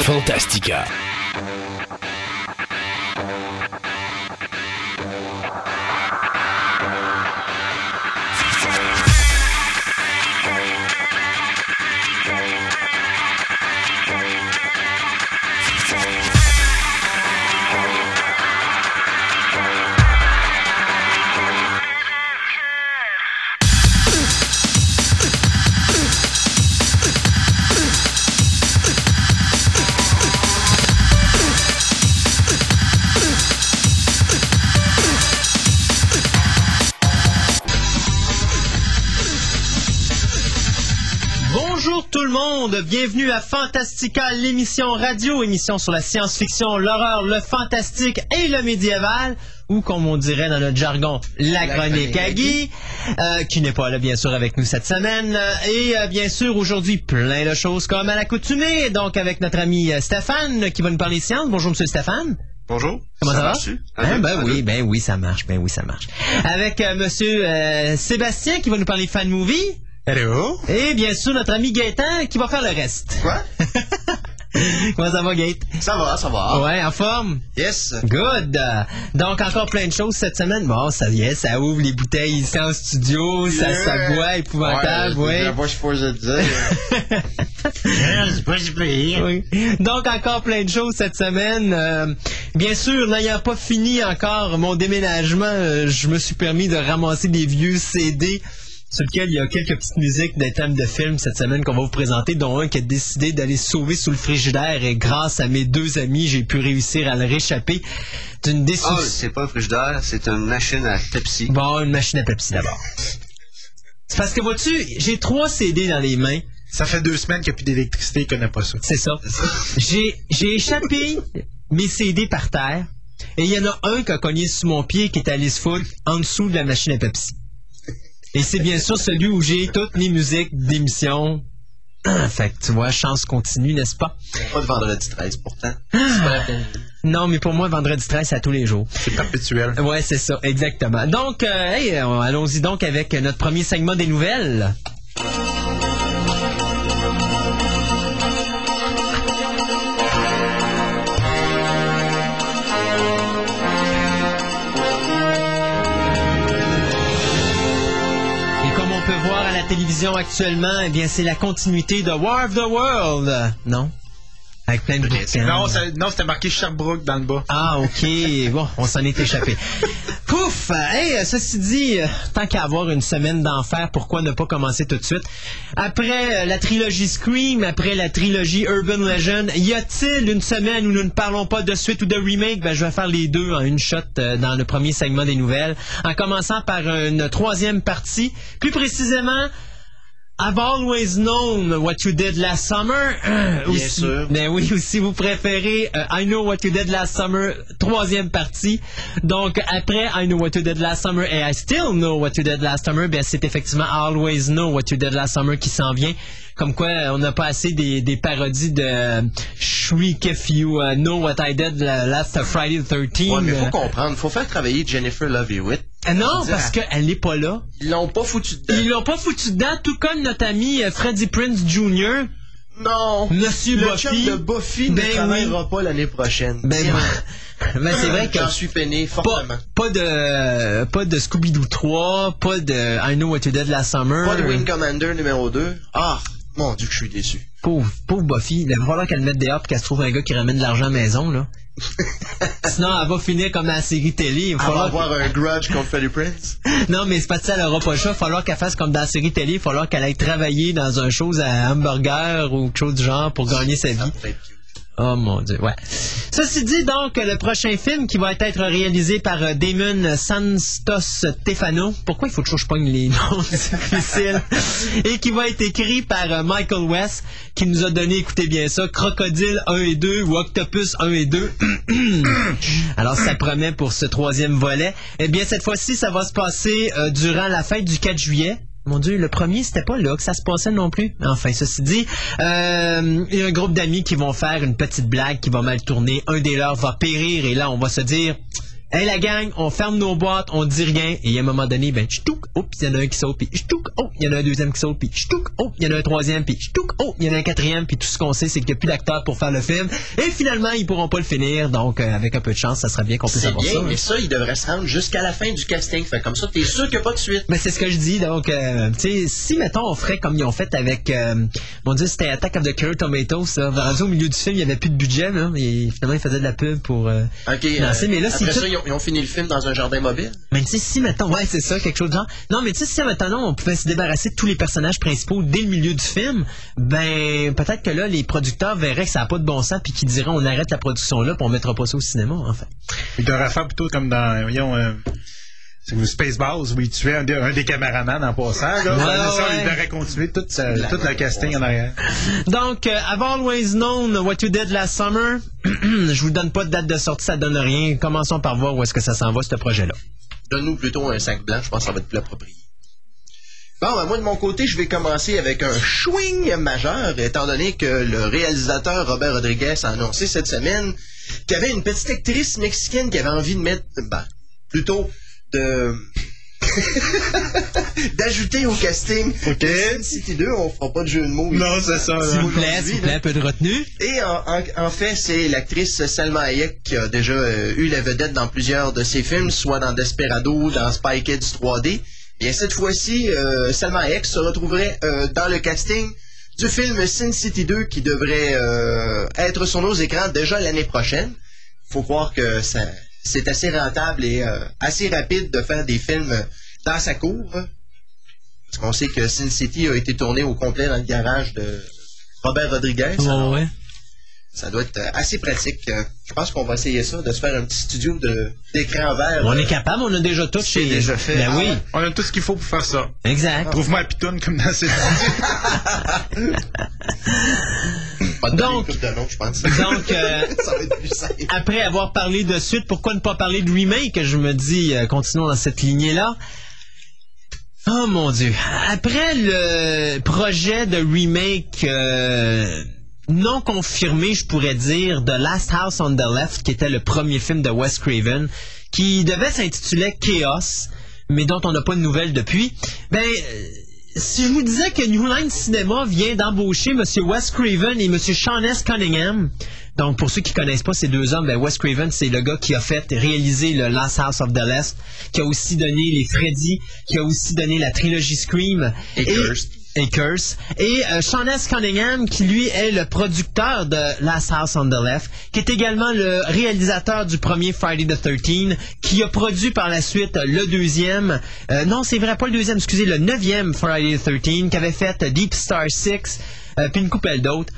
Fantastica. Monde, bienvenue à Fantastica, l'émission radio, émission sur la science-fiction, l'horreur, le fantastique et le médiéval, ou comme on dirait dans notre jargon, la, chronique à Guy, euh, qui n'est pas là bien sûr avec nous cette semaine, Euh, et euh, bien sûr aujourd'hui plein de choses comme à l'accoutumée, donc avec notre ami Stéphane qui va nous parler science. Bonjour Monsieur Stéphane. Bonjour. Comment ça, va? Hein, ben oui, ben oui, ça marche, ben oui, ça marche. Avec euh, Monsieur euh, Sébastien qui va nous parler fan movie. Hello. Et bien sûr, notre ami Gaëtan qui va faire le reste. Quoi? Comment ça va, Gaët? Ça va, ça va. Ouais, en forme? Yes. Good! Donc, encore plein de choses cette semaine. Bon, ça y est, ça ouvre les bouteilles ici en studio, ça, Yeah. ça boit épouvantable, Ouais, ouais. La voix, je dire. C'est pas du plaisir. Oui. Donc, encore plein de choses cette semaine. Euh, bien sûr, n'ayant pas fini encore mon déménagement, euh, je me suis permis de ramasser des vieux CD sur lesquels il y a quelques petites musiques des thèmes de films cette semaine qu'on va vous présenter, dont un qui a décidé d'aller se sauver sous le frigidaire et grâce à mes deux amis, j'ai pu réussir à le réchapper d'une Ah, destruction. c'est pas un frigidaire, c'est une machine à Pepsi. Bon, une machine à Pepsi d'abord. C'est parce que vois-tu, j'ai trois CD dans les mains. Ça fait deux semaines qu'il n'y a plus d'électricité, il connaît pas ça. C'est ça. J'ai, j'ai échappé mes CD par terre et il y en a un qui a cogné sur mon pied qui est allé se foutre en dessous de la machine à Pepsi. Et c'est bien sûr celui où j'ai toutes mes musiques d'émission. fait que tu vois, chance continue, n'est-ce pas? Pas de vendredi 13 pourtant. Non, mais pour moi, vendredi 13, c'est à tous les jours. C'est perpétuel. Ouais, c'est ça, exactement. Donc, euh, hey, allons-y donc avec notre premier segment des nouvelles. Télévision actuellement, eh bien, c'est la continuité de War of the World. Non? Avec plein de bouquins. Non, ça- non, c'était marqué Sherbrooke dans le bas. Ah, ok. Bon, on s'en est échappé. Pouf! Hey, euh, ceci dit, euh, tant qu'à avoir une semaine d'enfer, pourquoi ne pas commencer tout de suite? Après euh, la trilogie Scream, après la trilogie Urban Legend, y a-t-il une semaine où nous ne parlons pas de suite ou de remake? Ben, je vais faire les deux en une shot dans le premier segment des nouvelles, en commençant par une troisième partie, plus précisément... I've always known what you did last summer. Bien sûr. Ben oui, ou si vous préférez euh, I Know What You Did Last Summer, troisième partie. Donc, après I Know What You Did Last Summer et I Still Know What You Did Last Summer, ben c'est effectivement Always Know What You Did Last Summer qui s'en vient. Comme quoi, euh, on n'a pas assez des, des parodies de euh, Shriek If You uh, Know What I Did la- Last Friday the 13th. Ouais, mais Euh, faut comprendre, faut faire travailler Jennifer Love Hewitt. ah non, parce qu'elle n'est pas là. Ils l'ont pas foutu dedans. Ils l'ont pas foutu dedans, tout comme notre ami euh, Freddie Prince Jr., Non. Monsieur Le Buffy. chum de Buffy Ben ne travaillera pas l'année prochaine. Ben, ben, c'est vrai que J'en suis peiné pas, fortement. pas de pas de Scooby-Doo 3, pas de I Know What You Did Last Summer. Pas de Wing Commander numéro 2. Ah, mon dieu que je suis déçu. Pauvre, pauvre Buffy, il va falloir qu'elle le mette dehors et qu'elle se trouve un gars qui ramène de l'argent à la maison, là. Sinon, elle va finir comme dans la série télé. Il va falloir- avoir un grudge contre Freddie Prince. Non, mais c'est pas ça, elle aura pas le choix. Il va falloir qu'elle fasse comme dans la série télé. Il va falloir qu'elle aille travailler dans un chose à hamburger ou quelque chose du genre pour gagner sa vie. Oh mon dieu, ouais. Ceci dit, donc, le prochain film qui va être réalisé par euh, Damon Santos Stefano. Pourquoi il faut que je pogne les noms difficiles? Et qui va être écrit par euh, Michael West, qui nous a donné, écoutez bien ça, Crocodile 1 et 2 ou Octopus 1 et 2. Alors, ça promet pour ce troisième volet. Eh bien, cette fois-ci, ça va se passer euh, durant la fête du 4 juillet. Mon Dieu, le premier, c'était pas là que ça se passait non plus. Enfin, ceci dit, euh, il y a un groupe d'amis qui vont faire une petite blague qui va mal tourner. Un des leurs va périr et là, on va se dire, Hey la gang, on ferme nos boîtes, on dit rien, et à un moment donné, ben, ch'touk, oh, il y en a un qui saute, puis ch'touk, oh, il y en a un deuxième qui saute, puis ch'touk, oh, il y en a un troisième, puis ch'touk, oh, il y en a un quatrième, puis tout ce qu'on sait, c'est qu'il n'y a plus d'acteurs pour faire le film, et finalement, ils pourront pas le finir, donc euh, avec un peu de chance, ça serait bien qu'on puisse C'est avoir bien, ça. hein. mais ça, il devrait se rendre jusqu'à la fin du casting. Fait comme ça, t'es sûr qu'il n'y a pas de suite. Mais c'est ce que je dis, donc, euh, tu sais, si, mettons, on ferait comme ils ont fait avec, euh, mon dieu, c'était Attack of the Killer Tomatoes, ça. Rendu au milieu du film, il n'y avait plus de budget, là, et finalement, ils faisaient de la pub pour, euh, OK. financer, mais là, si ils ont, ils fini le film dans un jardin mobile. Mais tu sais, si mettons, ouais, c'est ça, quelque chose de genre. Non, mais tu sais, si maintenant on pouvait se débarrasser de tous les personnages principaux dès le milieu du film, ben peut-être que là, les producteurs verraient que ça n'a pas de bon sens, puis qu'ils diraient on arrête la production là, puis on mettra pas ça au cinéma, en fait. Il devrait faire plutôt comme dans, voyons, euh, c'est le Spaceballs où il tuait un des, un des caméramans en passant. Là. Ouais, ça, ouais. il devrait continuer toute, sa, toute la casting en arrière. Donc, euh, I've always known what you did last summer. Je vous donne pas de date de sortie, ça donne rien. Commençons par voir où est-ce que ça s'en va, ce projet-là. Donne-nous plutôt un sac blanc, je pense que ça va être plus approprié. Bon, ben moi de mon côté, je vais commencer avec un swing majeur, étant donné que le réalisateur Robert Rodriguez a annoncé cette semaine qu'il y avait une petite actrice mexicaine qui avait envie de mettre, ben, plutôt de d'ajouter au casting de Sin City 2, on fera pas de jeu de mots. Non, c'est ça, S'il vous plaît, s'il vous plaît, un peu de retenue. et en, en- en fait, c'est l'actrice Salma Hayek qui a déjà euh, eu la vedette dans plusieurs de ses films, soit dans Desperado, dans Spy Kids 3D. Bien, cette fois-ci, euh, Salma Hayek se retrouverait euh, dans le casting du film Sin City 2 qui devrait euh, être sur nos écrans déjà l'année prochaine. Faut croire que ça, c'est assez rentable et euh, assez rapide de faire des films dans sa cour. Parce qu'on sait que Sin City a été tourné au complet dans le garage de Robert Rodriguez. Alors, ouais. Ça doit être euh, assez pratique. Euh, Je pense qu'on va essayer ça, de se faire un petit studio de- d'écran vert. On est capable, on a déjà tout chez. déjà fait. Ben Ah oui, ouais. On a tout ce qu'il faut pour faire ça. exact. Trouve-moi un pitoune comme dans cette Pas de donner Donc- nom, je pense. Donc, euh, ça va être plus simple. après avoir parlé de suite, pourquoi ne pas parler de remake? Je me dis, euh, continuons dans cette lignée-là. Oh mon Dieu. Après le projet de remake euh, non confirmé, je pourrais dire, de Last House on the Left, qui était le premier film de Wes Craven, qui devait s'intituler Chaos, mais dont on n'a pas de nouvelles depuis, ben... euh, si je vous disais que New Line Cinema vient d'embaucher M. Wes Craven et M. Sean S. Cunningham, donc pour ceux qui connaissent pas ces deux hommes, ben Wes Craven c'est le gars qui a fait réaliser le Last House of the Left, qui a aussi donné les Freddy, qui a aussi donné la trilogie Scream Et Cursed. Curse. Et euh, Sean S. Cunningham, qui lui est le producteur de Last House on the Left, qui est également le réalisateur du premier Friday the 13 qui a produit par la suite le deuxième, euh, non c'est vrai, pas le deuxième, excusez, le neuvième Friday the 13 qui avait fait Deep Star 6, euh, puis une coupelle d'autres.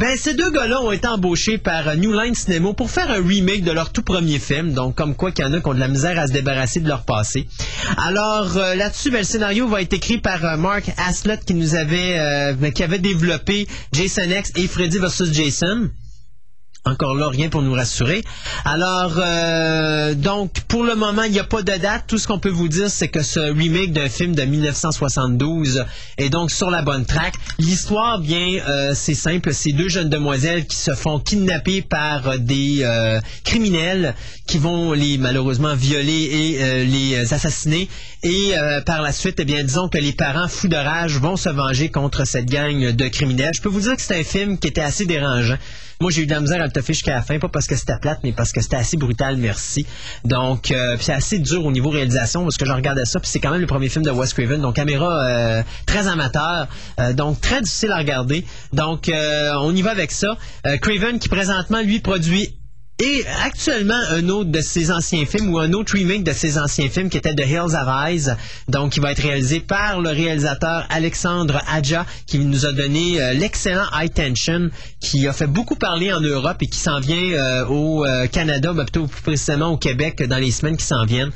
Ben, ces deux gars-là ont été embauchés par euh, New Line Cinema pour faire un remake de leur tout premier film. Donc, comme quoi qu'il y en a qui ont de la misère à se débarrasser de leur passé. Alors, euh, là-dessus, ben, le scénario va être écrit par euh, Mark Aslett qui nous avait, qui avait développé Jason X et Freddy vs. Jason. Encore là, rien pour nous rassurer. Alors, euh, donc, pour le moment, il n'y a pas de date. Tout ce qu'on peut vous dire, c'est que ce remake d'un film de 1972 est donc sur la bonne track. L'histoire, bien, euh, c'est simple. C'est deux jeunes demoiselles qui se font kidnapper par des euh, criminels qui vont les malheureusement violer et euh, les assassiner. Et euh, par la suite, eh bien, disons que les parents fous de rage vont se venger contre cette gang de criminels. Je peux vous dire que c'est un film qui était assez dérangeant. Moi, j'ai eu de la misère à le toffer jusqu'à la fin, pas parce que c'était plate, mais parce que c'était assez brutal, merci. Donc, euh, c'est assez dur au niveau réalisation, parce que je regardais ça, puis c'est quand même le premier film de Wes Craven, donc caméra euh, très amateur, euh, donc très difficile à regarder. Donc, euh, on y va avec ça. Euh, Craven, qui présentement, lui, produit et actuellement, un autre de ses anciens films ou un autre remake de ses anciens films qui était The Hills of Eyes, donc qui va être réalisé par le réalisateur Alexandre Adja, qui nous a donné euh, l'excellent High Tension, qui a fait beaucoup parler en Europe et qui s'en vient euh, au euh, Canada, ben, plutôt plus précisément au Québec dans les semaines qui s'en viennent.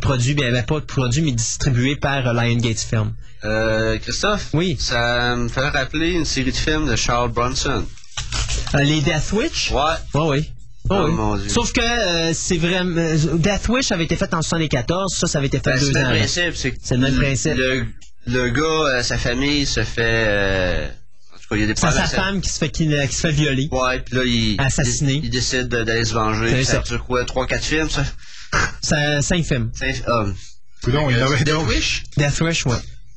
Produit, bien, ben, pas produit, mais distribué par Lion Gates Film. Euh, Christophe? Oui. Ça me fait rappeler une série de films de Charles Bronson. Les Death Witch? Ouais. Oui, oui. Oh, Oh, oui. mon Dieu. Sauf que euh, c'est vraiment. euh, Death Wish avait été fait en 74, ça, ça avait été fait Ben, deux c'est le ans. même avant. principe. C'est C'est le même principe. Le, le gars, euh, sa famille se fait... euh, tout cas, il y a des C'est sa femme qui se fait, qui, qui se fait violer. Ouais, puis là, il, Assassiné. il, il décide de- d'aller se venger. C'est ça. Ça dure quoi, 3-4 films, ça? C'est cinq films. C'est- ah. Coudon, il avait Death. Wish? Death Wish, ouais.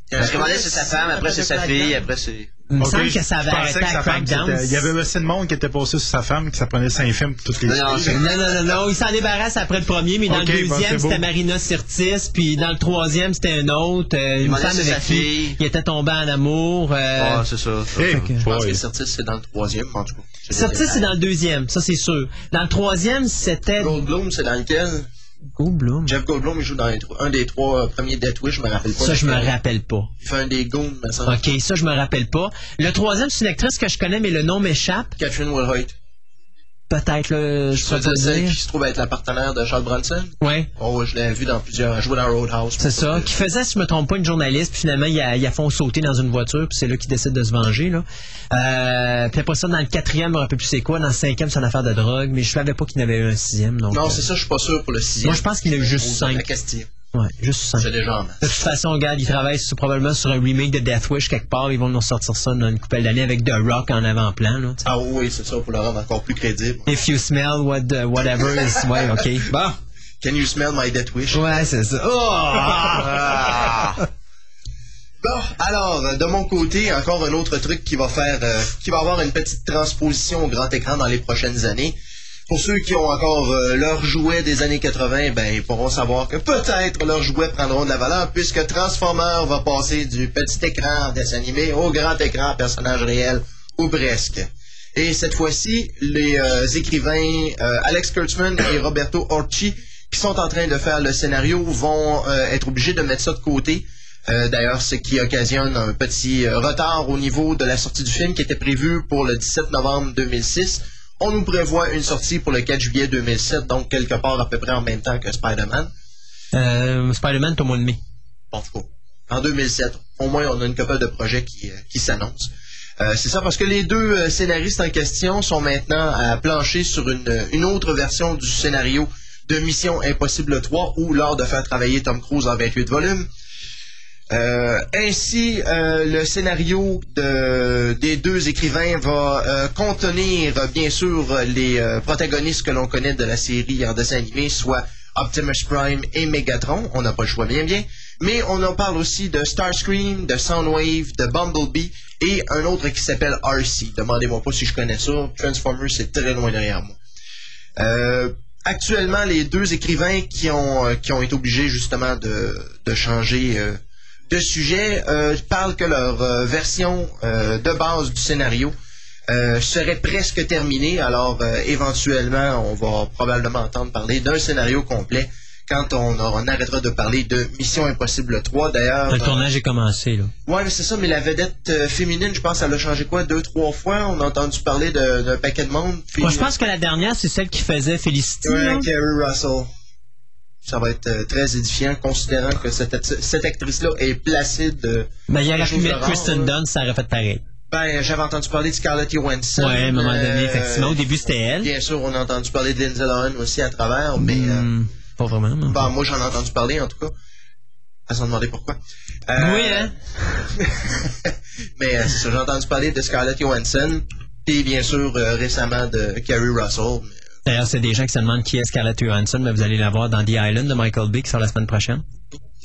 Parce que c'est sa femme, après c'est sa fille, après c'est... Il me semble que ça avait arrêté à Crackdown. Il y avait assez de monde qui était passé sur sa femme, que ça prenait cinq films pour toutes les Non, non, Non, non, non, il s'en débarrasse après le premier, mais dans le deuxième, c'était Marina Sirtis, puis dans le troisième, c'était un autre, euh, une femme avec sa qui fille. il était tombé en amour. euh, Ah, c'est ça. Hey, que- Je pense que Certis, c'est dans le troisième, en tout cas. Sirtis, c'est dans le deuxième, ça c'est sûr. Dans le troisième, c'était Goldblum, c'est dans lequel? Goldblum. Jeff Goldblum, il joue dans les un des trois euh, premiers Death Wish, je me rappelle pas. Ça, je me rappelle pas. Il fait un des goons, me semble. OK, ça, je me rappelle pas. Le troisième, c'est une actrice que je connais, mais le nom m'échappe. Catherine Wilhoit. Peut-être, là, je Je peux dire. qui se trouve être la partenaire de Charles Bronson? Ouais. Oh, je l'ai vu dans plusieurs. Jouait dans Roadhouse. C'est ça, qui faisait, si je me trompe pas, une journaliste, puis finalement, il a, il a font sauter dans une voiture, puis c'est là qu'il décide de se venger, là. Euh, puis après ça, dans le quatrième, je me rappelle plus c'est quoi, dans le cinquième, c'est une affaire de drogue, mais je savais pas qu'il y en avait eu un sixième, donc. Non, euh, c'est ça, je suis pas sûr pour le sixième. Moi, je pense qu'il a eu juste cinq. La question. Ouais, juste déjà en De toute façon, regarde, ils travaillent sur- probablement sur un remake de Death Wish quelque part, ils vont nous sortir ça dans une couple d'années avec The Rock en avant-plan, là. Ah oui, c'est ça, pour le rendre encore plus crédible. If you smell what, the- whatever is, ouais, ok. Bon. Can you smell my death wish? Ouais, c'est ça. Oh! Ah! Bon, alors, de mon côté, encore un autre truc qui va faire, euh, qui va avoir une petite transposition au grand écran dans les prochaines années. Pour ceux qui ont encore euh, leurs jouets des années 80, ben, ils pourront savoir que peut-être leurs jouets prendront de la valeur puisque Transformer va passer du petit écran dessin animé au grand écran personnage réel ou presque. Et cette fois-ci, les euh, écrivains euh, Alex Kurtzman et Roberto Orci, qui sont en train de faire le scénario, vont euh, être obligés de mettre ça de côté. D'ailleurs, ce qui occasionne un petit retard au niveau de la sortie du film qui était prévu pour le 17 novembre 2006. On nous prévoit une sortie pour le 4 juillet 2007, donc quelque part à peu près en même temps que Spider-Man. Euh, Spider-Man, au mois de mai. En tout cas, en 2007, au moins on a une couple de projets qui, euh, qui s'annoncent. Euh, c'est ça parce que les deux scénaristes en question sont maintenant à plancher sur une, une autre version du scénario de Mission Impossible 3 ou lors de faire travailler Tom Cruise en 28 volumes. Euh, ainsi, euh, le scénario de- des deux écrivains va euh, contenir, bien sûr, les euh, protagonistes que l'on connaît de la série en dessin animé, soit Optimus Prime et Megatron. On n'a pas le choix, bien bien. Mais on en parle aussi de Starscream, de Soundwave, de Bumblebee et un autre qui s'appelle RC. Demandez-moi pas si je connais ça. Transformers, c'est très loin derrière moi. Euh, actuellement, les deux écrivains qui ont, euh, qui ont été obligés justement de, de changer euh, de sujet euh, parlent que leur euh, version euh, de base du scénario euh, serait presque terminée. Alors, euh, éventuellement, on va probablement entendre parler d'un scénario complet quand on, arrêtera de parler de Mission Impossible 3. D'ailleurs, Le tournage est commencé, là. Ouais, mais c'est ça, mais la vedette euh, féminine, je pense, elle a changé quoi, deux, trois fois? On a entendu parler d'un paquet de monde. Moi, je pense que la dernière, c'est celle qui faisait Felicity, Ouais. Kerry Russell. Ça va être euh, très édifiant, considérant que cette, cette actrice-là est placide. euh, Mais il chose de mettre Kristen. Dunst, ça aurait fait pareil. Ben, j'avais entendu parler de Scarlett Johansson. Ouais, à un moment donné, Euh, effectivement. Au début, c'était elle. Bien sûr, on a entendu parler de Lindsay Lohan aussi à travers, mais euh, Hmm, pas vraiment, non. ben, moi j'en ai entendu parler en tout cas. À se demander pourquoi. Euh, Oui, hein? mais euh, c'est ça, j'ai entendu parler de Scarlett Johansson, puis bien sûr euh, récemment de Kerry Russell. D'ailleurs, c'est des gens qui se demandent qui est Scarlett Johansson, mais vous allez la voir dans The Island de Michael Bay qui sort la semaine prochaine.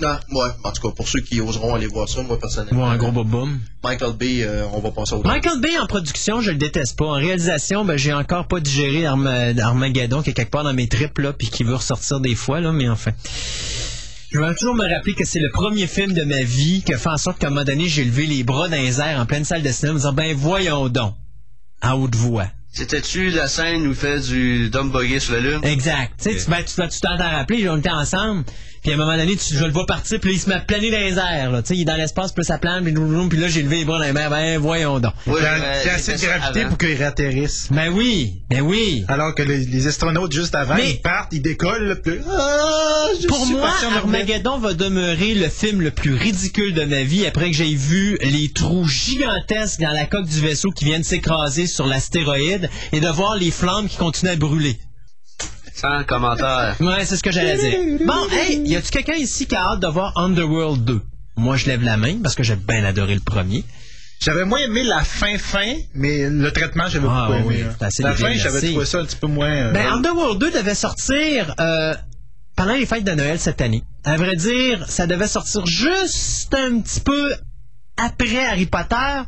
Ah, ouais, en tout cas, pour ceux qui oseront aller voir ça, moi personnellement. Voir un gros boom. Michael Bay, euh, on va passer au Michael Bay en production, je le déteste pas. En réalisation, ben, j'ai encore pas digéré Arma- Armageddon qui est quelque part dans mes tripes là, puis qui veut ressortir des fois là, mais enfin. Je vais toujours me rappeler que c'est le premier film de ma vie qui a fait en sorte qu'à un moment donné, j'ai levé les bras dans les airs en pleine salle de cinéma en disant ben voyons donc à haute voix. C'était-tu la scène où il fait du dumb buggy sur la lune? Exact. Tu sais, tu- ben, tu dois tu dois t'en rappeler, on était ensemble. Puis à un moment donné, tu, je le vois partir, puis là, il se met à planer dans les airs. Là. Tu sais, il est dans l'espace, puis là, ça plane, puis, puis là, j'ai levé les bras dans les mains. Ben, voyons donc. Ouais, Il y a, j'aurais il y a assez de gravité pour qu'ils atterrissent. Ben oui, ben oui. Alors que les, les astronautes, juste avant, Mais- ils partent, ils décollent, là, puis... Ah, je Pour suis moi. Armageddon va demeurer le film le plus ridicule de ma vie après que j'ai vu les trous gigantesques dans la coque du vaisseau qui viennent s'écraser sur l'astéroïde et de voir les flammes qui continuent à brûler. Sans commentaire. Ouais, c'est ce que j'allais dire. Bon, hey, y a-tu quelqu'un ici qui a hâte de voir Underworld 2? Moi, je lève la main parce que j'ai bien adoré le premier. J'avais moins aimé la fin fin, mais le traitement, j'avais Ah, beaucoup oui, aimé. hein. La fin, j'avais trouvé ça un petit peu moins... euh, Ben, Underworld 2 devait sortir euh, pendant les fêtes de Noël cette année. À vrai dire, ça devait sortir juste un petit peu après Harry Potter,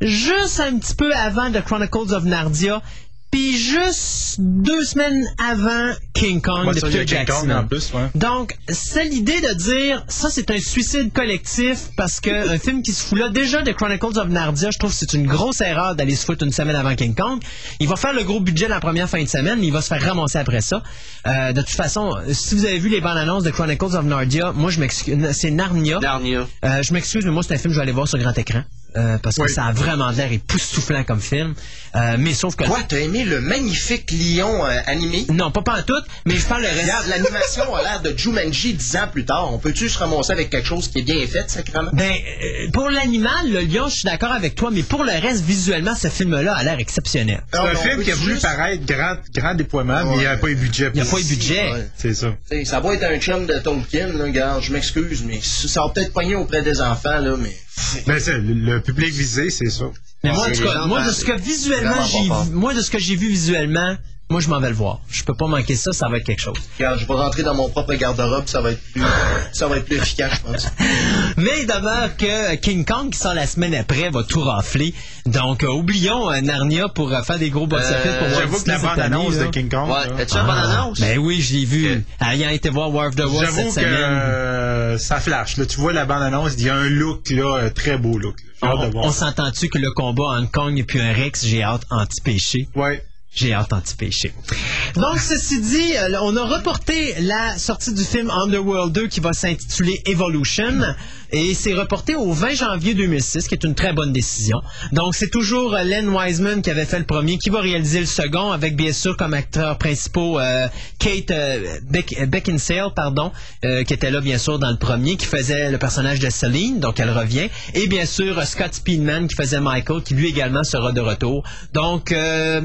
juste un petit peu avant The Chronicles of Narnia, puis juste deux semaines avant King Kong moi, de Peter King Kong Jackson. en plus, ouais. Donc, c'est l'idée de dire, ça c'est un suicide collectif parce que un film qui se fout là, déjà The Chronicles of Narnia, je trouve que c'est une grosse erreur d'aller se foutre une semaine avant King Kong. Il va faire le gros budget la première fin de semaine, mais il va se faire ramasser après ça. Euh, de toute façon, si vous avez vu les bandes annonces de Chronicles of Narnia, moi je m'excuse, c'est Narnia. Narnia. Euh, je m'excuse, mais moi c'est un film que je vais aller voir sur grand écran. Euh, parce que Oui. ça a vraiment l'air époustouflant comme film. Euh, mais sauf que... Toi, t'as aimé le magnifique lion euh, animé? Non, pas pas en tout, mais je parle le reste. Regarde, l'animation a l'air de Jumanji dix ans plus tard. On peut-tu se ramasser avec quelque chose qui est bien fait, sacrément? Ben, euh, pour l'animal, le lion, je suis d'accord avec toi, mais pour le reste, visuellement, ce film-là a l'air exceptionnel. C'est un film qui a voulu juste- paraître grand, grand déploiement, mais il n'y avait pas eu de budget. Il n'y a pas eu budget. Ouais. C'est ça. T'sais, ça va être un chum de Tolkien, là, regarde, je m'excuse, mais ça va peut-être pogner auprès des enfants, là, mais... Ben, c'est le, le public visé, c'est ça. Mais moi, en tout cas, moi, de ce que visuellement, j'ai moi, de ce que j'ai vu visuellement, moi, je m'en vais le voir. Je peux pas manquer ça, ça va être quelque chose. Regarde, je vais rentrer dans mon propre garde-robe, ça va être plus, ça va être plus efficace, je pense. Mais il demeure que King Kong, qui sort la semaine après, va tout rafler. Donc, euh, oublions euh, Narnia pour euh, faire des gros box-office Euh, pour Walt J'avoue que la bande-annonce de. King Kong... Ouais, as-tu la bande-annonce? Ben oui, je l'ai vu. Ayant été voir War of the Worlds J'avoue cette que semaine. euh, ça flash. Là, tu vois la bande-annonce, il y a un look, là, un très beau look. là. On, s'entend-tu que le combat entre Kong et puis un Rex, j'ai hâte anti-péché? Ouais. J'ai hâte anti-péché. Donc, ceci dit, euh, on a reporté la sortie du film Underworld 2 qui va s'intituler Evolution et c'est reporté au 20 janvier 2006, qui est une très bonne décision. Donc, c'est toujours euh, Len Wiseman qui avait fait le premier, qui va réaliser le second, avec bien sûr comme acteurs principaux euh, Kate Beck- Beckinsale, pardon, qui était là bien sûr dans le premier, qui faisait le personnage de Celine, donc elle revient, et bien sûr Scott Speedman qui faisait Michael, qui lui également sera de retour. Donc, euh,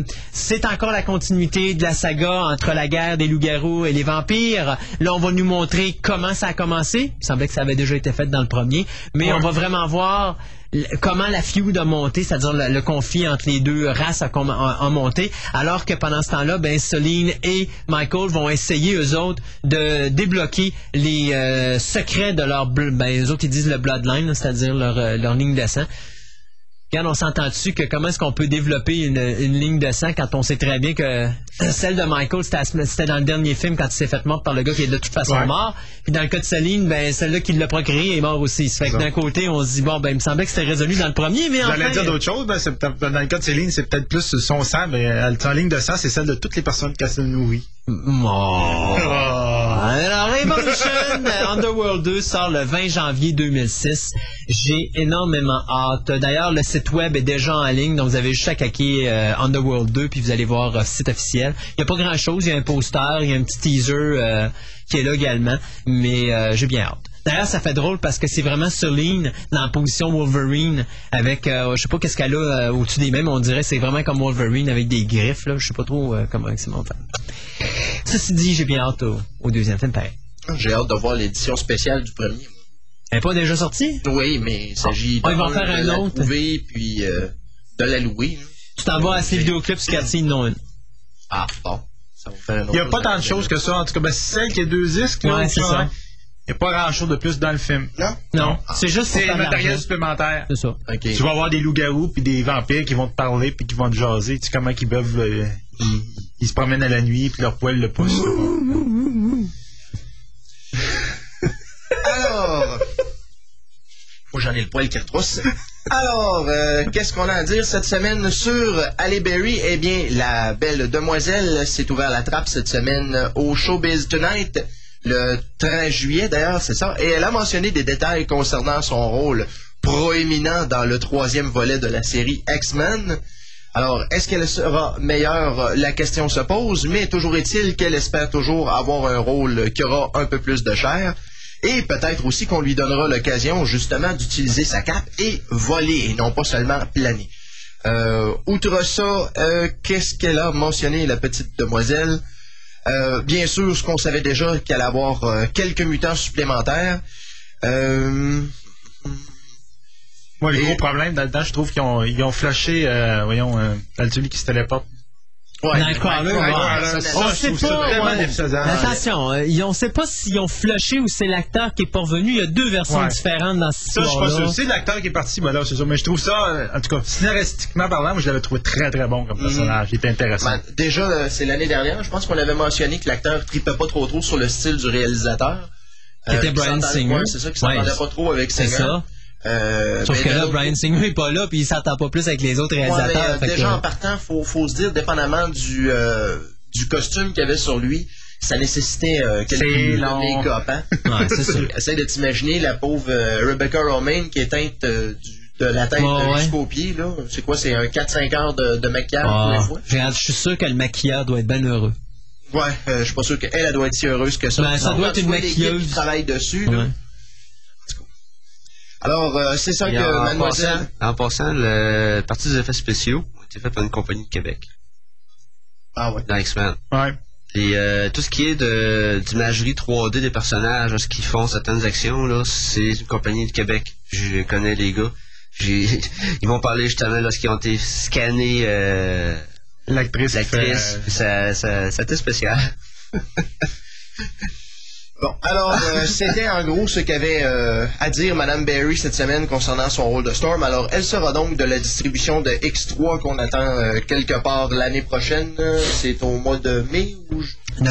c'est encore la continuité de la saga entre la guerre des loups-garous et les vampires. Là, on va nous montrer comment ça a commencé. Il semblait que ça avait déjà été fait dans le premier, mais on va vraiment voir comment la feud a monté, c'est-à-dire le, le conflit entre les deux races a, com- a- a monté, alors que pendant ce temps-là, ben Celine et Michael vont essayer eux autres de débloquer les euh, secrets de leur ben eux autres ils disent le bloodline, c'est-à-dire leur, euh, leur ligne de sang. Regarde, on s'entend dessus que comment est-ce qu'on peut développer une, une ligne de sang quand on sait très bien que celle de Michael, c'était dans le dernier film quand il s'est fait mort par le gars qui est de toute façon Ouais. mort. Puis dans le cas de Céline, ben celle-là qui l'a procréé est mort aussi. Ça fait que d'un côté, on se dit, bon, ben il me semblait que c'était résolu dans le premier, mais J'allais enfin... dire d'autres choses, ben, c'est peut-être- dans le cas de Céline, c'est peut-être plus son sang, mais en ligne de sang, c'est celle de toutes les personnes qu'elle se nourrit. Oh. Alors, Evolution Underworld 2 sort le 20 janvier 2006. J'ai énormément hâte. D'ailleurs, le site web est déjà en ligne, donc vous avez juste à cliquer euh, Underworld 2, puis vous allez voir euh, site officiel. Il n'y a pas grand-chose, il y a un poster, il y a un petit teaser euh, qui est là également, mais euh, j'ai bien hâte. D'ailleurs, ça fait drôle parce que c'est vraiment Celine dans la position Wolverine avec, euh, je sais pas qu'est-ce qu'elle a euh, au-dessus des mêmes, on dirait que c'est vraiment comme Wolverine avec des griffes, là. Je sais pas trop euh, comment c'est mon fait. Ceci dit, j'ai bien hâte au, au deuxième film, pareil. J'ai hâte de voir l'édition spéciale du premier. Elle n'est pas déjà sortie? Oui, mais il s'agit Ah, ils vont d'un, faire de un la autre. trouver, puis euh, de la louer. là. Tu t'en vas à ces vidéoclips sur Cathy, non une. Ah, bon. Ça va faire un Il n'y a pas tant de choses que ça. En tout cas, ben, c'est celle qui a deux disques. Ouais, c'est ça. Il n'y a pas grand-chose de plus dans le film. Non? Non, c'est juste C'est de matériel supplémentaire. C'est ça. OK. Tu vas avoir des loups-garous puis des vampires qui vont te parler puis qui vont te jaser. Tu sais comment ils peuvent... euh, ils, ils se promènent à la nuit puis leur poil le pousse. Alors... Moi, j'en ai le poil qui retrousse. Alors, euh, qu'est-ce qu'on a à dire cette semaine sur Halle Berry? Eh bien, la belle demoiselle s'est ouvert la trappe cette semaine au Showbiz Tonight, le 13 juillet d'ailleurs, c'est ça. Et elle a mentionné des détails concernant son rôle proéminent dans le troisième volet de la série X-Men. Alors, est-ce qu'elle sera meilleure? La question se pose, mais toujours est-il qu'elle espère toujours avoir un rôle qui aura un peu plus de chair. Et peut-être aussi qu'on lui donnera l'occasion justement d'utiliser sa cape et voler, et non pas seulement planer. Euh, outre ça, euh, qu'est-ce qu'elle a mentionné, la petite demoiselle? Euh, bien sûr, ce qu'on savait déjà, qu'elle allait avoir euh, quelques mutants supplémentaires. Euh, Moi, le Et- gros problème là-dedans, je trouve qu'ils ont, ils ont flashé, euh, voyons, euh, celui qui se téléporte. Ouais, Nightcrawler, ouais, On sait je trouve ça pas. Attention, euh, ils- on sait pas s'ils ont flushé ou c'est l'acteur qui est pas revenu. Il y a deux versions Ouais. différentes dans cette Ça, je suis pas. C'est l'acteur qui est parti, ben là, c'est ça. Mais je trouve ça, euh, en tout cas, scénaristiquement parlant, moi, je l'avais trouvé très, très bon comme personnage. Il était intéressant. Ben, déjà, euh, c'est l'année dernière, je pense qu'on avait mentionné que l'acteur tripait pas trop trop sur le style du réalisateur. Qui était qui Bryan s'entendait- Singer. c'est ça, qui s'entendait Ouais. pas trop avec C'est Singer. ça. Euh, Sauf mais que là, Brian Singer est pas là, puis il s'entend pas plus avec les autres Ouais, mais, réalisateurs. euh, que- déjà en partant, faut, faut se dire, dépendamment du, euh, du costume qu'il y avait sur lui, ça nécessitait euh, quelques C'est de long. make-up. Hein? Ouais, c'est sûr. Essaye de t'imaginer la pauvre euh, Rebecca Romaine qui est teinte euh, du- de la tête euh, ouais. jusqu'aux pieds. là. C'est quoi, c'est un 4-5 heures de, de maquillage Ah, tous les fois? j'ai hâte- je suis sûr que le maquilleur doit être bien heureux. Ouais, euh, je suis pas sûr qu'elle, elle doit être si heureuse que ça. Ben, ça Non, doit être tu une maquilleuse. qui travaille dessus. là. Alors, euh, c'est ça Et que en, mademoiselle... passant, en passant, le partie des effets spéciaux a été fait par une compagnie de Québec, Ah ouais. dans X-Men. Ouais. Et euh, tout ce qui est de d'imagerie 3D des personnages, ce qu'ils font certaines actions, là, c'est une compagnie de Québec. Je connais les gars. J'ai- Ils m'ont parlé justement lorsqu'ils ont été scannés euh, L'actrice. l'actrice. fait, Ça, ça, ça été spécial. Bon, alors, euh, c'était en gros ce qu'avait euh, à dire Madame Berry cette semaine concernant son rôle de Storm. Alors, elle sera donc de la distribution de X3 qu'on attend euh, quelque part l'année prochaine. C'est au mois de mai ou...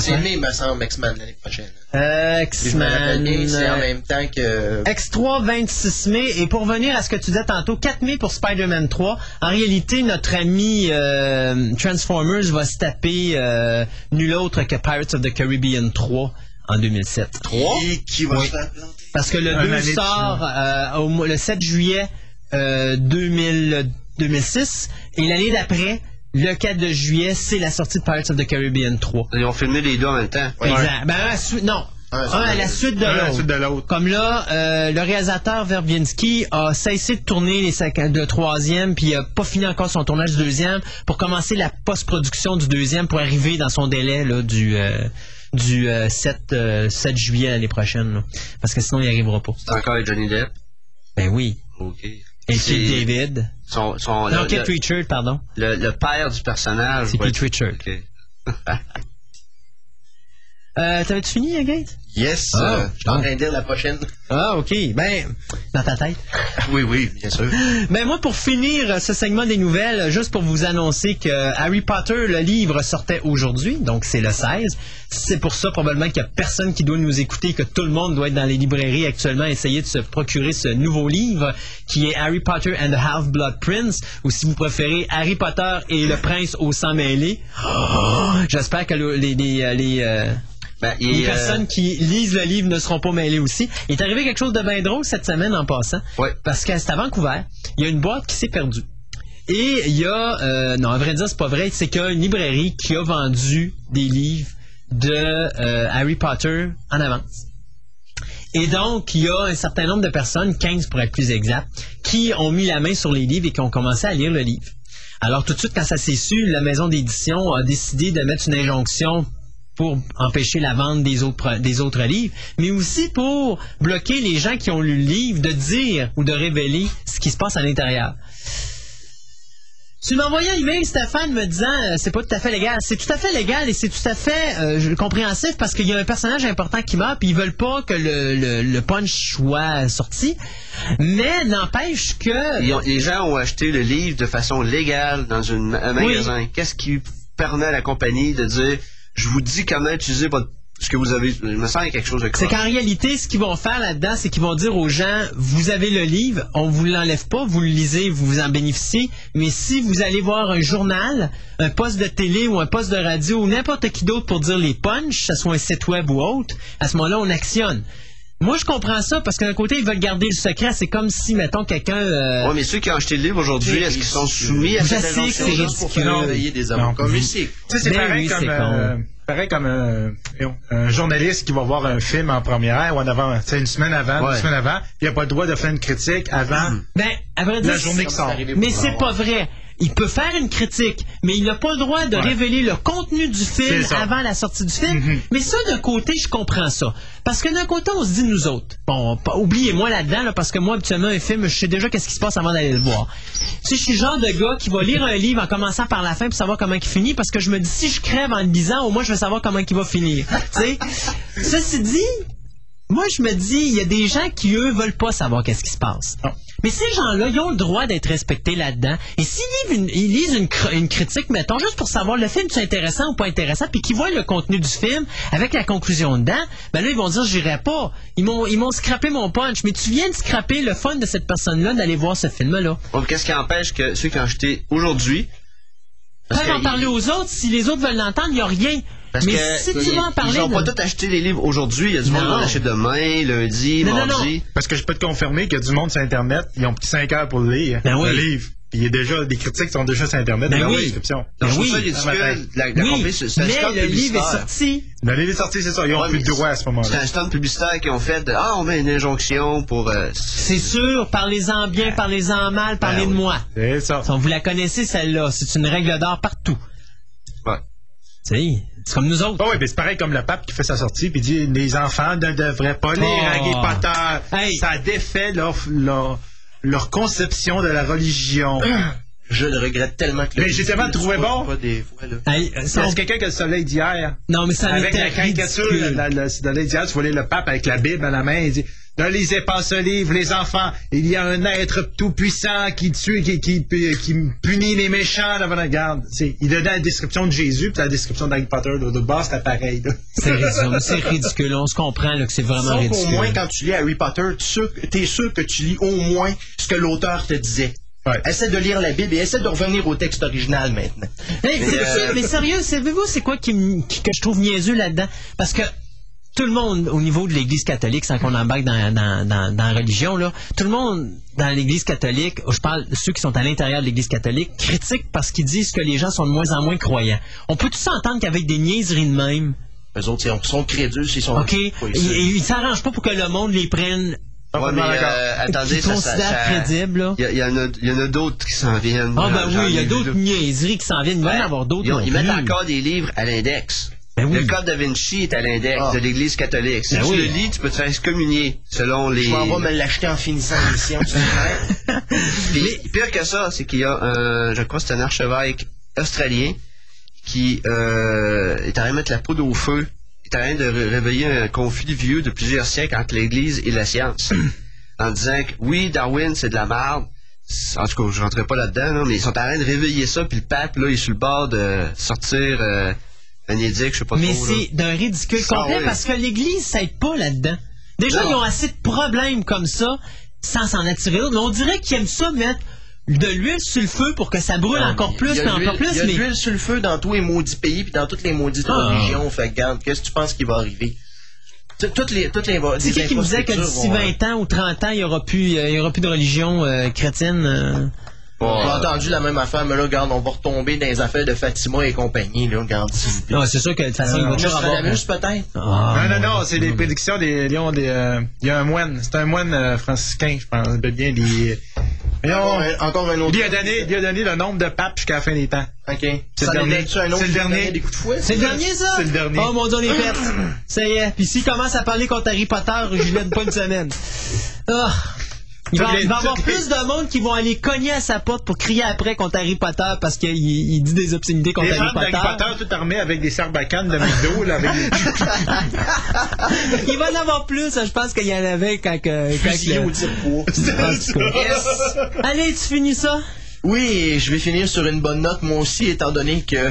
C'est mai, me semble, X-Men l'année prochaine. Euh, X-Men. c'est en même temps que... X3, 26 mai. Et pour revenir à ce que tu disais tantôt, 4 mai pour Spider-Man 3. En réalité, notre ami euh, Transformers va se taper euh, nul autre que Pirates of the Caribbean 3 en 2007. 3 Et qui va Oui. se faire planter? Parce que le Un 2 année de sort euh, au le 7 juillet euh, 2000 2006. Et l'année d'après, le 4 de juillet, c'est la sortie de Pirates of the Caribbean 3. Ils ont filmé les deux en même temps. Exact. Ben, à non. Un, à la suite de l'autre. suite de l'autre. Comme là, euh, le réalisateur Verbinski a cessé de tourner les le troisième, puis il a pas fini encore son tournage du deuxième pour commencer la post-production du deuxième pour arriver dans son délai là, du, euh, du euh, 7, euh, 7 juillet l'année prochaine. là. Parce que sinon, il n'y arrivera pas. C'est encore avec Johnny Depp? Ben oui. OK. Et Keith David. Son, son, non, le, Richard, pardon. le- le père du personnage. C'est Keith être- Richard. OK. Euh, T'avais-tu fini, Gate? Yes, Ah, euh, je suis en bon. train de dire la prochaine. Ah, OK. Ben, dans ta tête. Oui, oui, bien sûr. Ben moi, pour finir ce segment des nouvelles, juste pour vous annoncer que Harry Potter, le livre, sortait aujourd'hui, donc c'est le 16. C'est pour ça probablement qu'il n'y a personne qui doit nous écouter, que tout le monde doit être dans les librairies actuellement, essayer de se procurer ce nouveau livre qui est Harry Potter and the Half-Blood Prince, ou si vous préférez Harry Potter et le prince au sang mêlé. Oh, J'espère que le- les, les, euh, les, euh, Ben, les euh, personnes qui lisent le livre ne seront pas mêlées aussi. Il est arrivé quelque chose de bien drôle cette semaine en passant. Ouais. Parce que c'est à Vancouver, il y a une boîte qui s'est perdue. Et il y a, euh, non, à vrai dire, c'est pas vrai, c'est qu'il y a une librairie qui a vendu des livres de euh, Harry Potter en avance. Et donc, il y a un certain nombre de personnes, 15 pour être plus exact, qui ont mis la main sur les livres et qui ont commencé à lire le livre. Alors, tout de suite, quand ça s'est su, la maison d'édition a décidé de mettre une injonction pour empêcher la vente des autres, des autres livres, mais aussi pour bloquer les gens qui ont lu le livre de dire ou de révéler ce qui se passe à l'intérieur. Tu m'as envoyé un email, Stéphane, me disant euh, c'est pas tout à fait légal. C'est tout à fait légal et c'est tout à fait euh, compréhensif parce qu'il y a un personnage important qui meurt puis ils veulent pas que le, le, le punch soit sorti. Mais n'empêche que ont- les gens ont acheté le livre de façon légale dans une- un magasin. Qu'est-ce qui permet à la compagnie de dire je vous dis comment utiliser votre, ce que vous avez. Je me a quelque chose de C'est qu'en réalité, ce qu'ils vont faire là-dedans, c'est qu'ils vont dire aux gens, vous avez le livre, on vous l'enlève pas, vous le lisez, vous vous en bénéficiez, mais si vous allez voir un journal, un poste de télé ou un poste de radio ou n'importe qui d'autre pour dire les punchs, que ce soit un site web ou autre, à ce moment-là, on actionne. Moi, je comprends ça parce que d'un côté, ils veulent garder le secret. C'est comme si, mettons, quelqu'un... euh, Ouais, mais ceux qui ont acheté le livre aujourd'hui, est-ce qu'ils sont soumis à Je cette sais que injonction? c'est Juste pour faire réveiller des avocats. Non. Mais c'est- Tu sais, c'est Ben pareil, oui, comme, c'est euh, pareil comme euh, voyons, un journaliste qui va voir un film en première ou en avant, tu sais, une semaine avant, Ouais. une semaine avant, puis il n'a pas le droit de faire une critique avant Ben, à vrai dire, la journée qui c'est sort. Mais c'est pas vrai. Il peut faire une critique, mais il n'a pas le droit de Ouais. révéler le contenu du film avant la sortie du film. Mhm. Mais ça, d'un côté, je comprends ça. Parce que d'un côté, on se dit, nous autres, bon, pas- oubliez-moi là-dedans, là, parce que moi, habituellement, un film, je sais déjà qu'est-ce qui se passe avant d'aller le voir. Si je suis le genre de gars qui va lire un livre en commençant par la fin pour savoir comment il finit, parce que je me dis, si je crève en le lisant, au moins, je vais savoir comment il va finir. tu sais? Ceci dit, moi, je me dis, il y a des gens qui, eux, veulent pas savoir qu'est-ce qui se passe. Non. Mais ces gens-là, ils ont le droit d'être respectés là-dedans. Et s'ils lisent une, ils lisent une, cr- une critique, mettons, juste pour savoir le film, c'est intéressant ou pas intéressant, puis qu'ils voient le contenu du film avec la conclusion dedans, ben là, ils vont dire, j'irai pas. Ils m'ont, ils m'ont scrappé mon punch. Mais tu viens de scraper le fun de cette personne-là d'aller voir ce film-là. Bon, Qu'est-ce qui empêche que ceux qui ont acheté aujourd'hui. Parce en parler aux autres. Si les autres veulent l'entendre, il n'y a rien. Parce mais que si tu vas en parler... Ils n'ont pas tous acheté les livres aujourd'hui. Il y a du monde qui Non. va l'acheter demain, lundi, Non, non, mardi. Parce que je peux te confirmer qu'il y a du monde sur Internet, ils ont pris 5 heures pour le lire, Ben oui. le livre. Il y a déjà des critiques qui sont déjà sur Internet, Ben dans oui. la description. Ben oui. ça ridicule. La, oui, c'est c'est mais le livre est sorti. Le livre est sorti, c'est ça, ils ont Ouais, plus de droit à ce C'est moment-là. un stand publicitaire qu'ils ont fait de Ah, on met une injonction pour. euh, C'est sûr, parlez-en bien, parlez-en mal, parlez Ben de oui. moi. C'est ça. Vous la connaissez, celle-là. C'est une règle d'or partout. Ouais. Tu sais, c'est comme nous autres. Ah oui, mais c'est pareil comme le pape qui fait sa sortie puis dit les enfants ne devraient pas lire Oh. Harry Potter. Hey. Ça défait leur, leur, leur conception de la religion. Je le regrette tellement que le Mais j'ai tellement trouvé bon. Hey, C'est on- quelqu'un qui a le soleil d'hier. Non, mais ça Avec la caricature le soleil d'hier, tu voyais le pape avec la Bible à la main, il dit Ne lisez pas ce livre, les enfants. Il y a un être tout-puissant qui tue, qui, qui, qui punit les méchants devant la garde. C'est, il donnait la description de Jésus, puis la description d'Harry Potter. De, de base, c'était pareil. là. C'est ridicule. C'est ridicule. On se comprend là, que c'est vraiment Sauf au ridicule. moins, quand tu lis Harry Potter, tu t'es sûr que tu lis au moins ce que l'auteur te disait. Ouais. Essaie de lire la Bible et essaie de revenir au texte original maintenant. Hey, Mais, c'est- euh, c'est- mais sérieux, savez-vous c'est quoi qui, me- qui- que je trouve niaiseux là-dedans? Parce que tout le monde, au niveau de l'Église catholique, sans qu'on embarque dans, dans, dans, dans la religion, là, tout le monde dans l'Église catholique, je parle de ceux qui sont à l'intérieur de l'Église catholique, critique parce qu'ils disent que les gens sont de moins en moins croyants. On peut tous s'entendre qu'avec des niaiseries de même, Eux autres, ils sont crédules, ils sont... OK, ils c'est- ils s'arrangent pas pour que le monde les prenne, Ouais, mais euh, attendez, ça, ça, ça- crédibles, là. Il y, en a, il y en a d'autres qui s'en viennent. Ah ben oui, il y a d'autres niaiseries qui s'en viennent. Il va y en avoir d'autres Ils, ils mettent encore des livres à l'index. Ben oui. Le Code da Vinci est à l'index Ah. de l'Église catholique. Si Ben tu oui. le lis, tu peux te faire excommunier selon les. Je m'en vais me l'acheter en finissant l'émission. Puis, pire que ça, c'est qu'il y a un, je crois que c'est un archevêque australien qui euh, est en train de mettre la poudre au feu, est en train de ré- réveiller un conflit vieux de plusieurs siècles entre l'Église et la science. en disant que oui, Darwin, c'est de la merde. En tout cas, je rentrerai pas là-dedans, là, mais ils sont en train de réveiller ça, puis le pape, là, il est sur le bord de sortir euh, un édicte, je sais pas Mais c'est d'un ridicule Ah complet parce que l'Église s'aide pas là-dedans. Déjà, Non. ils ont assez de problèmes comme ça sans s'en attirer d'autres. Mais on dirait qu'ils aiment ça mettre de l'huile sur le feu pour que ça brûle encore plus de encore plus. Il y a de Mais l'huile sur le feu dans tous les maudits pays puis dans toutes les maudites Ah. religions. Fait que, regarde, qu'est-ce que tu penses qui va arriver? Toutes les, toutes les, c'est qui qui me disait que d'ici 20 ans ou 30 ans, il n'y aura, plus, euh, il y aura plus de religion euh, chrétienne? euh? Bon, J'ai entendu la même affaire, mais là, regarde, on va retomber dans les affaires de Fatima et compagnie, là, regarde, s'il vous plaît. Non, c'est sûr que de façon, il va toujours avoir... Nostradamus, peut-être? Ah, non, non, non, c'est les prédictions des lions. Des, euh, il y a un moine, c'est un moine euh, franciscain, je pense bien. Des, Encore un, encore un autre. il, a donné, il a donné le nombre de papes jusqu'à la fin des temps. OK. C'est le dernier. C'est le dernier. Des? C'est le dernier, ça? C'est le dernier. Oh mon dieu, on est fait. Ça y est. Puis s'il commence à parler contre Harry Potter, je l'aide pas une semaine. Ah. Les- il va y avoir plus de monde qui vont aller cogner à sa porte pour crier après contre Harry Potter parce qu'il il dit des obscénités contre Les Harry fans d'Harry Potter. Potter tout armés avec des sarbacanes de McDo, là, avec des Il va en avoir plus, je pense qu'il y en avait quand quand Fusillé au cas. Allez, tu finis ça? Oui, je vais finir sur une bonne note, moi aussi, étant donné que,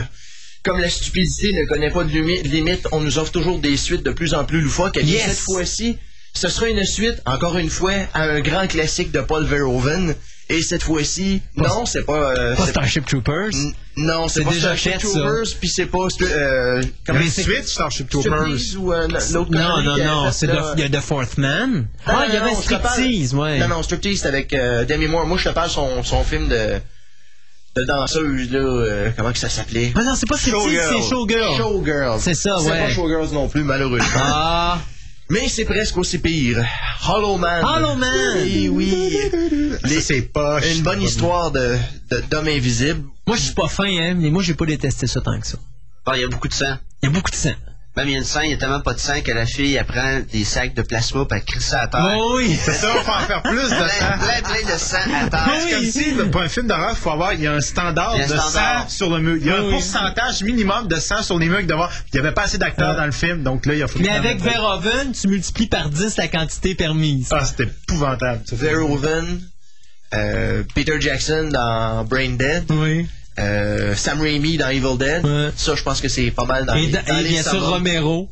comme la stupidité ne connaît pas de limite, on nous offre toujours des suites de plus en plus loufoques. Et Yes. cette fois-ci, ce sera une suite, encore une fois, à un grand classique de Paul Verhoeven. Et cette fois-ci, non, c'est pas... euh, Pas c'est- Starship Troopers. N- Non, c'est C'est pas déjà Starship fait. Troopers, puis c'est pas... Euh, comment Les c'est- suites Starship Troopers. Ou euh, l'autre Non, non, avait non, c'est. The- il y a The Fourth Man. Ah, Non, il y non, avait Striptease, ouais. Non, non, Striptease, c'est avec euh, Demi Moore. Moi, je te parle son, son film de, de danseuse, là. euh, comment que ça s'appelait? Ah non, c'est pas Striptease, c'est Showgirl. Showgirl. C'est ça, C'est ouais. pas Showgirls non plus, malheureusement. Ah, Mais c'est presque aussi pire. Hollow Man. Hollow Man! Oui, oui. Les, c'est pas. Une bonne histoire de, de- d'homme invisible. Moi, je suis pas fin, hein, mais moi, j'ai pas détesté ça tant que ça. Bon, il y a beaucoup de sang. Il y a beaucoup de sang. Même il y a une scène, il y a tellement pas de sang que la fille, elle prend des sacs de plasma puis elle crie ça à terre. Oh oui! C'est ça, faut en faire plus de Plein, sang. plein, plein de sang à terre. Oui. C'est comme si, pour un film d'horreur, il faut avoir, il y a un standard Il y a un de standard. sang sur le mur. Il y a Oui, un oui. pourcentage minimum de sang sur les murs avoir. Il n'y avait pas assez d'acteurs dans le film, donc là, il a fallu. Mais avec Verhoeven, tu multiplies par 10 la quantité permise. Ah, c'était épouvantable. ça. Verhoeven, euh, Peter Jackson dans Brain Dead, Oui. Euh, Sam Raimi dans Evil Dead. Ouais. Ça, je pense que c'est pas mal dans Et, les, dans et les bien sûr. Romero.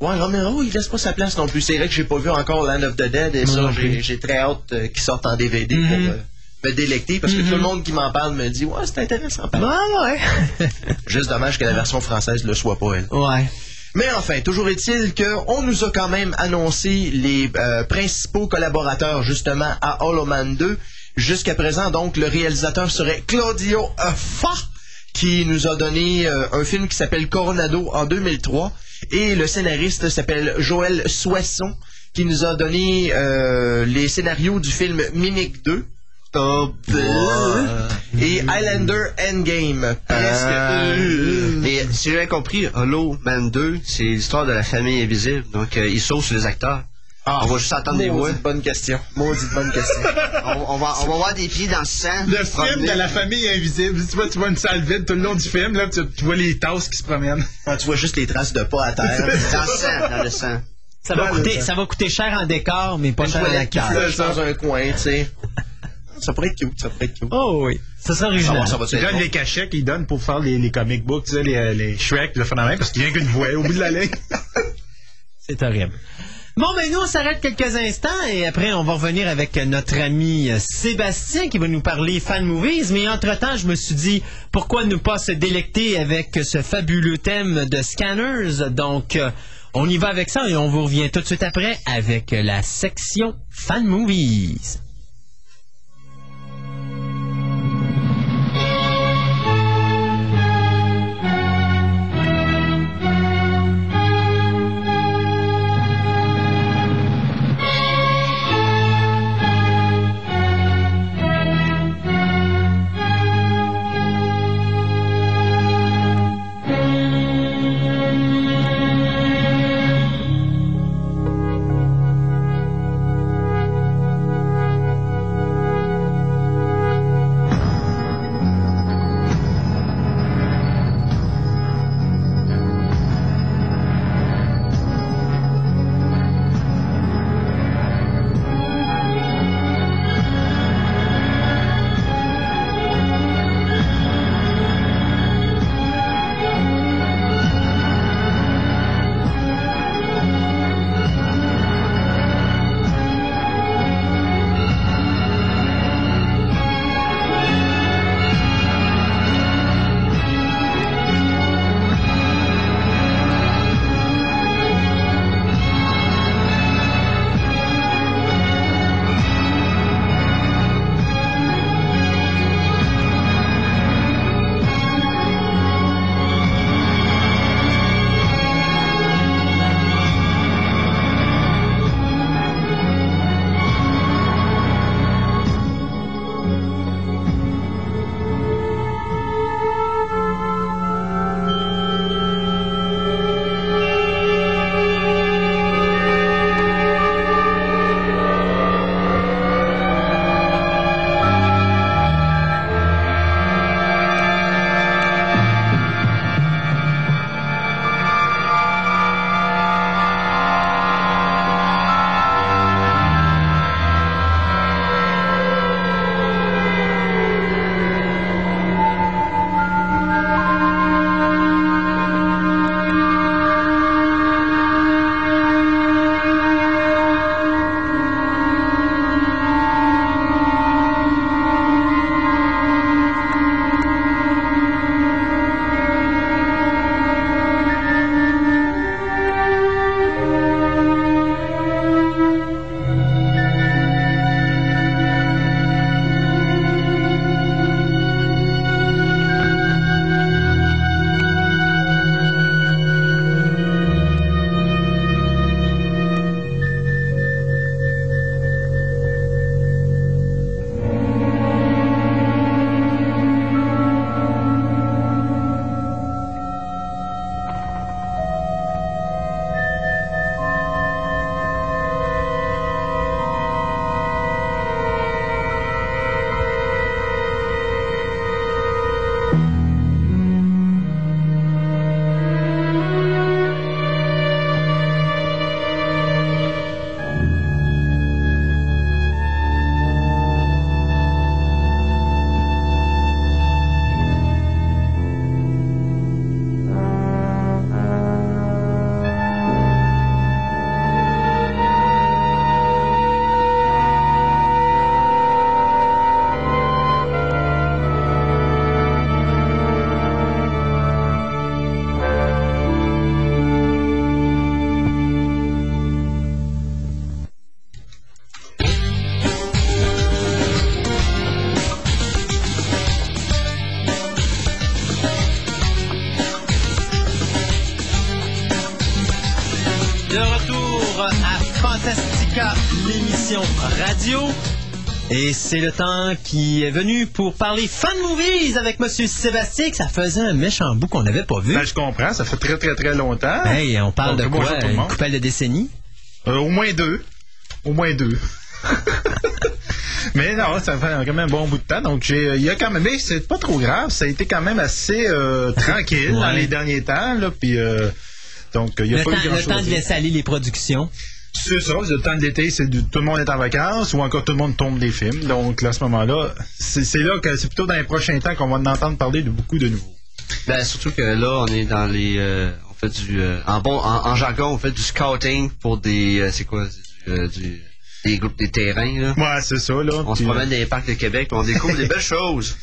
Ouais, Romero, il laisse pas sa place non plus. C'est vrai que j'ai pas vu encore Land of the Dead et ça, j'ai, très hâte euh, qu'il sorte en DVD Mhm. pour euh, me délecter parce que Mhm. tout le monde qui m'en parle me dit Ouais, c'est intéressant. Ah ouais. Juste dommage que la version française le soit pas, elle. ouais. Mais enfin, toujours est-il qu'on nous a quand même annoncé les euh, principaux collaborateurs justement à Hollow Man 2. Jusqu'à présent, donc, le réalisateur serait Claudio Fa, qui nous a donné euh, un film qui s'appelle Coronado en 2003. Et le scénariste s'appelle Joël Soisson, qui nous a donné euh, les scénarios du film Mimic 2. Oh, Et Highlander Endgame. Presque. Euh, Mais si j'ai bien compris, Hollow Man 2, c'est l'histoire de la famille invisible. Donc, euh, ils sautent sur les acteurs. On va juste entendre des voix. Maudite bonne question. Maudite bonne question. On, on va, on va voir des pieds dans le sang. Le film promener. de la famille invisible. Tu vois, tu vois une salle vide tout le long du film, là, tu, tu vois les tasses qui se promènent. Ah, tu vois juste les traces de pas à terre. Dans le sang, dans le sang. Ça va, Ouais, coûter, ça. va coûter cher en décor, mais pas Une cher en flush dans un coin, tu sais. Ça pourrait être cute, ça pourrait être cute. Oh oui. Ça sera Ça original. va, ça va bon. les cachets qu'ils donnent pour faire les, les comic books, tu sais, les, les Shrek, le phénomène, parce qu'il y a qu'une voix au bout de la ligne. C'est horrible. Bon, ben nous, on s'arrête quelques instants et après, on va revenir avec notre ami Sébastien qui va nous parler fan movies. Mais entre-temps, je me suis dit, pourquoi ne pas se délecter avec ce fabuleux thème de Scanners? Donc, euh, on y va avec ça et on vous revient tout de suite après avec la section fan movies. Et c'est le temps qui est venu pour parler fan movies avec Monsieur Sébastien, que ça faisait un méchant bout qu'on n'avait pas vu. Ben, je comprends, ça fait très très très longtemps. Hey, on parle de quoi? Une couple de décennies? Euh, au moins deux. Au moins deux. mais non, ça fait quand même un bon bout de temps. Donc, il y a quand même, mais c'est pas trop grave. Ça a été quand même assez euh, tranquille dans les derniers temps. Là, puis, euh, donc, il y a Le pas temps, eu grand le temps de laisser aller les productions. C'est ça, le temps de l'été, c'est du- tout le monde est en vacances ou encore tout le monde tombe des films. Donc, là, à ce moment-là, c'est, là que c'est plutôt dans les prochains temps qu'on va en entendre parler de beaucoup de nouveaux. Ben, surtout que là, on est dans les. euh, on fait du. euh, en bon, en, en jargon, on fait du scouting pour des. euh, c'est quoi c'est du, euh, du- Des groupes, des terrains, là. Ouais, c'est ça, là. On se promène dans les parcs de Québec, on découvre des belles choses.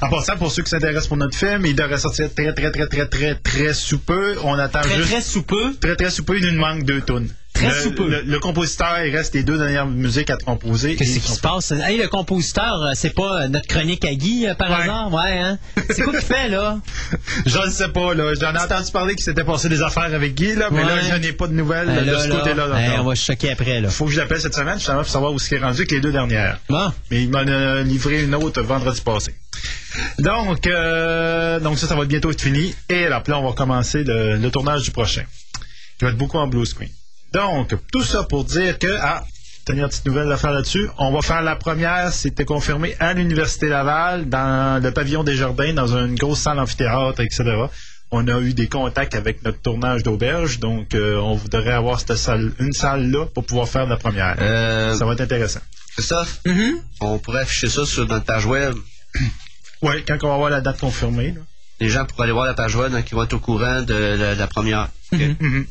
En passant, pour ceux qui s'intéressent pour notre film, il devrait sortir très, très, très, très, très, très sous peu. On attend Très, juste. très sous peu? Très, très sous peu, il nous manque deux tonnes. Très le, sous peu. Le, le compositeur, il reste les deux dernières musiques à composer. Qu'est-ce qui se passe? Hey, le compositeur, euh, c'est pas euh, notre chronique à Guy, euh, par Ouais. hasard? Ouais, hein? C'est quoi qu'il fait, là? Je ne sais pas, là. J'en ai entendu parler qu'il s'était passé des affaires avec Guy, là, mais Ouais. là, je n'ai pas de nouvelles Euh, de ce là, côté-là. hey, encore. on va se choquer après, là. Faut que je l'appelle cette semaine, justement, pour savoir où ce qui est rendu avec les deux dernières. Bon. Mais il m'en a livré une autre vendredi passé. Donc, euh, donc ça, ça va bientôt être fini. Et là, là, on va commencer le, le tournage du prochain. Qui va être beaucoup en blue screen. Donc, tout ça pour dire que, ah, tenir une petite nouvelle à faire là-dessus. On va faire la première, c'était confirmé à l'Université Laval, dans le pavillon des Jardins, dans une grosse salle amphithéâtre, etc. On a eu des contacts avec notre tournage d'auberge, donc euh, on voudrait avoir cette salle, une salle là pour pouvoir faire la première. Euh, Ça va être intéressant. Christophe, Mm-hmm. on pourrait afficher ça sur notre page web. Oui, quand on va avoir la date confirmée. là. Les gens pourraient aller voir la page web, donc ils vont être au courant de la, de la première. Ok. Mhm.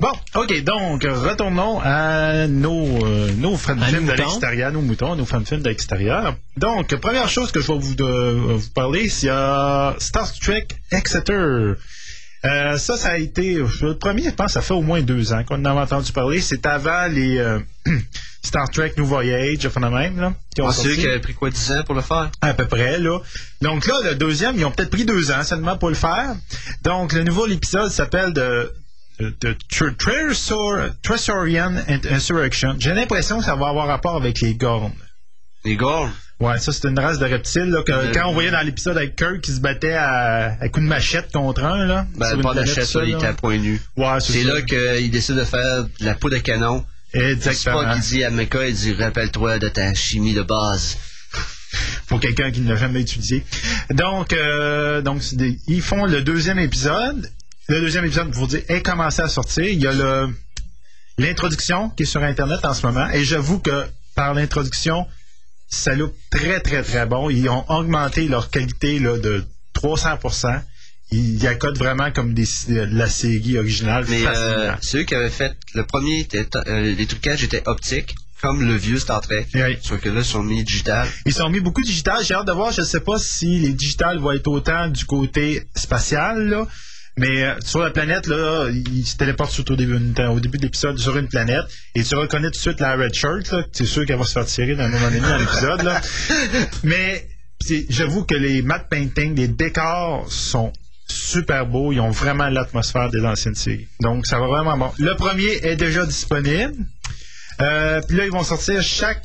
Bon, OK, donc retournons à nos, euh, nos À films de l'extérieur, nos moutons, nos fan films de l'extérieur. Donc, première chose que je vais vous, de- vous parler, c'est euh, Star Trek Exeter. Euh, ça, ça a été. Le premier, je pense, ça fait au moins deux ans qu'on en a entendu parler. C'est avant les euh, Star Trek New Voyage, enfin de même, là, qui ont On sait sorti. qu'il avait pris quoi 10 ans pour le faire? À peu près, là. Donc là, le deuxième, ils ont peut-être pris deux ans seulement pour le faire. Donc, le nouveau épisode s'appelle de, de, de Tr- Tresor- Tresorian Insurrection. J'ai l'impression que ça va avoir rapport avec les Gorn. Les gars, Ouais, ça, c'est une race de reptiles, là, que, Euh, quand on voyait dans l'épisode avec Kirk qui se battait à, à coups de machette contre un, là. ben, bord de là, il était à point nu. Ouais, c'est C'est là qu'il décide de faire de la peau de canon. C'est Exactement. pas qu'il dit à Mecca, il dit rappelle-toi de ta chimie de base. pour quelqu'un qui ne l'a jamais étudié. Donc, euh, donc c'est des- ils font le deuxième épisode. Le deuxième épisode, pour vous dire, est commencé à sortir. Il y a le l'introduction qui est sur Internet en ce moment. Et j'avoue que par l'introduction, ça look très, très, très bon. Ils ont augmenté leur qualité là, de 300%. Ils y accodent vraiment comme des, de la série originale. Mais euh, ceux qui avaient fait le premier, était, euh, les trucages étaient optiques, comme le vieux Star Trek. Oui. Sauf que là, ils sont mis digital. Ils sont mis beaucoup digital. J'ai hâte de voir. Je ne sais pas si les digitales vont être autant du côté spatial, là. Mais euh, sur la planète, là, ils se téléportent surtout au début, au début de l'épisode sur une planète. Et tu reconnais tout de suite la Red Shirt, là. C'est sûr qu'elle va se faire tirer d'un moment donné dans l'épisode, là. Mais j'avoue que les matte paintings, les décors sont super beaux. Ils ont vraiment l'atmosphère des anciennes séries. Donc, ça va vraiment bon. Le premier est déjà disponible. Euh, Puis là, ils vont sortir chaque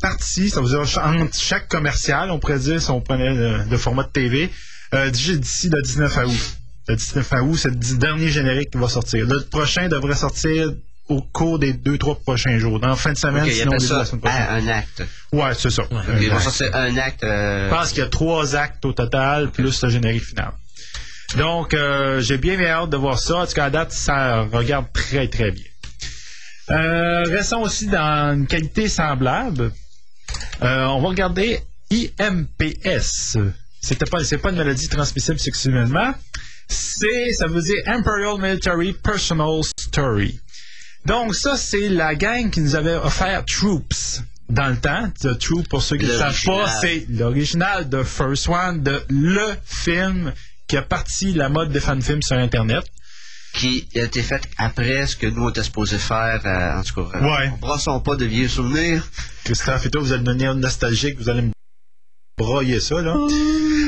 partie, ça veut dire entre chaque commercial, on pourrait dire, si on prenait le, le format de TV, euh, d'ici le 19 août. Le 19 août, c'est le dernier générique qui va sortir? Le prochain devrait sortir au cours des deux, trois prochains jours. Dans la fin de semaine, sinon de ça la semaine prochaine. un acte. Ouais, c'est ça. Un acte. sortir un acte. euh, Je pense qu'il y a trois actes au total, plus le générique final. Donc, euh, j'ai bien bien hâte de voir ça. En tout cas, à date, ça regarde très, très bien. Euh, restons aussi dans une qualité semblable. On va regarder IMPS. C'était pas, c'est pas une maladie transmissible sexuellement. C'est, ça veut dire Imperial Military Personal Story. Donc, ça, c'est la gang qui nous avait offert Troops dans le temps. The Troop, pour ceux qui ne savent pas, c'est l'original de First One, de le film qui a parti la mode des fan-films sur Internet. qui a été fait après ce que nous on était supposé faire. euh, en tout cas, euh, Ouais. brassons pas de vieux souvenirs. Christophe et toi, vous allez devenir nostalgique, vous allez me broyer ça, là.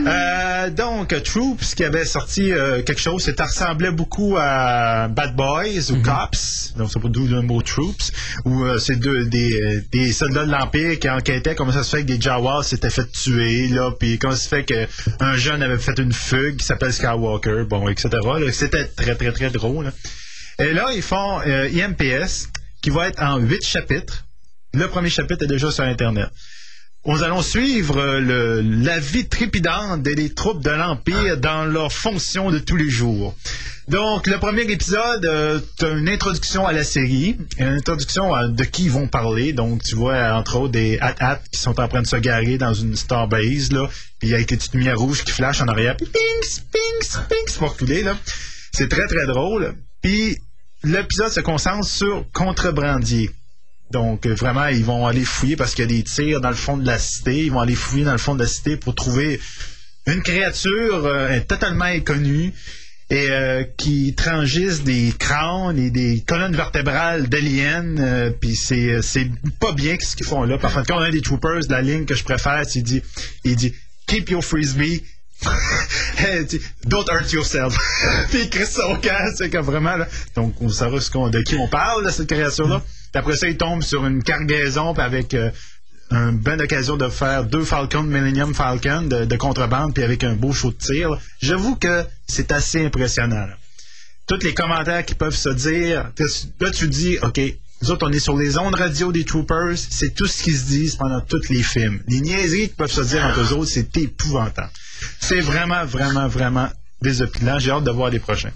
Euh, donc, Troops, qui avait sorti euh, quelque chose, ça ressemblait beaucoup à Bad Boys ou Cops, donc c'est pas d'où le mot Troops, où euh, c'est deux, des, des soldats de l'Empire qui enquêtaient comment ça se fait que des Jawas s'étaient fait tuer, là, puis comment ça se fait qu'un jeune avait fait une fugue qui s'appelle Skywalker, bon, etc. C'était très, très, très drôle. là. Et là, ils font IMPS, qui va être en huit chapitres. Le premier chapitre est déjà sur Internet. Nous allons suivre euh, le- la vie trépidante des troupes de l'Empire dans leurs fonctions de tous les jours. Donc, le premier épisode, euh, t'as une introduction à la série, une introduction à de qui ils vont parler. Donc, tu vois, entre autres, des hat-hat qui sont en train de se garer dans une starbase, là. Puis il y a des petites lumières rouges qui flashent en arrière. Puis pings, pings, pings, pour reculer, là. C'est très, très drôle. Puis, l'épisode se concentre sur Contrebrandier. Donc, euh, vraiment, ils vont aller fouiller parce qu'il y a des tirs dans le fond de la cité. Ils vont aller fouiller dans le fond de la cité pour trouver une créature euh, totalement inconnue et euh, qui transgisse des crânes et des colonnes vertébrales d'aliens. Puis c'est c'est pas bien ce qu'ils font là. Par contre, quand on a des troopers, la ligne que je préfère, c'est dit, il dit Keep your frisbee. Don't hurt yourself. Puis il crie son camp, c'est comme vraiment là. Donc on saura de qui on parle de cette créature-là. Puis après ça, il tombe sur une cargaison avec euh, une bonne occasion de faire deux Falcons Millennium Falcon de, de contrebande, puis avec un beau show de tir. J'avoue que c'est assez impressionnant. Tous les commentaires qui peuvent se dire, là tu dis, OK, nous autres on est sur les ondes radio des Troopers, c'est tout ce qu'ils se disent pendant tous les films. Les niaiseries qui peuvent se dire entre eux autres, c'est épouvantable. C'est vraiment, vraiment, vraiment désopilant. J'ai hâte de voir les prochains.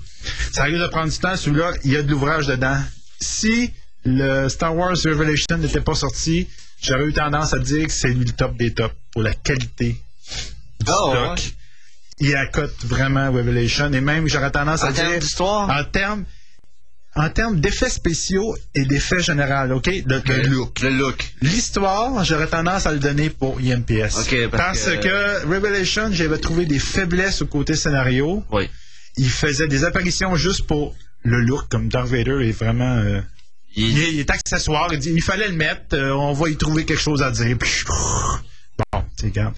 Ça risque de prendre du temps. Celui-là, il y a de l'ouvrage dedans. Si le Star Wars Revelation n'était pas sorti, j'aurais eu tendance à dire que c'est lui le top des tops pour la qualité du Oh, stock. ouais. Il accote vraiment Revelation et même j'aurais tendance à En dire d'histoire? en termes en termes d'effets spéciaux et d'effets généraux, OK? Le, le look. Le look. L'histoire, j'aurais tendance à le donner pour IMPS. Parce parce que- que... Revelation, j'avais trouvé des faiblesses au côté scénario. Oui. Il faisait des apparitions juste pour le look, comme Darth Vader est vraiment... euh, Il- il, est, il est accessoire. Il, dit, il fallait le mettre. euh, on va y trouver quelque chose à dire. Puis, bon, sais, regarde.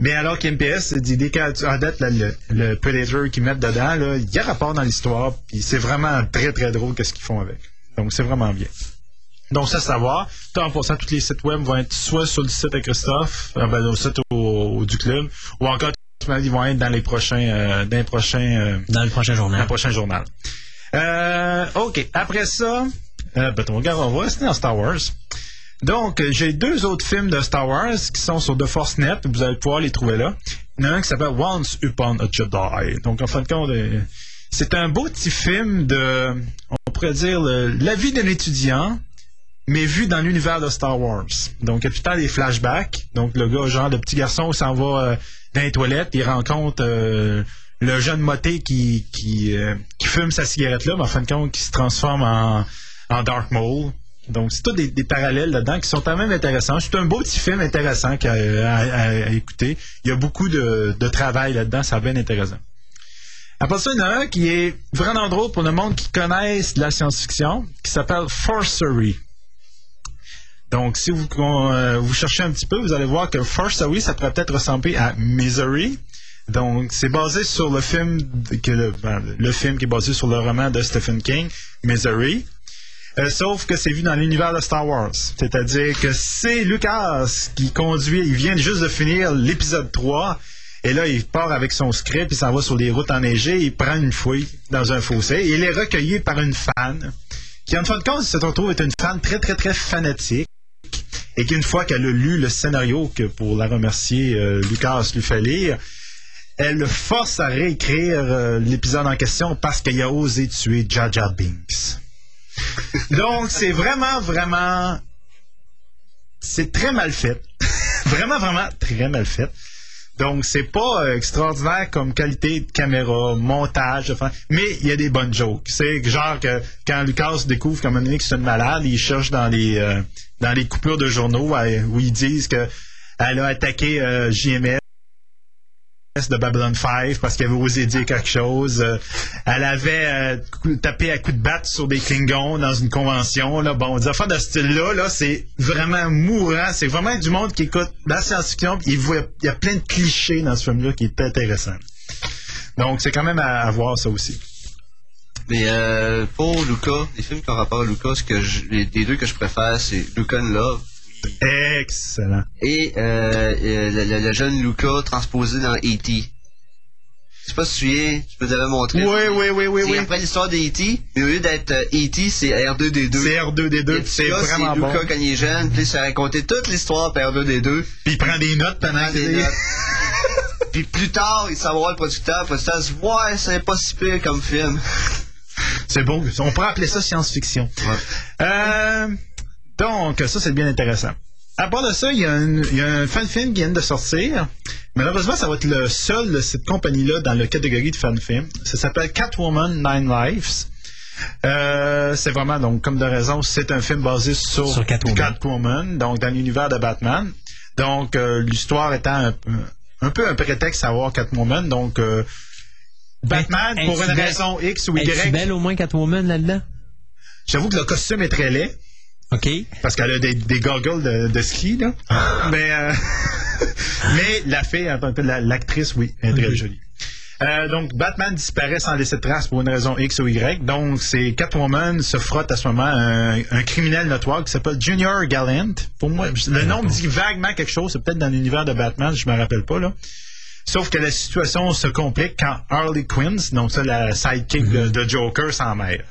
Mais alors qu'MPS, dit, dès qu'à date, là, le, le Predator qu'ils mettent dedans, là, il y a rapport dans l'histoire. Puis c'est vraiment très, très drôle qu'est-ce qu'ils font avec. Donc, c'est vraiment bien. Donc, ça, savoir. Toi, en passant, tous les sites web vont être soit sur le site de Christophe, euh, ben, au site au- au- du club, ou encore, ils vont être dans les prochains, euh, dans les prochains, euh, Dans le prochain dans le prochain journal. Euh, OK. Après ça, euh, ben, regarde, on va rester dans Star Wars. Donc, euh, j'ai deux autres films de Star Wars qui sont sur The Force Net. Vous allez pouvoir les trouver là. Il y en a un qui s'appelle Once Upon a Jedi. Donc, en fin de compte, euh, c'est un beau petit film de, on pourrait dire, la vie d'un étudiant, mais vu dans l'univers de Star Wars. Donc, temps des flashbacks. Donc, le gars, genre, le petit garçon s'en va euh, dans les toilettes, il rencontre le jeune moté qui, qui, fume sa cigarette là, mais en fin de compte, qui se transforme en, en Dark Maul. Donc, c'est tous des, parallèles là-dedans qui sont quand même intéressants. C'est un beau petit film intéressant qu'à- à, écouter. Il y a beaucoup de, travail là-dedans, c'est bien intéressant. Après ça, il y en a un qui est vraiment drôle pour le monde qui connaisse la science-fiction, qui s'appelle Forcery. Donc, si vous, euh, vous cherchez un petit peu, vous allez voir que Forcery, ça pourrait peut-être ressembler à Misery. Donc, c'est basé sur le film, que ben, le film qui est basé sur le roman de Stephen King, Misery. Euh, sauf que c'est vu dans l'univers de Star Wars. C'est-à-dire que c'est Lucas qui conduit, il vient juste de finir l'épisode 3, et là, il part avec son script, il s'en va sur des routes enneigées, il prend une fouille dans un fossé, et il est recueilli par une fan, qui en fin de compte se retrouve être une fan très, très, très fanatique, et qu'une fois qu'elle a lu le scénario que pour la remercier, euh, Lucas lui fait lire, elle le force à réécrire euh, l'épisode en question parce qu'il a osé tuer Jaja Binks. Donc, c'est vraiment, vraiment. C'est très mal fait. vraiment, vraiment très mal fait. Donc, c'est pas euh, extraordinaire comme qualité de caméra, montage, mais il y a des bonnes jokes. C'est genre que quand Lucas découvre comme un donné que c'est une malade, il cherche dans les euh, coupures de journaux euh, où ils disent que elle a attaqué JMS de Babylon 5 parce qu'elle avait osé dire quelque chose. Euh, elle avait euh, tapé à coups de batte sur des Klingons dans une convention. Là. Bon, des affaires de ce style-là, là, c'est vraiment mourant. C'est vraiment du monde qui écoute la science-fiction. Il, y a plein de clichés dans ce film-là qui est intéressant. Donc, c'est quand même à, voir ça aussi. Mais euh, pour Luca, les films qui rapport à Luca, ce que les, deux que je préfère, c'est Luca and Love Excellent. et euh, euh, le, le- le jeune Luca transposé dans E.T. Je sais pas si tu te souviens, je peux te l'avais montré. Oui, oui, oui, oui, oui. après l'histoire d'E.T., mais au lieu d'être euh, E.T., c'est R2D2. C'est R2D2, Et c'est vraiment c'est bon. Luca quand il est jeune, puis ça racontait toute l'histoire par R2D2. Puis il prend des notes pendant des notes. Puis plus tard, il s'en va voir le producteur, le producteur se dit Ouais, c'est pas si pire comme film. C'est beau. On pourrait appeler ça science-fiction. Euh, donc, ça, c'est bien intéressant. À part de ça, il y a un, il y a un fan-film qui vient de sortir. Malheureusement, ça va être le seul de cette compagnie-là dans la catégorie de fan-film. Ça s'appelle Catwoman Nine Lives. Euh, c'est vraiment, donc, comme de raison, c'est un film basé sur, Sur Catwoman. donc dans l'univers de Batman. Donc, euh, l'histoire étant un, un peu un prétexte à voir Catwoman. Donc, euh, Batman, pour une belle- raison X ou Y, belle au moins Catwoman là-dedans? J'avoue que le costume est très laid, OK? parce qu'elle a des, des goggles de, de ski, là. mais, euh, mais la fille, en tant que la- l'actrice, oui, elle est très jolie. Euh, donc, Batman disparaît sans laisser de trace pour une raison X ou Y. Donc, c'est Catwoman se frotte à ce moment un, un criminel notoire qui s'appelle Junior Gallant. Pour moi, le nom dit vaguement quelque chose. C'est peut-être dans l'univers de Batman, je me rappelle pas, là. Sauf que la situation se complique quand Harley Quinn, donc ça, la sidekick de, de Joker, s'en mêle.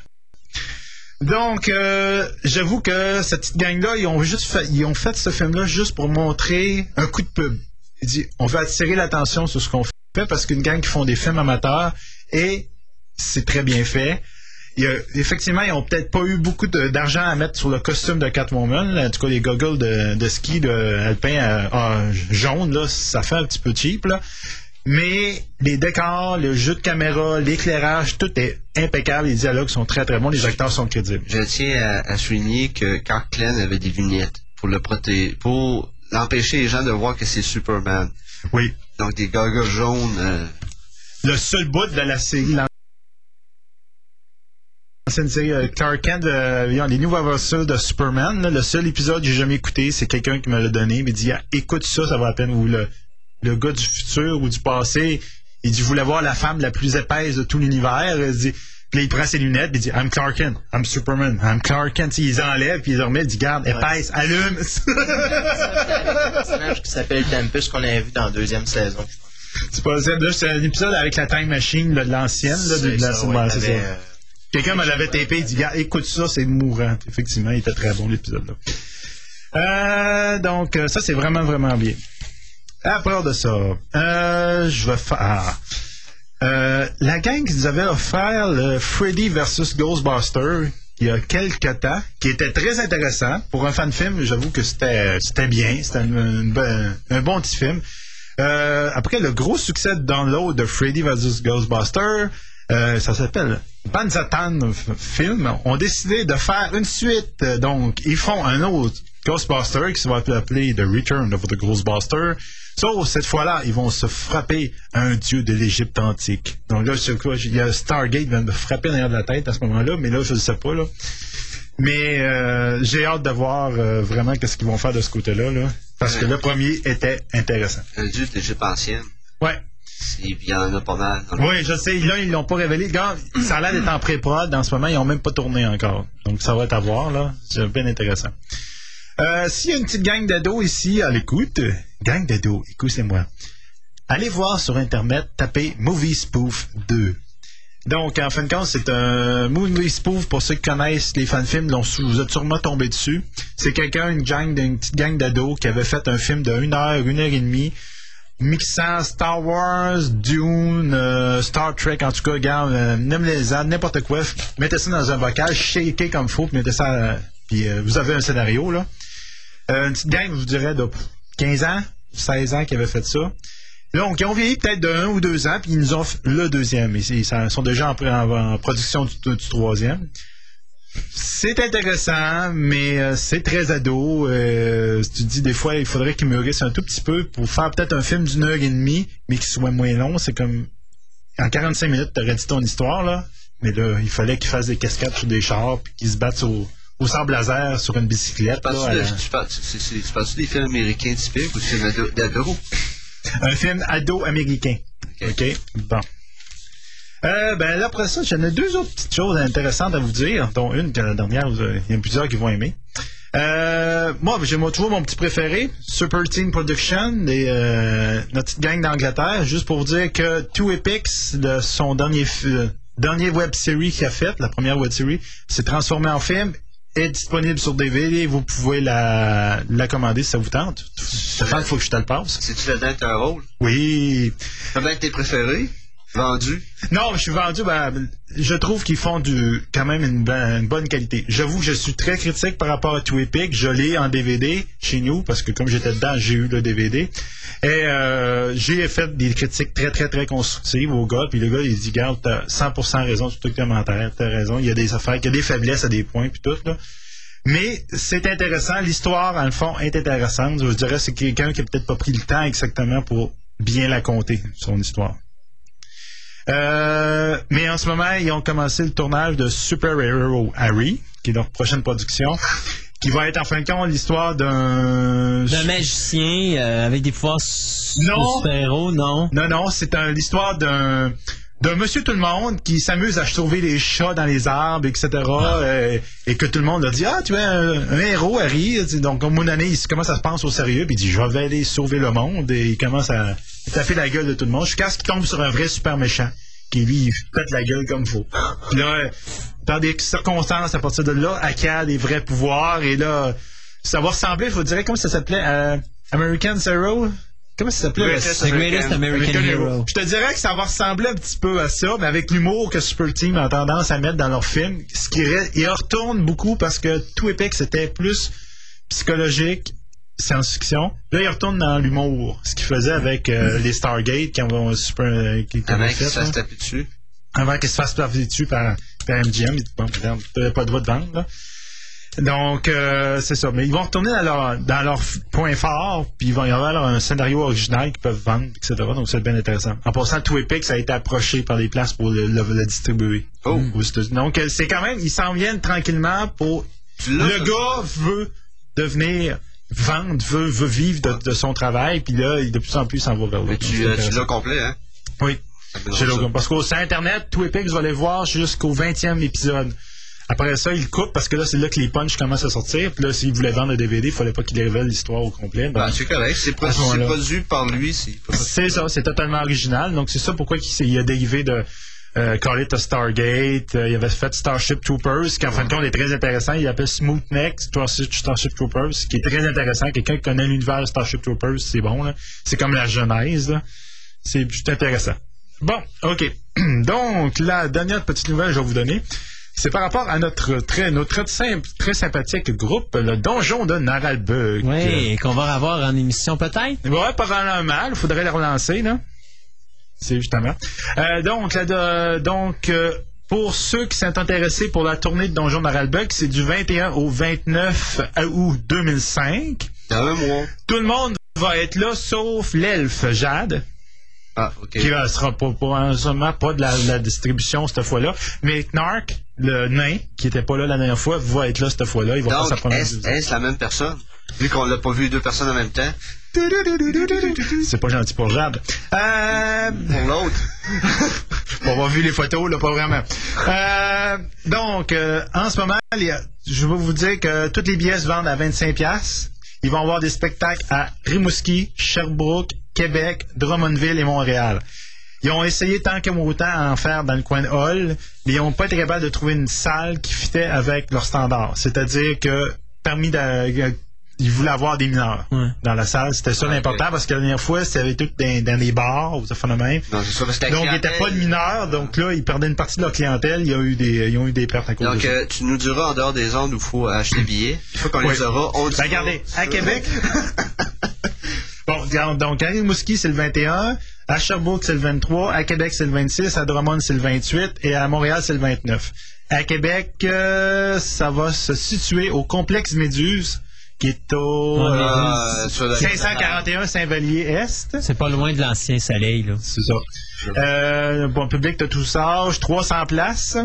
Donc, euh, j'avoue que cette petite gang-là, ils ont juste fait, ils ont fait ce film-là juste pour montrer un coup de pub. On veut attirer l'attention sur ce qu'on fait parce qu'une gang qui font des films amateurs et c'est très bien fait. Effectivement, ils ont peut-être pas eu beaucoup d'argent à mettre sur le costume de Catwoman. là. En tout cas, les goggles de, ski de alpin euh, ah, jaune, là, ça fait un petit peu cheap. Là. Mais les décors, le jeu de caméra, l'éclairage, tout est impeccable. Les dialogues sont très très bons. Les acteurs sont crédibles. Je tiens à, à souligner que Clark Kent avait des lunettes pour le protéger, pour l'empêcher les gens de voir que c'est Superman. Oui. Donc des goggles jaunes. euh, Le seul bout de la série, l'ancienne série euh, Clark Kent, euh, les nouveaux aventures de Superman, là, le seul épisode que j'ai jamais écouté, c'est quelqu'un qui me l'a donné. Il m'a dit, Ah, écoute ça, ça va à peine. Ou le, le gars du futur ou du passé, il dit, je voulais voir la femme la plus épaisse de tout l'univers? Il dit, puis là, il prend ses lunettes, puis il dit, I'm Clark Kent, I'm Superman, I'm Clark Kent. Il les enlève, puis il les remet, il dit, garde, épaisse, allume. un personnage qui s'appelle Tempest qu'on avait vu dans la deuxième saison. c'est pas c'est un épisode avec la Time Machine, là, de l'ancienne, de, de la, ça, ouais, c'est ça. euh, Quelqu'un me l'avait tapé, il dit, Gars, écoute ça, c'est mourant. Effectivement, il était très bon l'épisode-là. Euh, donc, euh, ça, c'est vraiment, vraiment bien. Après de ça, euh, je vais faire... ah. Euh, la gang qui nous avait offert le Freddy vs. Ghostbuster il y a quelques temps, qui était très intéressant. Pour un fan film, j'avoue que c'était bien. C'était un bon petit film. Euh, après le gros succès de download de Freddy vs. Ghostbuster, ça s'appelle Banzatan Film, ont décidé de faire une suite. Donc, ils font un autre Ghostbuster qui va s'appeler The Return of the Ghostbuster. Sauf cette fois-là, ils vont se frapper à un dieu de l'Égypte antique. Donc là, je sais quoi, il y a Stargate qui de me frapper derrière la tête à ce moment-là, mais là, je ne sais pas. Là. Mais euh, j'ai hâte de voir euh, vraiment qu'est-ce qu'ils vont faire de ce côté-là. Là, parce que le premier était intéressant. un dieu de l'Égypte ancienne. Ouais. Il y en a pas mal. Oui, je sais. Là, ils l'ont pas révélé. Regarde, ça a l'air d'être en pré-prod. En ce moment, ils n'ont même pas tourné encore. Donc, ça va être à voir, là. C'est bien intéressant. Euh, S'il y a une petite gang d'ados ici à l'écoute, gang d'ados, écoutez-moi. Allez voir sur Internet, tapez Movie Spoof 2. Donc, en fin de compte, c'est un movie spoof pour ceux qui connaissent les fan-films, vous êtes sûrement tombé dessus. C'est quelqu'un, une gang, une petite gang d'ados qui avait fait un film de 1 heure, une heure et demie, mixant Star Wars, Dune, euh, Star Trek, en tout cas, regarde, euh, en, n'importe quoi, mettez ça dans un bocal, shakez comme faut, puis mettez ça, euh, puis euh, vous avez un scénario, là. Euh, une petite gang, je vous dirais, de 15 ans, 16 ans qui avait fait ça. Donc, ils ont vieilli peut-être de un ou deux ans, puis ils nous offrent le deuxième. Ils, sont déjà en, production du, troisième. C'est intéressant, mais euh, c'est très ado. Euh, tu dis des fois, il faudrait qu'il mûrisse un tout petit peu pour faire peut-être un film d'une heure et demie, mais qui soit moins long. C'est comme en 45 minutes, t'aurais dit ton histoire là, mais là, il fallait qu'il fasse des cascades sur des chars, puis qu'il se batte au, au sable laser sur une bicyclette. à- tu parles-tu des films américains typiques ou des films d'ado-? Un film ado américain. Ok? Bon. Euh, ben là, après ça, j'en ai deux autres petites choses intéressantes à vous dire, dont une que la dernière, il y en a plusieurs qui vont aimer. Euh, moi, j'ai toujours mon petit préféré, Super Team Production, des, euh, notre petite gang d'Angleterre, juste pour vous dire que Two Epics, le- son dernier, euh, dernier web série qu'il a fait, la première web série, s'est transformé en film, est disponible sur DVD, vous pouvez la, la commander si ça vous tente. Stéphane, il faut que je te le passe. C'est-tu là-dedans que t'as un rôle? Oui, Comment tes préférés? Vendu? Non, je suis vendu. Ben, je trouve qu'ils font du quand même une, ben- bonne qualité. J'avoue que je suis très critique par rapport à Two Epic. Je l'ai en DVD chez nous parce que comme j'étais dedans, j'ai eu le DVD. Et euh, j'ai fait des critiques très très très constructives au gars. Puis le gars il dit garde, t'as 100% raison sur le commentaire. T'as raison. Il y a des affaires, il y a des faiblesses à des points puis tout là. Mais c'est intéressant. L'histoire, en le fond, est intéressante. Je dirais c'est quelqu'un qui a peut-être pas pris le temps exactement pour bien la compter, son histoire. Euh, mais en ce moment, ils ont commencé le tournage de Super Hero Harry, qui est leur prochaine production, qui va être en fin de compte l'histoire d'un... D'un magicien euh, avec des pouvoirs Non. super-héros, non? Non, non, c'est un- l'histoire d'un d'un monsieur tout le monde qui s'amuse à sauver les chats dans les arbres, etc. euh, et que tout le monde a dit Ah, tu es un, un héros, Harry. Donc, au bout d'année, il commence à se penser au sérieux, puis il dit Je vais aller sauver le monde. Et il commence à taper la gueule de tout le monde jusqu'à ce qu'il tombe sur un vrai super méchant, qui lui, il pète la gueule comme faut. Puis là, dans des circonstances, à partir de là, acquiert des vrais pouvoirs. Et là, ça va ressembler, je vous dirais, comment ça s'appelait euh, American Hero Comment ça s'appelait? Greatest The Greatest American, Hero. je te dirais que ça va ressembler un petit peu à ça, mais avec l'humour que Super Team a tendance à mettre dans leurs films, ce qui il retourne beaucoup parce que tout Epic c'était plus psychologique, science-fiction. Là, il retourne dans l'humour, ce qu'il faisait avec euh, les Stargate qui ont super euh, Avant qu'il se fasse taper dessus. avant qu'ils se fassent taper dessus par, par MGM. Bon, t'avais pas le droit de vendre. Là. Donc, euh, c'est ça. Mais ils vont retourner dans leur, dans leur point fort, puis ils vont y avoir alors, un scénario original qu'ils peuvent vendre, etc. Donc, c'est bien intéressant. En passant, tout Epic, ça a été approché par des places pour le, le- le distribuer. Oh. aux États-Unis. Donc, c'est quand même, ils s'en viennent tranquillement pour... Le gars veut devenir vendre, veut, veut vivre de, de son travail, puis là, il- de plus en plus, s'en va vers Mais l'autre. Tu, euh, tu l'as complet, hein? Oui. Dérange Logan. Parce qu'au sur Internet, tout Epic, vous allez voir jusqu'au 20e épisode. Après ça, il coupe parce que là, c'est là que les punchs commencent à sortir. Puis là, s'il voulait vendre le DVD, il fallait pas qu'il révèle l'histoire au complet. Ben, c'est correct. C'est produit, par lui. C'est ça, c'est totalement original. Donc, c'est ça pourquoi il, il a dérivé de euh, Call It a Stargate. Euh, il avait fait Starship Troopers, qui en fin de compte est très intéressant. Il appelle Smooth Neck, Starship, Troopers, qui est très intéressant. Quelqu'un qui connaît l'univers de Starship Troopers, c'est bon. C'est comme la genèse. C'est juste intéressant. Bon, OK. Donc, la dernière petite nouvelle que je vais vous donner, c'est par rapport à notre très, notre très, simple- très sympathique groupe, le Donjon de Naralbug. Oui, qu'on va revoir en émission peut-être? Vraiment mal. Il faudrait les relancer, là. C'est justement. Euh, donc, de- donc euh, pour ceux qui sont intéressés pour la tournée de Donjon Naralbug, c'est du 21 au 29 août 2005. Dans un mois. Tout le monde va être là, sauf l'elfe Jade, Ah, OK. qui ne sera pas, pas, sûrement pas de la, distribution cette fois-là. Mais Knark, le nain, qui était pas là la dernière fois, va être là cette fois-là. Il va faire sa première est-ce est-ce la même personne? Vu qu'on l'a pas vu deux personnes en même temps. C'est pas gentil pour Jade. Euh, Pour l'autre. On va voir les photos, là, pas vraiment. Euh, donc, euh, en ce moment, je vais vous dire que toutes les billets se vendent à 25$. Ils vont avoir des spectacles à Rimouski, Sherbrooke, Québec, Drummondville et Montréal. Ils ont essayé tant que autant à en faire dans le coin de Hall, mais ils n'ont pas été capables de trouver une salle qui fitait avec leur standard. C'est-à-dire que parmi de- ils voulaient avoir des mineurs Ouais. dans la salle. C'était ça Ah, l'important parce que la dernière fois, c'était tout dans, dans des bars, aux affaires de même. Non, c'est ça, parce que la Donc, il clientèle- n'était pas de mineurs, donc là, ils perdaient une partie de leur clientèle. Il y a eu des, ils ont eu des pertes à cause Donc, de ça. euh, tu nous diras en dehors des ondes où il faut acheter des billets. Une fois qu'on les aura, on. Ben, regardez, à Québec. bon, regarde, donc, à Rimouski, c'est le 21. À Sherbrooke, c'est le 23. À Québec, c'est le 26. À Drummond, c'est le 28. Et à Montréal, c'est le 29. À Québec, euh, ça va se situer au complexe Méduse, Ouais, la- 541 Saint-Vallier-Est. C'est pas loin de l'ancien soleil, là. C'est ça. Euh, bon, public de tous âges, 300 places.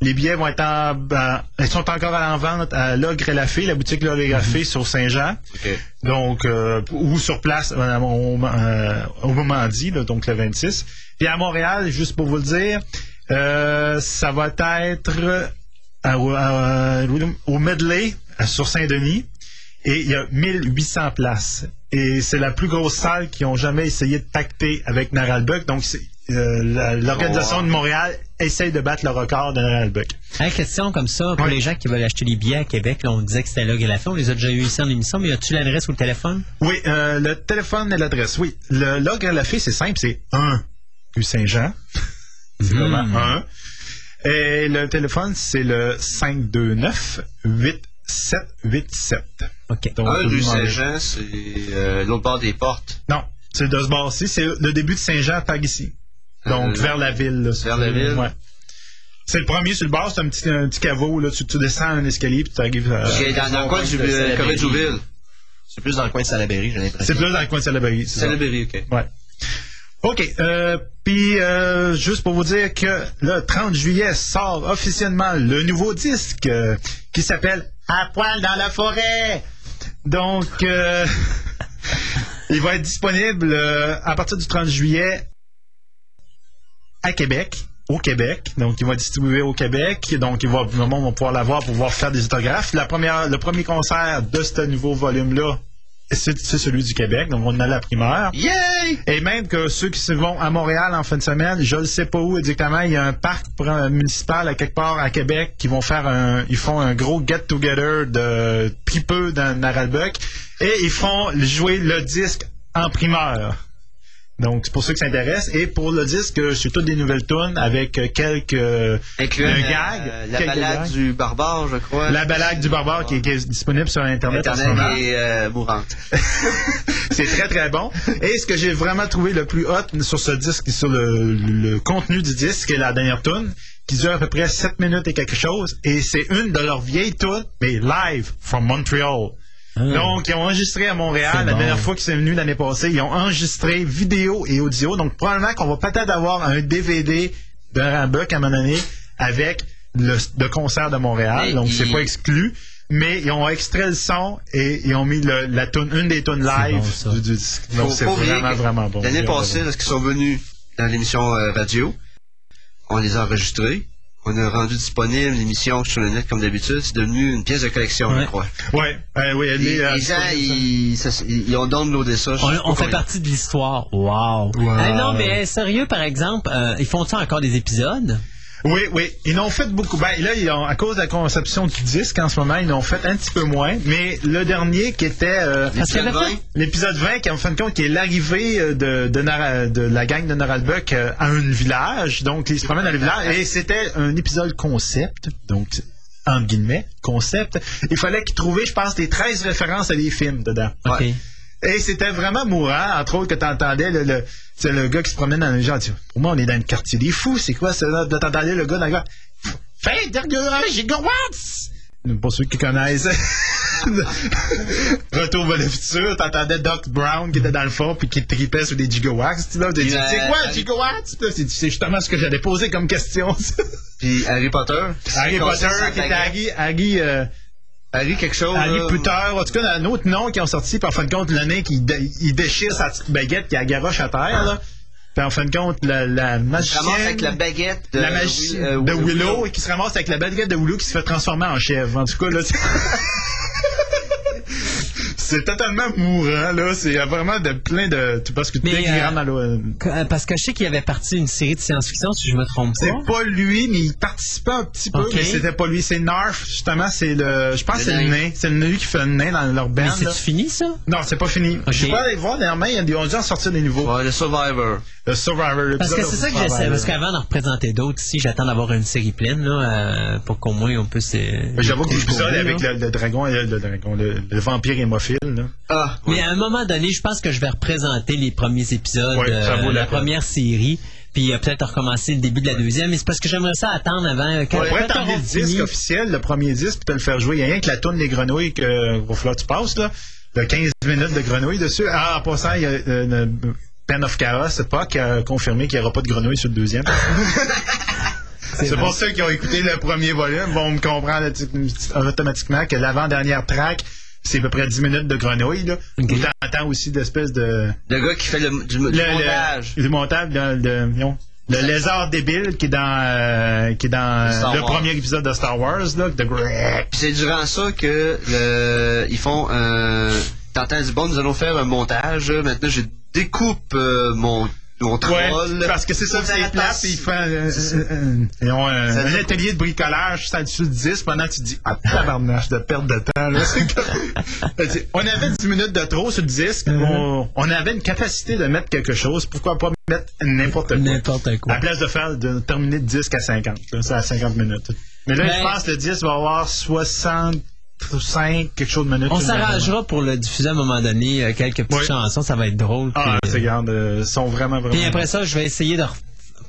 Les billets vont être en, ben, ils sont encore en vente à Logre et la Fée, la boutique Logre et la Fée sur Saint-Jean. Ok. Donc, euh, ou sur place euh, au, euh, au moment dit, là, donc le 26. Puis à Montréal, juste pour vous le dire, euh, ça va être à- à- au Medley sur Saint-Denis. Et il y a 1800 places. Et c'est la plus grosse salle qui ont jamais essayé de pacter avec Naralbuck. Donc, euh, l'organisation Oh, de Montréal essaye de battre le record de Naralbuck. Hey, question comme ça, pour Oui. les gens qui veulent acheter les billets à Québec, là, on disait que c'était là et la fin. On les a déjà eu ici en émission, mais as-tu l'adresse ou le téléphone? Oui, euh, le téléphone et l'adresse. Oui, le logre à la fée, c'est simple, c'est 1 rue Saint-Jean. C'est vraiment 1. Et le téléphone, c'est le 529 8787. OK. Donc, Un rue Saint-Jean, c'est euh, l'autre bord des portes. Non, c'est de ce bord-ci. C'est le début de Saint-Jean par ici. Donc, Euh, vers la ville. là. vers la ville. Ouais. C'est le premier sur le bord, c'est un petit, un petit caveau. Là. Tu, tu descends un escalier puis tu arrives à... Qui est dans, dans le coin du de euh, Salaberry. Corée Jouville. C'est plus dans le coin de Salaberry, j'ai l'impression. C'est plus dans le coin de Salaberry. c'est. Salaberry, ok. Ouais. OK. Euh, Puis, euh, juste pour vous dire que le 30 juillet sort officiellement le nouveau disque euh, qui s'appelle À poil dans la forêt. Donc, euh, il va être disponible euh, à partir du 30 juillet à Québec. Au Québec, donc il va être distribué au Québec, donc il va, le monde va pouvoir l'avoir pour pouvoir faire des autographes. La première, le premier concert de ce nouveau volume-là, c'est celui du Québec, donc on a la primeur. Yay! Et même que ceux qui se vont à Montréal en fin de semaine, je ne sais pas où exactement, il y a un parc pr- municipal à quelque part à Québec qui vont faire un, ils font un gros get-together de pipeux dans Naralbuck et ils font jouer le disque en primeur. Donc, c'est pour ceux qui s'intéressent. Et pour le disque, c'est toutes des nouvelles tunes avec euh, quelques... euh, Incluant un la, gag, la quelques balade gags. du barbare, je crois. La balade du barbare qui est, qui est disponible sur Internet. en ce. Internet est euh, mourante. C'est très très bon. Et ce que j'ai vraiment trouvé le plus hot sur ce disque, sur le, le contenu du disque, c'est la dernière tune, qui dure à peu près 7 minutes et quelque chose. Et c'est une de leurs vieilles tunes, mais live from Montreal. Donc, ils ont enregistré à Montréal la bon. dernière fois qu'ils sont venus l'année passée. Ils ont enregistré vidéo et audio. Donc, probablement qu'on va peut-être avoir un DVD d'un Rambuck à un moment donné avec le, le concert de Montréal. Mais donc, il- c'est pas exclu. Mais ils ont extrait le son et ils ont mis le- la tune, une des tunes live bon, du, du disque. Donc, c'est vraiment, vraiment bon. L'année passée, de lorsqu'ils sont venus dans l'émission euh, radio, on les a enregistrés. On a rendu disponible l'émission sur le net comme d'habitude. C'est devenu une pièce de collection, Ouais. je crois. Ouais, euh, oui, Les, est, euh, les gens, ils, ça- ils ont downloadé ça. On, on fait combien. partie de l'histoire. Wow. Wow. Hey, non, mais euh, sérieux, par exemple, euh, ils font ça encore des épisodes? Oui, oui. Ils en ont fait beaucoup. Ben, là, ils ont, à cause de la conception du disque, en ce moment, ils en ont fait un petit peu moins. Mais le dernier, qui était euh, l'épisode 20, qui en fin de compte, qui est l'arrivée euh, de, de, Nara- de la gang de Noralbuck euh, à un village. Donc, ils se promènent dans le village. Et c'était un épisode concept. Donc, entre guillemets, concept. Il fallait qu'ils trouvaient, je pense, des 13 références à des films dedans. OK. Et c'était vraiment mourant, entre autres, que t'entendais le, le, c'est le gars qui se promène dans les gens. Pour moi, on est dans le quartier des fous. C'est quoi ça? T'entendais le gars dans le gars. Fait dernier gigawatts! Pour ceux qui connaissent. Retour vers le futur, t'entendais Doc Brown qui était dans le fond puis qui tripait sur des gigawatts. Tu tu Puis, c'est quoi, gigawatts? C'est justement ce que j'allais poser comme question. Puis Harry Potter. Harry Potter, qui était. Harry, Harry, euh, Harry quelque chose. Harry là. Potter, en tout cas, un autre nom qui ont sorti, puis en fin de compte, le nain qui dé- il déchire sa petite baguette qui a garoche à terre, là. Puis en fin de compte, la, la Il se magicienne. ramasse avec la baguette de, la magie Will- euh, de Will- Willow, qui se ramasse avec la baguette de Willow qui se fait transformer en chèvre. En tout cas, là, c'est- totalement mourant, là. C'est vraiment de plein de. Parce que Mais, euh, euh, Parce que je sais qu'il avait parti une série de science-fiction, si je me trompe C'est pas. pas lui, mais il participait un petit peu, Ok. mais c'était pas lui. C'est Narf, justement, c'est le. Je pense que c'est le nain. C'est le nain qui fait le nain dans leur Mais band. c'est fini, ça? Non, c'est pas fini. Ok. Je vais aller voir dernièrement, il y a des- on dû en sortir des nouveaux. Ouais, le Survivor. Le Survivor. Parce que c'est ça que j'essaie. Parce qu'avant d'en représenter d'autres ici, j'attends d'avoir une série pleine, là, euh, pour qu'au moins on puisse. euh, J'avoue que vous, avec le, le dragon, le, le dragon, le, le vampire là. Ah, Mais à un moment donné, je pense que je vais représenter les premiers épisodes Ouais, de vaut la peine. première série. Puis euh, peut-être recommencer le début de la deuxième. Mais c'est parce que j'aimerais ça attendre avant. euh, Quand, On pourrait quand on le disque officiel, le premier disque, puis te le faire jouer? Il n'y a rien que la tourne des grenouilles que falloir que tu passes, là. Il y a 15 minutes de grenouilles dessus. Ah, en passant, il y a euh, une Pen of Chaos, c'est pas qui a confirmé qu'il n'y aura pas de grenouilles sur le deuxième. C'est pour ceux qui ont écouté le premier volume vont me comprendre automatiquement que l'avant-dernière track, c'est à peu près 10 minutes de grenouilles, là. Ok. Où t'entends aussi d'espèces de... Le gars qui fait le, du, du le, montage. Le, du montage, de, de- non. le lézard débile qui est dans, euh, qui est dans Star euh, le Wars. premier épisode de Star Wars, là, de c'est durant ça que le, ils font un. T'entends du bon, nous allons faire un montage. Maintenant, je découpe euh, mon, Ouais, parce que c'est ça, c'est plate, ils font euh, euh, euh, ils ont un, Ça un atelier de bricolage ça dessus le 10 pendant que tu dis ah tabarnache de perte de temps là. C'est- on avait 10 minutes de trop sur le disque, Mm-hmm. on, on avait une capacité de mettre quelque chose, pourquoi pas mettre n'importe quoi. N'importe À quoi. la place de faire de terminer le disque à 50, là, c'est à 50 minutes. Mais là, Ben- je pense que le disque va avoir 65 quelque chose de minutes. On s'arrangera pour le diffuser à un moment donné, euh, quelques petites chansons, ça va être drôle. Ah, c'est regarde, euh, ils sont vraiment vraiment. Puis après ça, je vais essayer de ref-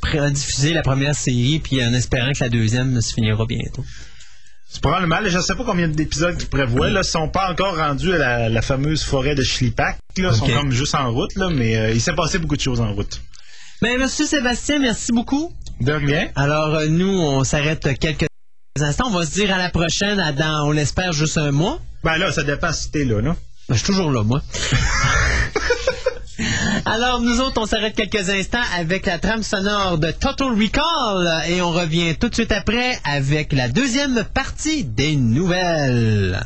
pré- diffuser la première série, puis en espérant que la deuxième se finira bientôt. C'est probablement, je ne sais pas combien d'épisodes qu'ils prévoient. Là, ils sont pas encore rendus à la, la fameuse forêt de Schlipak. Là, ils Ok. sont comme juste en route, là, mais euh, il s'est passé beaucoup de choses en route. Ben, monsieur Sébastien, merci beaucoup. De rien. Alors, euh, nous, on s'arrête quelques instants. On va se dire à la prochaine, à dans, on l'espère, juste un mois? Ben là, ça dépend si t'es là, là. Ben, je suis toujours là, moi. Alors, nous autres, on s'arrête quelques instants avec la trame sonore de Total Recall et on revient tout de suite après avec la deuxième partie des nouvelles.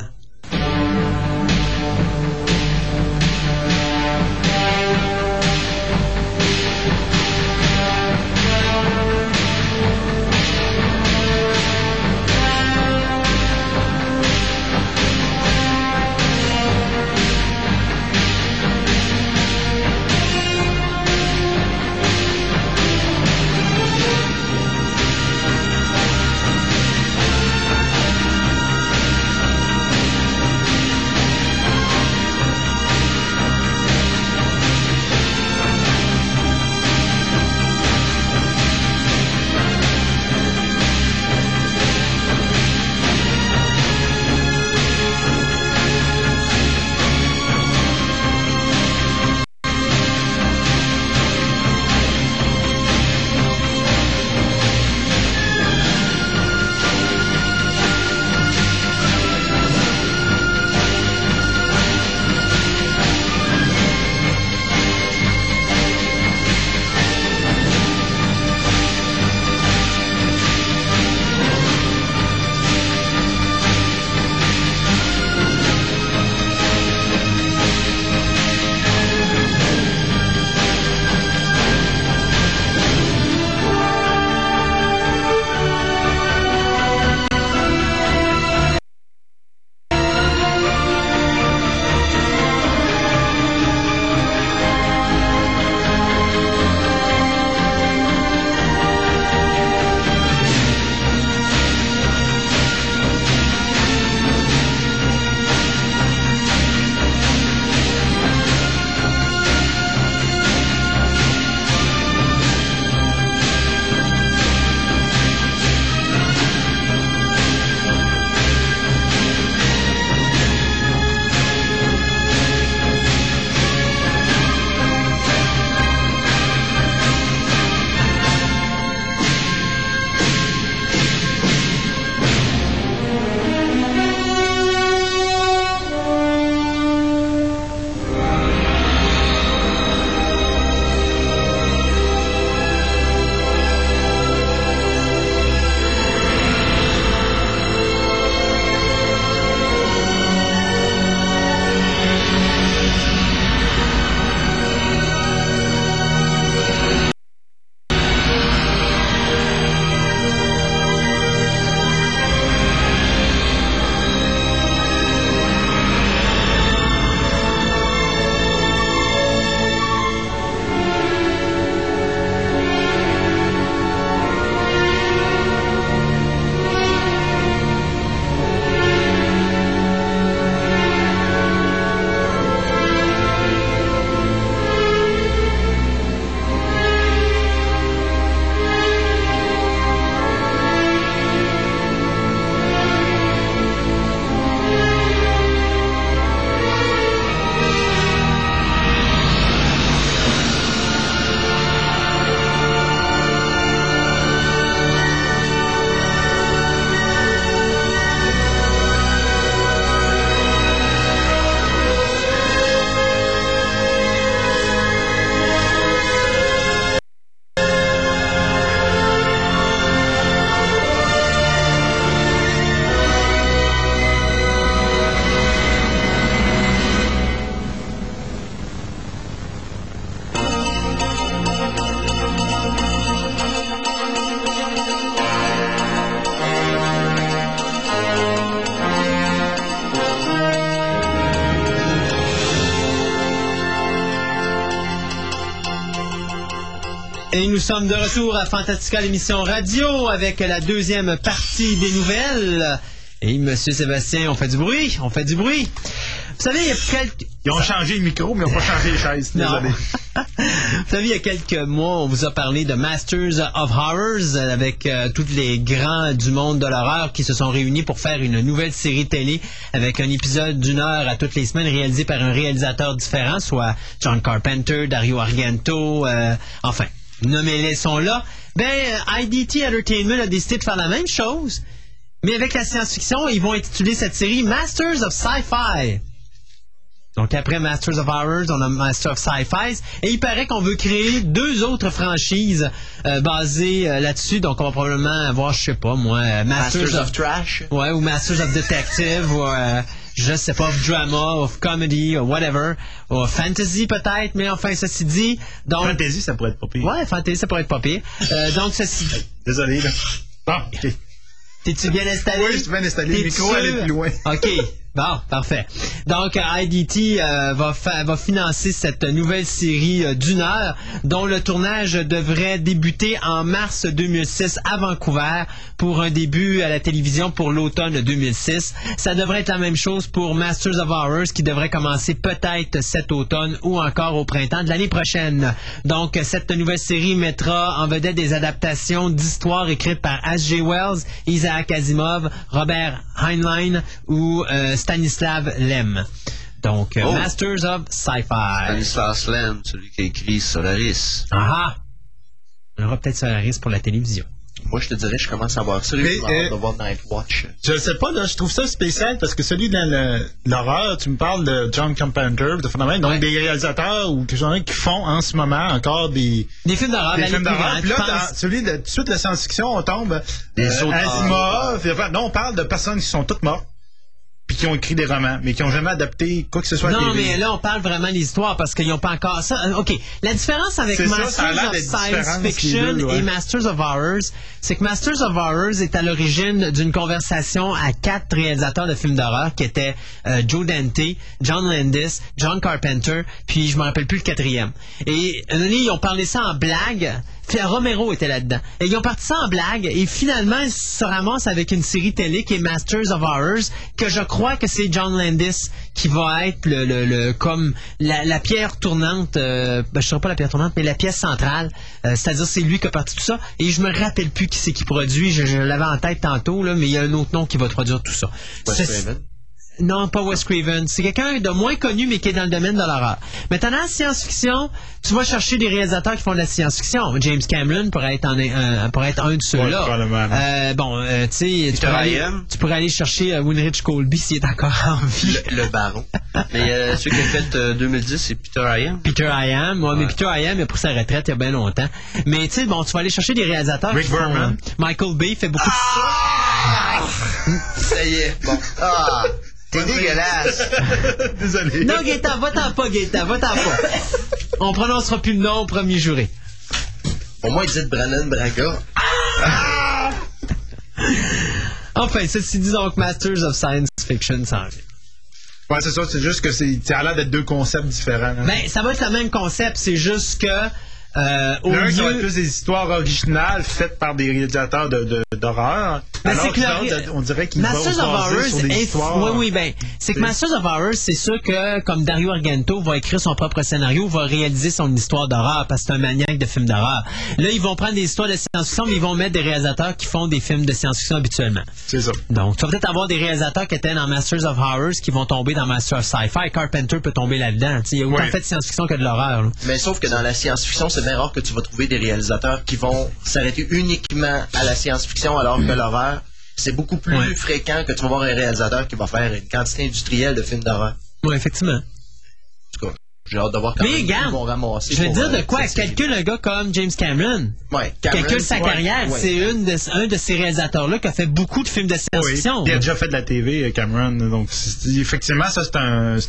Et nous sommes de retour à Fantastica l'émission radio avec la deuxième partie des nouvelles. Et Monsieur Sébastien, on fait du bruit, on fait du bruit. Vous savez, il y a quelques... Ils ont changé le micro, mais ils n'ont pas changé les chaises. Non. Désolé. Vous savez, il y a quelques mois, on vous a parlé de Masters of Horrors avec euh, tous les grands du monde de l'horreur qui se sont réunis pour faire une nouvelle série télé avec un épisode d'une heure à toutes les semaines réalisé par un réalisateur différent, soit John Carpenter, Dario Argento, euh, enfin, nommez-les sont là. Ben, euh, IDT Entertainment a décidé de faire la même chose, mais avec la science-fiction, ils vont intituler cette série Masters of Sci-Fi. Donc après Masters of Horrors, on a Masters of Sci-Fi. Et il paraît qu'on veut créer deux autres franchises euh, basées euh, là-dessus. Donc on va probablement avoir, je sais pas moi, Masters, Masters of... of Trash. Ouais, ou Masters of Detective, ou euh, je sais pas, of Drama, of Comedy, ou whatever. Ou Fantasy peut-être, mais enfin, ceci dit... Donc, Fantasy, ça pourrait être pas pire. Ouais, Fantasy, ça pourrait être pas pire. Euh, donc ceci... Désolé, là. Bon. T'es-tu bien installé? Oui, je suis bien installé. Le micro, allait plus loin. OK. Bon, parfait. Donc, IDT euh, va financer cette nouvelle série euh, d'une heure dont le tournage devrait débuter en mars 2006 à Vancouver pour un début à la télévision pour l'automne 2006. Ça devrait être la même chose pour Masters of Horrors qui devrait commencer peut-être cet automne ou encore au printemps de l'année prochaine. Donc, cette nouvelle série mettra en vedette des adaptations d'histoires écrites par H.G. Wells, Isaac Asimov, Robert Heinlein ou euh, Stanislav Lem. Donc, euh, Oh. Masters of Sci-Fi. Stanislas Lem, celui qui a écrit Solaris. Ah ah! On aura peut-être Solaris pour la télévision. Moi, je te dirais, je commence à voir ça. Mais, euh, de voir Nightwatch. Je sais pas, là, je trouve ça spécial parce que celui dans l'horreur, tu me parles de John Carpenter, de phénomène, donc Ouais. des réalisateurs ou quelque chose qui font en ce moment encore des, Des films d'horreur, des films d'horreur. Puis là, dans celui de tout de suite la science-fiction, on tombe Des euh. Asimov. Non, on parle de personnes qui sont toutes mortes puis qui ont écrit des romans, mais qui ont jamais adapté quoi que ce soit Non, mais là, on parle vraiment d'histoire parce qu'ils n'ont pas encore ça. Euh, OK. La différence avec ça, ça Masters of Science Fiction ouais. et Masters of Horrors, c'est que Masters of Horrors est à l'origine d'une conversation à quatre réalisateurs de films d'horreur qui étaient euh, Joe Dante, John Landis, John Carpenter, puis je me rappelle plus le quatrième. Et donné, ils ont parlé ça en blague. Puis Romero était là-dedans. Et ils ont parti ça en blague. Et finalement, ils se ramassent avec une série télé qui est Masters of Horrors, que je crois que c'est John Landis qui va être le, le- le- comme la, la pierre tournante, euh, ben, je ne pas la pierre tournante, mais la pièce centrale. Euh, C'est-à-dire, c'est lui qui a parti tout ça. Et je me rappelle plus qui c'est qui produit. Je, je l'avais en tête tantôt, là, mais il y a un autre nom qui va produire tout ça. Wes C'est- Craven. Non, pas Wes Craven. C'est quelqu'un de moins connu, mais qui est dans le domaine de l'horreur. Maintenant, en science-fiction, tu vas chercher des réalisateurs qui font de la science-fiction. James Cameron pourrait être, en, un- pourrait être un de ceux-là. Ouais. Euh, bon, euh, tu sais, tu Peter pourrais aller- Ryan. tu pourrais aller chercher euh, Winrich Colby s'il est encore en vie. Le, le baron. Mais euh, celui qui a fait euh, 2010, c'est Peter Ryan. Peter Iam, ouais, mais. Peter Iam a pris sa retraite il y a bien longtemps. Mais tu sais, bon, tu vas aller chercher des réalisateurs. Rick Berman. euh, Michael Bay fait beaucoup Ça y est. Bon. Ah! T'es dégueulasse. Désolé. Non, Gaëtan, va-t'en pas, Gaëtan, va-t'en pas. On prononcera plus le nom au premier juré. Au moins, dites Brandon Braga. Enfin, ceci dit donc Masters of Science Fiction sans vie. Ouais, c'est ça, c'est juste que c'est, ça a l'air d'être deux concepts différents. là. Ben, ça va être le même concept, c'est juste que euh, au L'un, ça va être lieu... plus des histoires originales faites par des réalisateurs de, de- d'horreur. Ben, alors c'est que l'autre, on dirait qu'il va Masters of Horrors sur des est- histoires. Oui, oui, ben, c'est que Masters of Horrors, c'est sûr que, comme Dario Argento va écrire son propre scénario, va réaliser son histoire d'horreur, parce que c'est un maniaque de films d'horreur. Là, ils vont prendre des histoires de science-fiction, mais ils vont mettre des réalisateurs qui font des films de science-fiction habituellement. C'est ça. Donc, tu vas peut-être avoir des réalisateurs qui étaient dans Masters of Horrors qui vont tomber dans Masters of Sci-Fi. Carpenter peut tomber là-dedans. Tu sais, Il y a autant fait de science-fiction que de l'horreur. là. Mais sauf que dans la science-fiction, c'est bien rare que tu vas trouver des réalisateurs qui vont s'arrêter uniquement à la science-fiction, alors que l'horreur, c'est beaucoup plus Ouais. fréquent que tu vas voir un réalisateur qui va faire une quantité industrielle de films d'horreur. Oui, effectivement. En tout cas, j'ai hâte de voir quand Mais regarde, vont ramasser. Je vais pour, dire de euh, quoi? Calcule un gars comme James Cameron. Ouais, Cameron, Calcule sa ouais, carrière. ouais. C'est une de- un de ces réalisateurs-là qui a fait beaucoup de films de Oui. science-fiction. Il a déjà fait de la TV, Cameron. Donc, c'est- effectivement, ça, c'est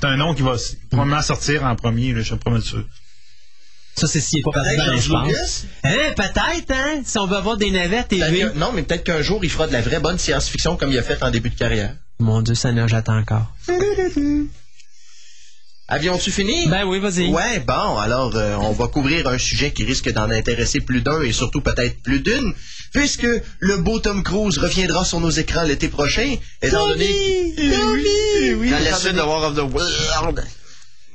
un, nom qui va probablement sortir en premier, là, je suis pas mal sûr. Ça, c'est s'il est pas un je pense. Hein, peut-être, hein? Si on veut avoir des navettes TV. que- Non, mais peut-être qu'un jour, il fera de la vraie bonne science-fiction comme il a fait en début de carrière. Mon Dieu, Seigneur, j'attends encore. Avions-tu fini? Ben oui, vas-y. Ouais, bon, alors euh, on va couvrir un sujet qui risque d'en intéresser plus d'un et surtout peut-être plus d'une, puisque le beau Tom Cruise reviendra sur nos écrans l'été prochain, étant donné... Tommy! Tommy! oui, Dans la suite de War of the World.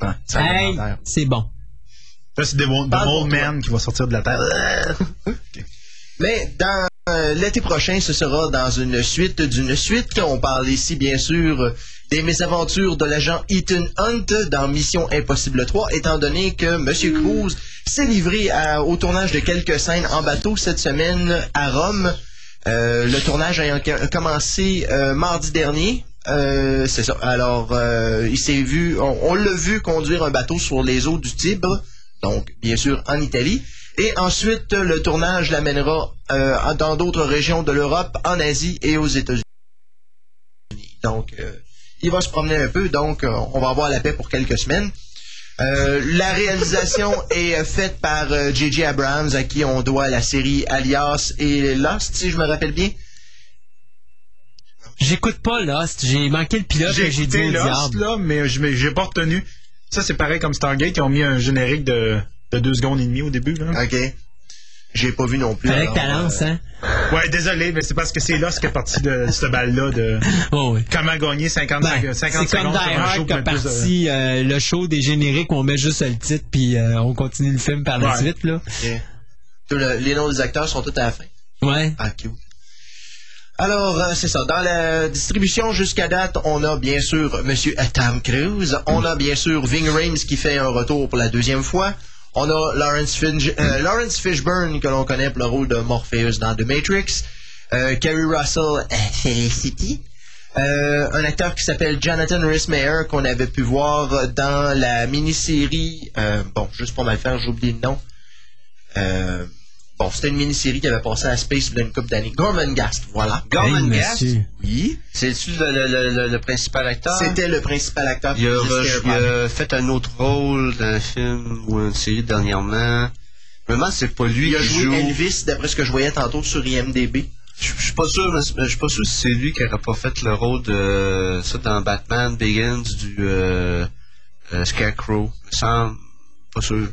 Ah, ça Hey, c'est bon. Là, c'est The The. Man qui va sortir de la Terre. Mais dans euh, l'été prochain, ce sera dans une suite d'une suite. On parle ici, bien sûr, des mésaventures de l'agent Ethan Hunt dans Mission Impossible 3, étant donné que M. Cruz s'est livré à- au tournage de quelques scènes en bateau cette semaine à Rome. Euh, le tournage ayant commencé euh, mardi dernier. Euh, c'est ça. Alors, euh, il s'est vu, on, on l'a vu conduire un bateau sur les eaux du Tibre, donc bien sûr en Italie. Et ensuite, le tournage l'amènera euh, dans d'autres régions de l'Europe, en Asie et aux États-Unis. Donc, euh, il va se promener un peu, donc euh, on va avoir la paix pour quelques semaines. Euh, la réalisation est euh, faite par euh, J.J. Abrams, à qui on doit la série Alias et Lost, si je me rappelle bien. J'écoute pas Lost. J'ai manqué le pilote J'ai que j'ai dit Lost, diable. là, mais j'ai pas retenu. Ça, c'est pareil comme Stargate, ils ont mis un générique de, de deux secondes et demie au début. Là. OK. J'ai pas vu non plus. Fallait alors, que t'avances, euh, hein? Ouais, désolé, mais c'est parce que c'est Lost qui est parti de cette balle-là de Oh, oui. comment gagner 50, Ben, 50 c'est comme secondes Hard qui a plein de parti euh, le show des génériques, on met juste le titre, puis euh, on continue le film par la Ouais. suite, là. le- les noms des acteurs sont tous à la fin. Ouais. Ah, cute. Alors, euh, c'est ça. Dans la distribution jusqu'à date, on a bien sûr Monsieur Tom Cruise. On a bien sûr Ving Rhames qui fait un retour pour la deuxième fois. On a Lawrence, euh, Fishburne que l'on connaît pour le rôle de Morpheus dans The Matrix. Euh, Kerry Russell, euh, Felicity. Euh, un acteur qui s'appelle Jonathan Rhys-Meyer qu'on avait pu voir dans la mini-série. bon, juste pour mal faire, j'oublie le nom. Bon, c'était une mini-série qui avait passé à Space il y a une couple d'années. Voilà. Gorman Hey. Oui. c'est-tu le, le- le- le- le principal acteur? C'était le principal acteur. Il a, il a fait un autre rôle dans un film ou une série dernièrement. Vraiment, c'est pas lui Il a qui joué joue. Elvis, d'après ce que je voyais tantôt sur IMDB. Je je suis pas sûr, mais je suis pas sûr si c'est lui qui aurait pas fait le rôle de ça dans Batman Begins du euh, euh, Scarecrow. Il me semble. Pas sûr.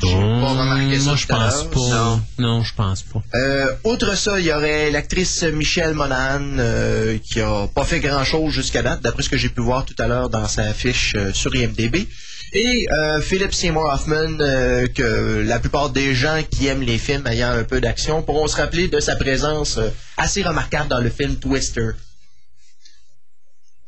J'ai pas remarqué ça Moi, je pense pas. Non. Non, je pense pas. Euh, outre ça, il y aurait l'actrice Michelle Monahan euh, qui a pas fait grand chose jusqu'à date, d'après ce que j'ai pu voir tout à l'heure dans sa fiche euh, sur IMDB. Et euh, Philip Seymour Hoffman, euh, que la plupart des gens qui aiment les films ayant un peu d'action pourront se rappeler de sa présence euh, assez remarquable dans le film Twister.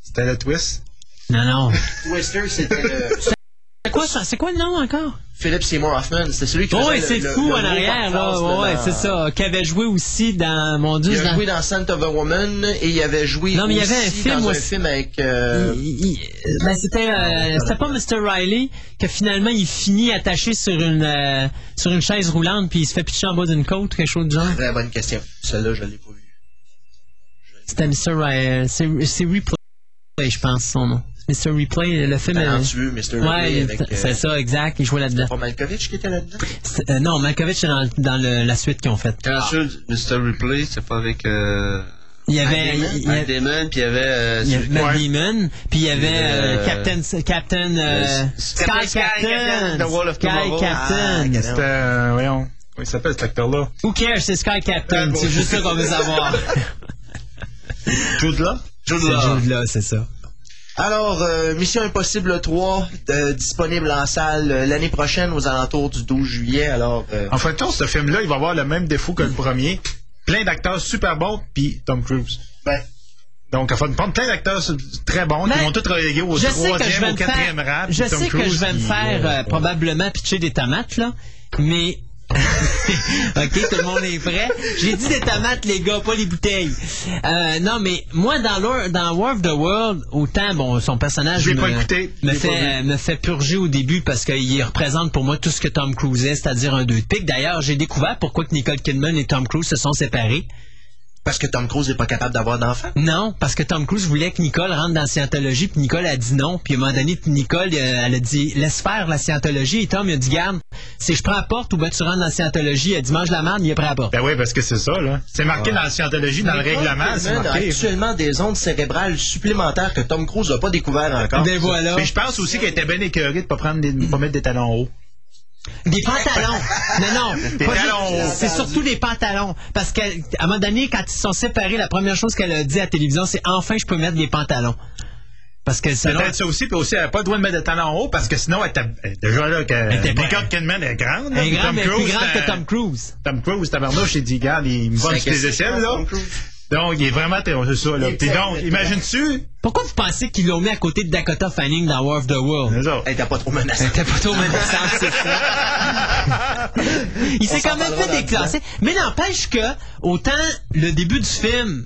C'était le twist? Non, non. Twister, c'était le... C'est quoi ça? C'est quoi le nom encore? Philip Seymour Hoffman, c'était celui qui Oh, ouais, c'est fou le en arrière, là. Ouais, c'est ça. Qui avait joué aussi dans, mon Dieu, Il a dans- joué dans Scent of a Woman et il avait joué Non, mais il y avait un aussi film dans un aussi. film avec... euh, Il- il- ben, c'était euh, c'était pas Mr. Riley que finalement il finit attaché sur une euh, sur une chaise roulante puis il se fait pitcher en bas d'une côte quelque chose de genre. Très bonne question. Celle-là, je l'ai pas vue. C'était Mr. Riley, c'est c'est Replay je pense son nom. Mr. Replay le film. euh, Talentueux, Mr. ouais, Ripley, avec... c'est euh, ça exact, il jouait là-dedans. Pas Malkovich qui était là-dedans? C'est- euh, non, Malkovich est dans, dans le- la suite qu'ils ont faite. Quand sûr, Mr. Ripley, c'est pas avec euh, Il y avait Matt Damon? il y Matt avait- Damon, puis il y avait euh, il y avait celui- Matt Ouais. Damon, puis il y avait euh, Euh, Captain Captain euh, euh, Sky Captain Sky Captain, The Wall of Sky Tomorrow. Captain. Ah, C'était, euh, voyons, comment il s'appelle cet acteur-là? Who cares, c'est Sky Captain, Ah, bon. c'est juste ça qu'on veut savoir. Jude Law? Jude C'est Law. Jude là, c'est ça. Alors, euh, Mission Impossible 3, euh, disponible en salle euh, l'année prochaine aux alentours du 12 juillet. Alors, euh, En fin de compte, ce film-là, il va avoir le même défaut que le premier. Plein d'acteurs super bons, puis Tom Cruise. ben, Donc, en fin de compte, plein d'acteurs très bons Mais qui vont tous reléguer au troisième, au me quatrième faire, rap. je sais que je vais me qui, faire euh, euh, probablement pitcher des tomates là, mais ok, tout le monde est prêt? J'ai dit des tomates, les gars, pas les bouteilles. Euh, non, mais moi, dans, dans War of the World, autant, bon, son personnage me, pas écouté, fait, me fait purger au début parce qu'il représente pour moi tout ce que Tom Cruise est, c'est-à-dire un deux de pique. D'ailleurs, j'ai découvert pourquoi que Nicole Kidman et Tom Cruise se sont séparés. Parce que Tom Cruise n'est pas capable d'avoir d'enfants. Non, parce que Tom Cruise voulait que Nicole rentre dans la scientologie, puis Nicole a dit non. Puis à un moment donné, Nicole, euh, elle a dit laisse faire la scientologie. Et Tom il a dit garde, si je prends la porte ou ben tu rentres dans la scientologie, elle dit mange la merde, il est prêt à la porte. Ben oui, parce que c'est ça, là. C'est marqué dans la scientologie, dans le règlement, c'est a marqué. actuellement des ondes cérébrales supplémentaires que Tom Cruise n'a pas découvert encore. Ben voilà. Mais je pense aussi qu'elle était bien écœurée de pas prendre des, pas mettre des talons hauts. Des pantalons. non, non. Des C'est surtout des pantalons. Parce qu'à un moment donné, quand ils se sont séparés, la première chose qu'elle a dit à la télévision, c'est enfin je peux mettre des pantalons. Parce que sinon. Peut-être ça aussi, puis aussi, elle n'a pas le droit de mettre des talons hauts parce que sinon, elle était elle était déjà là. Que, était Nicole Kidman est grande. Elle est grande, mais plus grande que Tom Cruise. Tom Cruise, tabarnouche, il dit, regarde, il me C'est sur les échelles, là. Donc, il est vraiment, c'est ça, là. Puis donc, imagines-tu? Pourquoi vous pensez qu'ils l'ont mis à côté de Dakota Fanning dans War of the World? Elle était pas trop menaçante. C'était plutôt menaçant, c'est ça. Il s'est quand même fait déclasser. Mais n'empêche que, autant le début du film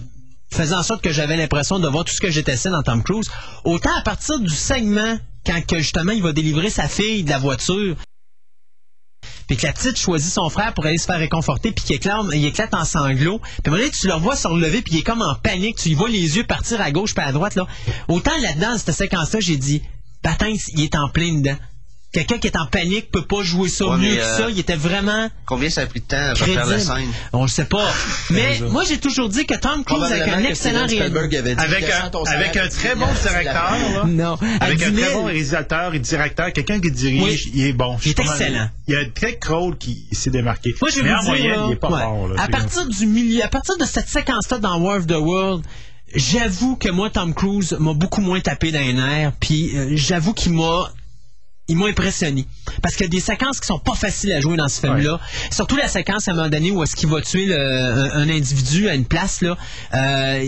faisait en sorte que j'avais l'impression de voir tout ce que j'étais dans Tom Cruise, autant à partir du segment, quand que justement il va délivrer sa fille de la voiture, puis que la petite choisit son frère pour aller se faire réconforter, puis qu'il éclate, il éclate en sanglots. Puis donné, tu le revois se relever, puis il est comme en panique. Tu y vois les yeux partir à gauche puis à droite. là. Autant là-dedans, dans cette séquence-là, j'ai dit, Batin, il est en plein dedans. Quelqu'un qui est en panique peut pas jouer ça Ouais, mieux mais, que euh, ça. Il était vraiment Combien ça a pris de temps à faire la scène? On le sait pas. Mais moi, j'ai toujours dit que Tom Cruise, avec un excellent réalisateur... Avec un, avec très bon directeur, là. Non, Avec 10 un 000. très bon réalisateur et directeur, quelqu'un qui dirige, Oui. il est bon. Il est excellent. Il y a Ted Cole qui s'est démarqué. Moi, je vais Mais vous en dire, moyenne, là, il est pas ouais, fort, là. à partir du milieu, à partir de cette séquence-là dans War of the World, j'avoue que moi, Tom Cruise m'a beaucoup moins tapé dans les nerfs, puis euh, j'avoue qu'il m'a il m'a impressionné. Parce qu'il y a des séquences qui sont pas faciles à jouer dans ce film-là. Surtout la séquence à un moment donné où est-ce qu'il va tuer le- un, un individu à une place, là. Euh,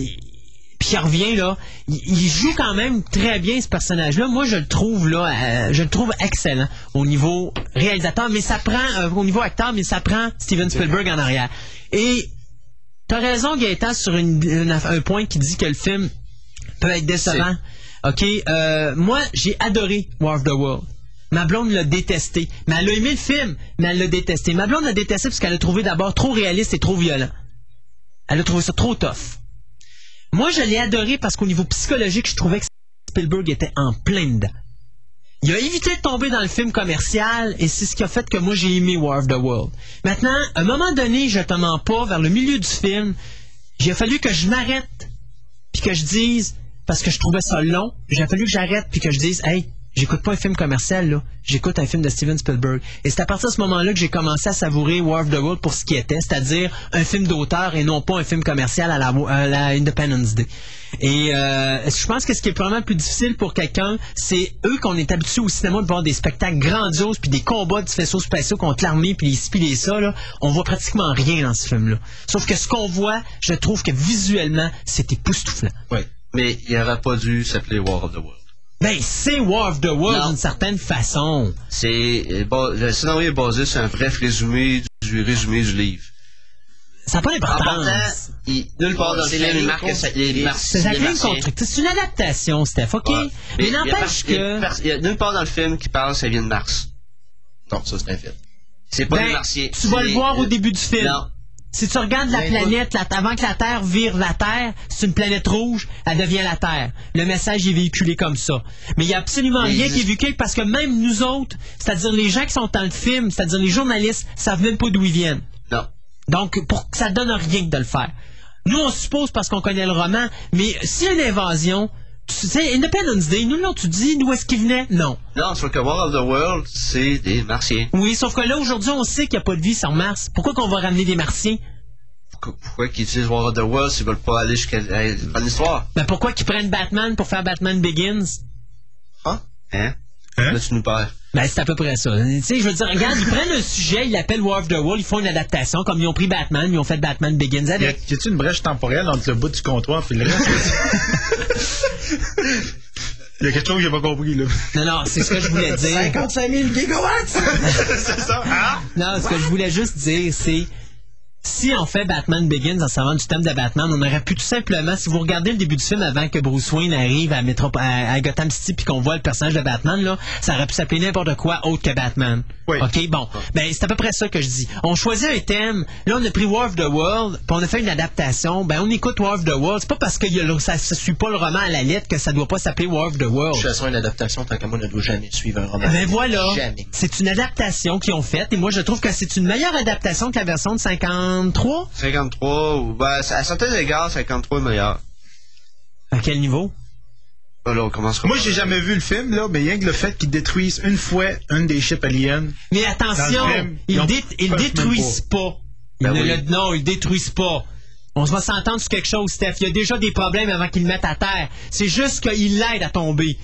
puis il revient là, il, il joue quand même très bien ce personnage-là. Moi, je le trouve là, euh, je le trouve excellent au niveau réalisateur, mais ça prend euh, au niveau acteur, mais ça prend Steven Spielberg en arrière. Et t'as raison, Gaëtan, sur une- une aff- un point qui dit que le film peut être décevant. Ok, euh, moi j'ai adoré War of the World. Ma blonde l'a détesté. Mais elle a aimé le film, mais elle l'a détesté. Ma blonde l'a détesté parce qu'elle l'a trouvé d'abord trop réaliste et trop violent. Elle a trouvé ça trop tough. Moi, je l'ai adoré parce qu'au niveau psychologique, je trouvais que Spielberg était en plein dedans. Il a évité de tomber dans le film commercial et c'est ce qui a fait que moi j'ai aimé War of the World. Maintenant, à un moment donné, je te mens pas, vers le milieu du film, il a fallu que je m'arrête puis que je dise, parce que je trouvais ça long, a fallu que j'arrête puis que je dise, hey, j'écoute pas un film commercial là, j'écoute un film de Steven Spielberg. Et c'est à partir de ce moment-là que j'ai commencé à savourer War of the World pour ce qui était, c'est-à-dire un film d'auteur et non pas un film commercial à la, à la Independence Day. Et euh, je pense que ce qui est probablement plus difficile pour quelqu'un, c'est eux qu'on est habitué au cinéma de voir des spectacles grandioses puis des combats de faisceaux spatiaux contre l'armée puis les puis les ça là, on voit pratiquement rien dans ce film-là. Sauf que ce qu'on voit, je trouve que visuellement, c'est époustouflant. Oui. Mais il n'aurait pas dû s'appeler War of the World. Ben, c'est War of the World d'une certaine façon. C'est euh, ba- le scénario est basé sur un bref résumé du résumé du livre. Ça n'a pas d'importance. nulle part dans le film, il marque que ça- les Mars- C'est constructive. C'est une adaptation, Steph, OK? Ouais. Mais n'empêche que... Il y a nulle part dans le film qui parle que ça vient de Mars. Non, ça c'est un fait. C'est pas Ben, des Martiens. tu vas le voir au début du film. Non. Si tu regardes la Ben, planète, la- avant que la Terre vire la Terre, c'est une planète rouge, elle devient la Terre. Le message est véhiculé comme ça. Mais il n'y a absolument Mais rien qui est véhiculé parce que même nous autres, c'est-à-dire les gens qui sont dans le film, c'est-à-dire les journalistes, savent même pas d'où ils viennent. Non. Donc, pour ça donne rien de le faire. Nous, on suppose parce qu'on connaît le roman, mais s'il y a une invasion, tu sais, Independence Day, nous, là, tu dis d'où est-ce qu'il venait? Non. Non, sauf que War of the World, c'est des Martiens. Oui, sauf que là, aujourd'hui, on sait qu'il n'y a pas de vie sur Mars. Pourquoi qu'on va ramener des Martiens? Pourquoi, pourquoi qu'ils utilisent War of the World s'ils veulent pas aller jusqu'à l'histoire? Ben, pourquoi qu'ils prennent Batman pour faire Batman Begins? Hein? Hein? Là, tu nous perds. Ben, c'est à peu près ça. Tu sais, je veux dire, regarde, ils prennent un sujet, ils l'appellent War of the World, ils font une adaptation, comme ils ont pris Batman, ils ont fait Batman Begins avec. y a-tu une brèche temporelle entre le bout du comptoir et le reste? Il y a quelque chose que j'ai pas compris, là. Non, non, c'est ce que je voulais dire. 55 000 gigawatts! c'est ça? Ah! Non, ce que je voulais juste dire, c'est si on fait Batman Begins en servant du thème de Batman, on aurait pu tout simplement, si vous regardez le début du film avant que Bruce Wayne arrive à, Métrop- à, à Gotham City puis qu'on voit le personnage de Batman, là, ça aurait pu s'appeler n'importe quoi autre que Batman. Oui. OK, bon. Ben, c'est à peu près ça que je dis. On choisit un thème. Là, on a pris War of the World, puis on a fait une adaptation. Ben, on écoute War of the World. C'est pas parce que y a le- ça ne suit pas le roman à la lettre que ça doit pas s'appeler War of the World. De toute façon, une adaptation, tant qu'à moi, ne doit jamais suivre un roman. Ben voilà, c'est une adaptation qu'ils ont faite et moi je trouve que c'est une meilleure adaptation que la version de 53. 53, ou, ben, à certains égards, 53 est meilleur. À quel niveau? Là, on commencera. Moi, j'ai jamais vu le film, là, mais rien que le fait qu'ils détruisent une fois une des ships aliens. Mais attention, film, ils, dé- peuvent détruisent pas. Ils Ben ne oui. le- non, ils détruisent pas. On va s'entendre sur quelque chose, Steph. Il y a déjà des problèmes avant qu'ils le mettent à terre. C'est juste qu'ils l'aident à tomber.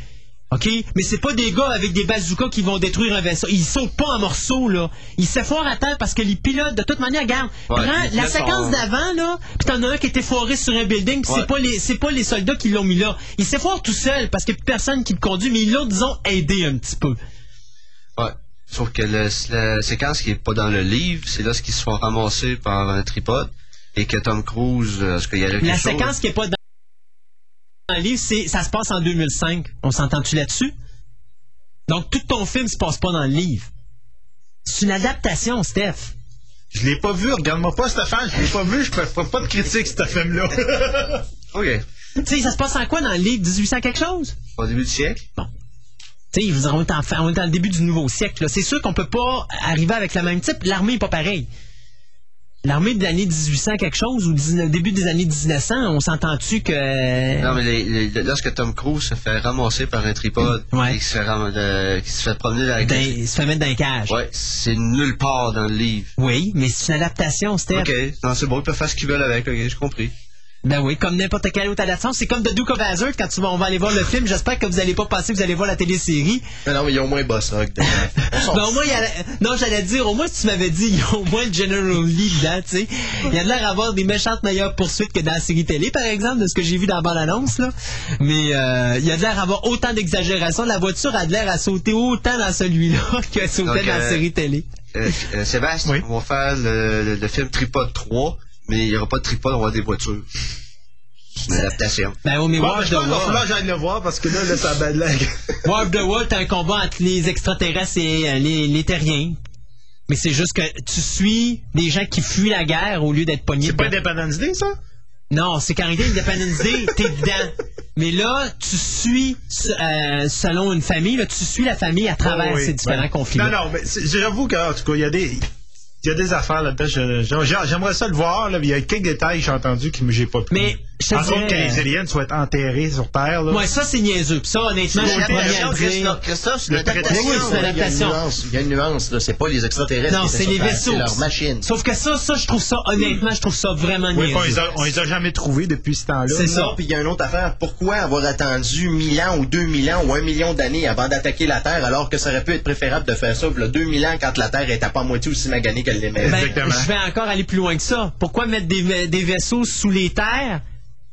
OK? Mais c'est pas des gars avec des bazookas qui vont détruire un vaisseau. Ils sautent pas en morceaux, là. Ils s'efforent à terre parce que les pilotes, de toute manière, regarde, Ouais, prends ils la séquence en- d'avant, là, pis t'en as un qui était foiré sur un building, pis Ouais. c'est pas les, c'est pas les soldats qui l'ont mis là. Il s'efforent tout seul parce qu'il y a plus personne qui le conduit, mais ils l'ont, disons, aidé un petit peu. Ouais. Sauf que le- la séquence qui est pas dans le livre, c'est là ce qu'ils se font ramasser par un tripode et que Tom Cruise, euh, parce qu'il y a La chose- séquence qui est pas dans dans le livre, c'est ça se passe en 2005. On s'entend-tu là-dessus? Donc tout ton film se passe pas dans le livre. C'est une adaptation, Steph. Je l'ai pas vu, regarde-moi pas, Stéphane, je l'ai pas vu, je peux ferai pas de critique, ce film-là. OK. Tu sais, ça se passe en quoi dans le livre? 1800 quelque chose? Au début du siècle. Tu sais, vous- on est, en, on est dans le début du nouveau siècle. là. C'est sûr qu'on peut pas arriver avec le même type. L'armée est pas pareille. L'armée de l'année 1800 quelque chose ou 19 début des années 1900, on s'entend-tu que... Non, mais les- les- lorsque Tom Cruise se fait ramasser par un tripode Ouais. et qu'il se, fait ram- qu'il se fait promener dans la Dans- il se fait mettre dans un cage. Ouais, c'est nulle part dans le livre. Oui, mais c'est une adaptation, Steph. OK. Non, c'est bon, ils peuvent faire ce qu'ils veulent avec, OK, j'ai compris. Ben oui, comme n'importe quelle autre adaptation. C'est comme The Duke of Hazzard quand tu vas, on va aller voir le film. J'espère que vous allez pas passer, que vous allez voir la télésérie. Mais non, mais il y a au moins Boss s'en Ben, au moins, il y a la- non, j'allais dire, au moins, si tu m'avais dit, il y a au moins le General Lee dedans, tu sais. Il y a de l'air d'avoir des méchantes meilleures poursuites que dans la série télé, par exemple, de ce que j'ai vu dans la bande-annonce, là. Mais, euh, il y a de l'air d'avoir autant d'exagération. La voiture a de l'air à sauter autant dans celui-là qu'elle sautait Donc, dans la euh, série télé. Euh, euh, Sébastien, Oui. on va faire le, le- le film Tripod 3, mais il n'y aura pas de tripod, on va avoir des voitures. C'est une adaptation. Ben oui, mais Bon, War ben, of the va World. que j'aille le voir parce que là, là, ça a bad lag. War of the World, t'as un combat entre les extraterrestres et euh, les, les terriens. Mais c'est juste que tu suis des gens qui fuient la guerre au lieu d'être pognés. C'est pas. Independence Day, ça? Non, c'est qu'en réalité, Independence Day, t'es dedans. Mais là, tu suis, euh, selon une famille, là, tu suis la famille à travers Oh, oui. ces différents Ouais. conflits. Non, non, mais j'avoue qu'en tout cas, il y a des. Il y a des affaires là-dedans. J'aimerais ça le voir. Là. Il y a quelques détails que j'ai entendus que j'ai pas pu. Mais, je te Entre autres, que dirais, les aliens soient enterrés sur Terre. Là. Ouais, ça, c'est niaiseux. Puis ça, honnêtement, je suis le Christophe, c'est une adaptation. oui, Il y a une nuance. Il y a une nuance, là. C'est pas les extraterrestres. Non, c'est sur les vaisseaux. C'est leur machine. Sauf que ça, ça, je trouve ça, honnêtement, je trouve ça vraiment Oui, puis on, les niaiseux. a, on les a jamais trouvés depuis ce temps-là. C'est ça. Puis il y a une autre affaire. Pourquoi avoir attendu 1000 ans ou 2000 ans ou 1 million d'années avant d'attaquer la Terre alors que ça aurait pu être préférable de faire ça le 2000 ans quand la Terre était pas à moitié aussi maganée qu'elle l'aimait? Ben, Exactement. je vais encore aller plus loin que ça. Pourquoi mettre des, des vaisseaux sous les terres?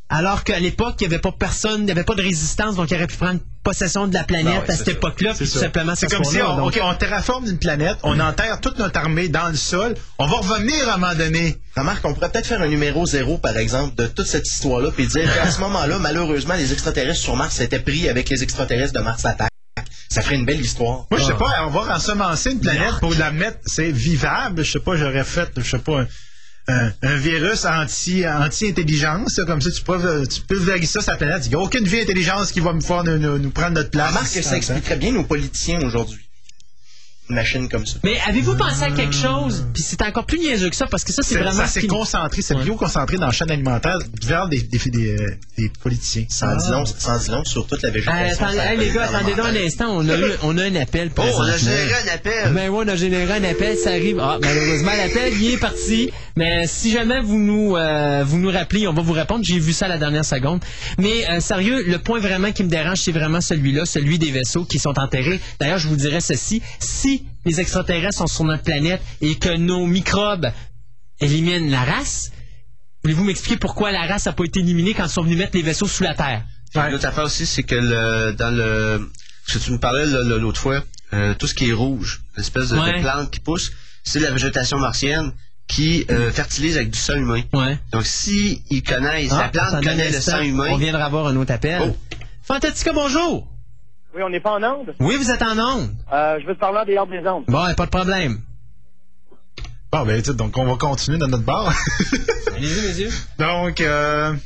Alors qu'à l'époque, il n'y avait pas personne, il n'y avait pas de résistance, donc il aurait pu prendre possession de la planète Ah ouais, à cette époque-là, tout simplement C'est comme si on, donc- ok, on terraforme une planète, on enterre toute notre armée dans le sol, on va revenir à un moment donné. Remarque, on pourrait peut-être faire un numéro zéro, par exemple, de toute cette histoire-là, puis dire qu'à ce moment-là, malheureusement, les extraterrestres sur Mars étaient pris avec les extraterrestres de Mars Attack. Ça ferait une belle histoire. Moi, je Ah. sais pas, on va ensemencer une planète pour la mettre, c'est vivable. Je sais pas, j'aurais fait, je sais pas, un, un- un virus anti, anti-intelligence, comme ça, tu peux, tu peux ça sur la planète. Il n'y a aucune vie intelligence qui va me faire nous, nous- prendre notre place. Que ça expliquerait bien nos politiciens aujourd'hui. Machine comme ça. Mais avez-vous pensé à quelque chose, puis c'est encore plus niaiseux que ça, parce que ça, c'est C'est- vraiment... ça ce s'est qui- concentré, c'est Ouais. bio-concentré dans la chaîne alimentaire vers des, des, des, euh, des politiciens. Sans dis long, sans dis long sur toute la Euh, végétation. attendez, hey, les gars, attendez donc un instant, on a, eu, on a un appel Oh, on a généré un appel! Ben oui, on a généré un appel, ça arrive. Ah, malheureusement, l'appel, il est parti. Mais si jamais vous nous, euh, vous nous rappelez, on va vous répondre. J'ai vu ça à la dernière seconde. Mais euh, sérieux, le point vraiment qui me dérange, c'est vraiment celui-là, celui des vaisseaux qui sont enterrés. D'ailleurs, je vous dirais ceci. Si les extraterrestres sont sur notre planète et que nos microbes éliminent la race, voulez-vous m'expliquer pourquoi la race n'a pas été éliminée quand ils sont venus mettre les vaisseaux sous la Terre? L'autre affaire aussi, c'est que le, dans le. Ce que tu me parlais l'autre fois, euh, tout ce qui est rouge, l'espèce de, plante qui pousse, c'est la végétation martienne. qui euh, fertilise avec du sang humain. Ouais. Donc, si ils connaissent, Ah, la plante connaît le sang humain. On viendra avoir un autre appel. Oh. Fantastica, bonjour. Oui, on n'est pas en onde? Oui, vous êtes en onde. Euh, je veux te parler en dehors des ondes. Bon, a pas de problème. Bon, ben, tu sais, donc on va continuer dans notre bar. Allez-y, messieurs. donc, euh, Donc,